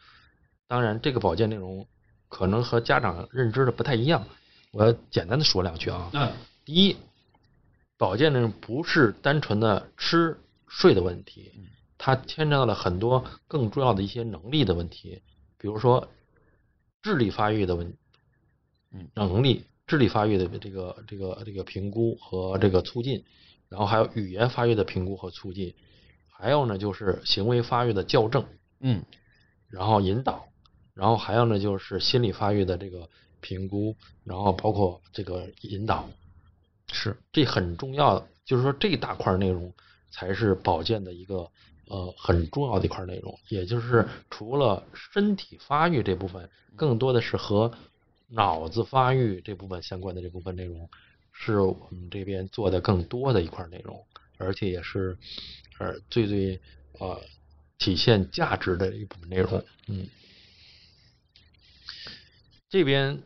当然这个保健内容可能和家长认知的不太一样，我要简单的说两句啊。嗯第一，保健内容不是单纯的吃睡的问题，它牵扯到了很多更重要的一些能力的问题，比如说智力发育的问，嗯。能力、智力发育的这个这个这个评估和这个促进，然后还有语言发育的评估和促进，还有呢就是行为发育的校正，嗯然后引导，然后还有呢就是心理发育的这个评估，然后包括这个引导，是。这很重要的，就是说这一大块内容才是保健的一个呃很重要的一块内容，也就是除了身体发育这部分，更多的是和脑子发育这部分相关的这部分内容，是我们这边做的更多的一块内容，而且也是呃最最呃体现价值的一部分内容，嗯。这边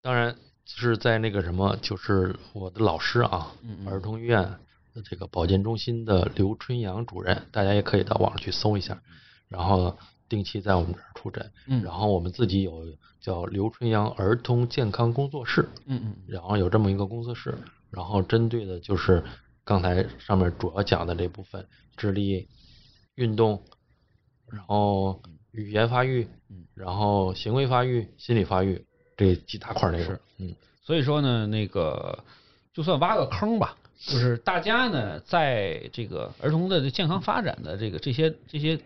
当然是在那个什么，就是我的老师啊，儿童医院的这个保健中心的刘春阳主任，大家也可以到网上去搜一下，然后定期在我们这儿出诊，嗯。然后我们自己有叫刘春阳儿童健康工作室，嗯嗯然后有这么一个工作室，然后针对的就是刚才上面主要讲的这部分智力、运动，然后语言发育，嗯，然后行为发育、心理发育这几大块内容是。嗯。所以说呢，那个就算挖个坑吧，就是大家呢在这个儿童的健康发展的这个这些这些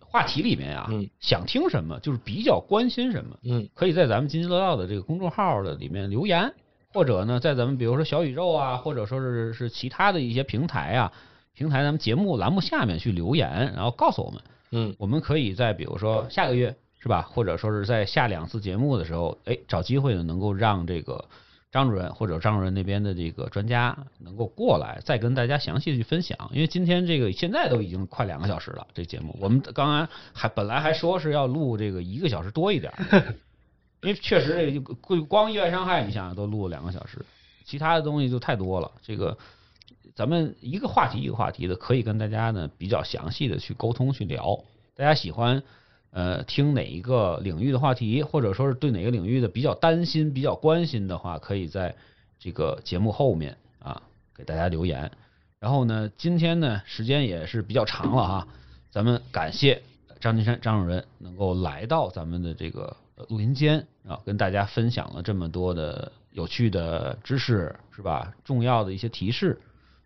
话题里面啊，嗯想听什么，就是比较关心什么，嗯可以在咱们津津乐道的这个公众号的里面留言，或者呢，在咱们比如说小宇宙啊，或者说是是其他的一些平台啊，平台咱们节目栏目下面去留言，然后告诉我们，嗯。我们可以在比如说下个月是吧，或者说是在下两次节目的时候，哎，找机会呢能够让这个张主任或者张主任那边的这个专家能够过来，再跟大家详细的去分享。因为今天这个现在都已经快两个小时了，这节目我们刚刚还本来还说是要录这个一个小时多一点儿，因为确实这个就光意外伤害，你想想都录了两个小时，其他的东西就太多了，这个。咱们一个话题一个话题的，可以跟大家呢比较详细的去沟通去聊。大家喜欢呃听哪一个领域的话题，或者说是对哪个领域的比较担心、比较关心的话，可以在这个节目后面啊给大家留言。然后呢，今天呢时间也是比较长了哈，咱们感谢张金山张主任能够来到咱们的这个录音间啊，跟大家分享了这么多的有趣的知识，是吧？重要的一些提示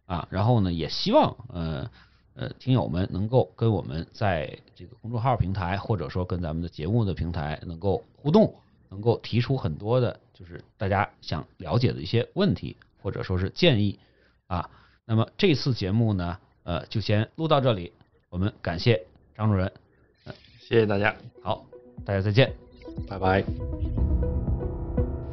啊，然后呢，也希望呃呃听友们能够跟我们在这个公众号平台，或者说跟咱们的节目的平台能够互动，能够提出很多的，就是大家想了解的一些问题，或者说是建议啊。那么这次节目呢，呃，就先录到这里，我们感谢张主任，呃谢谢大家，好，大家再见。拜拜。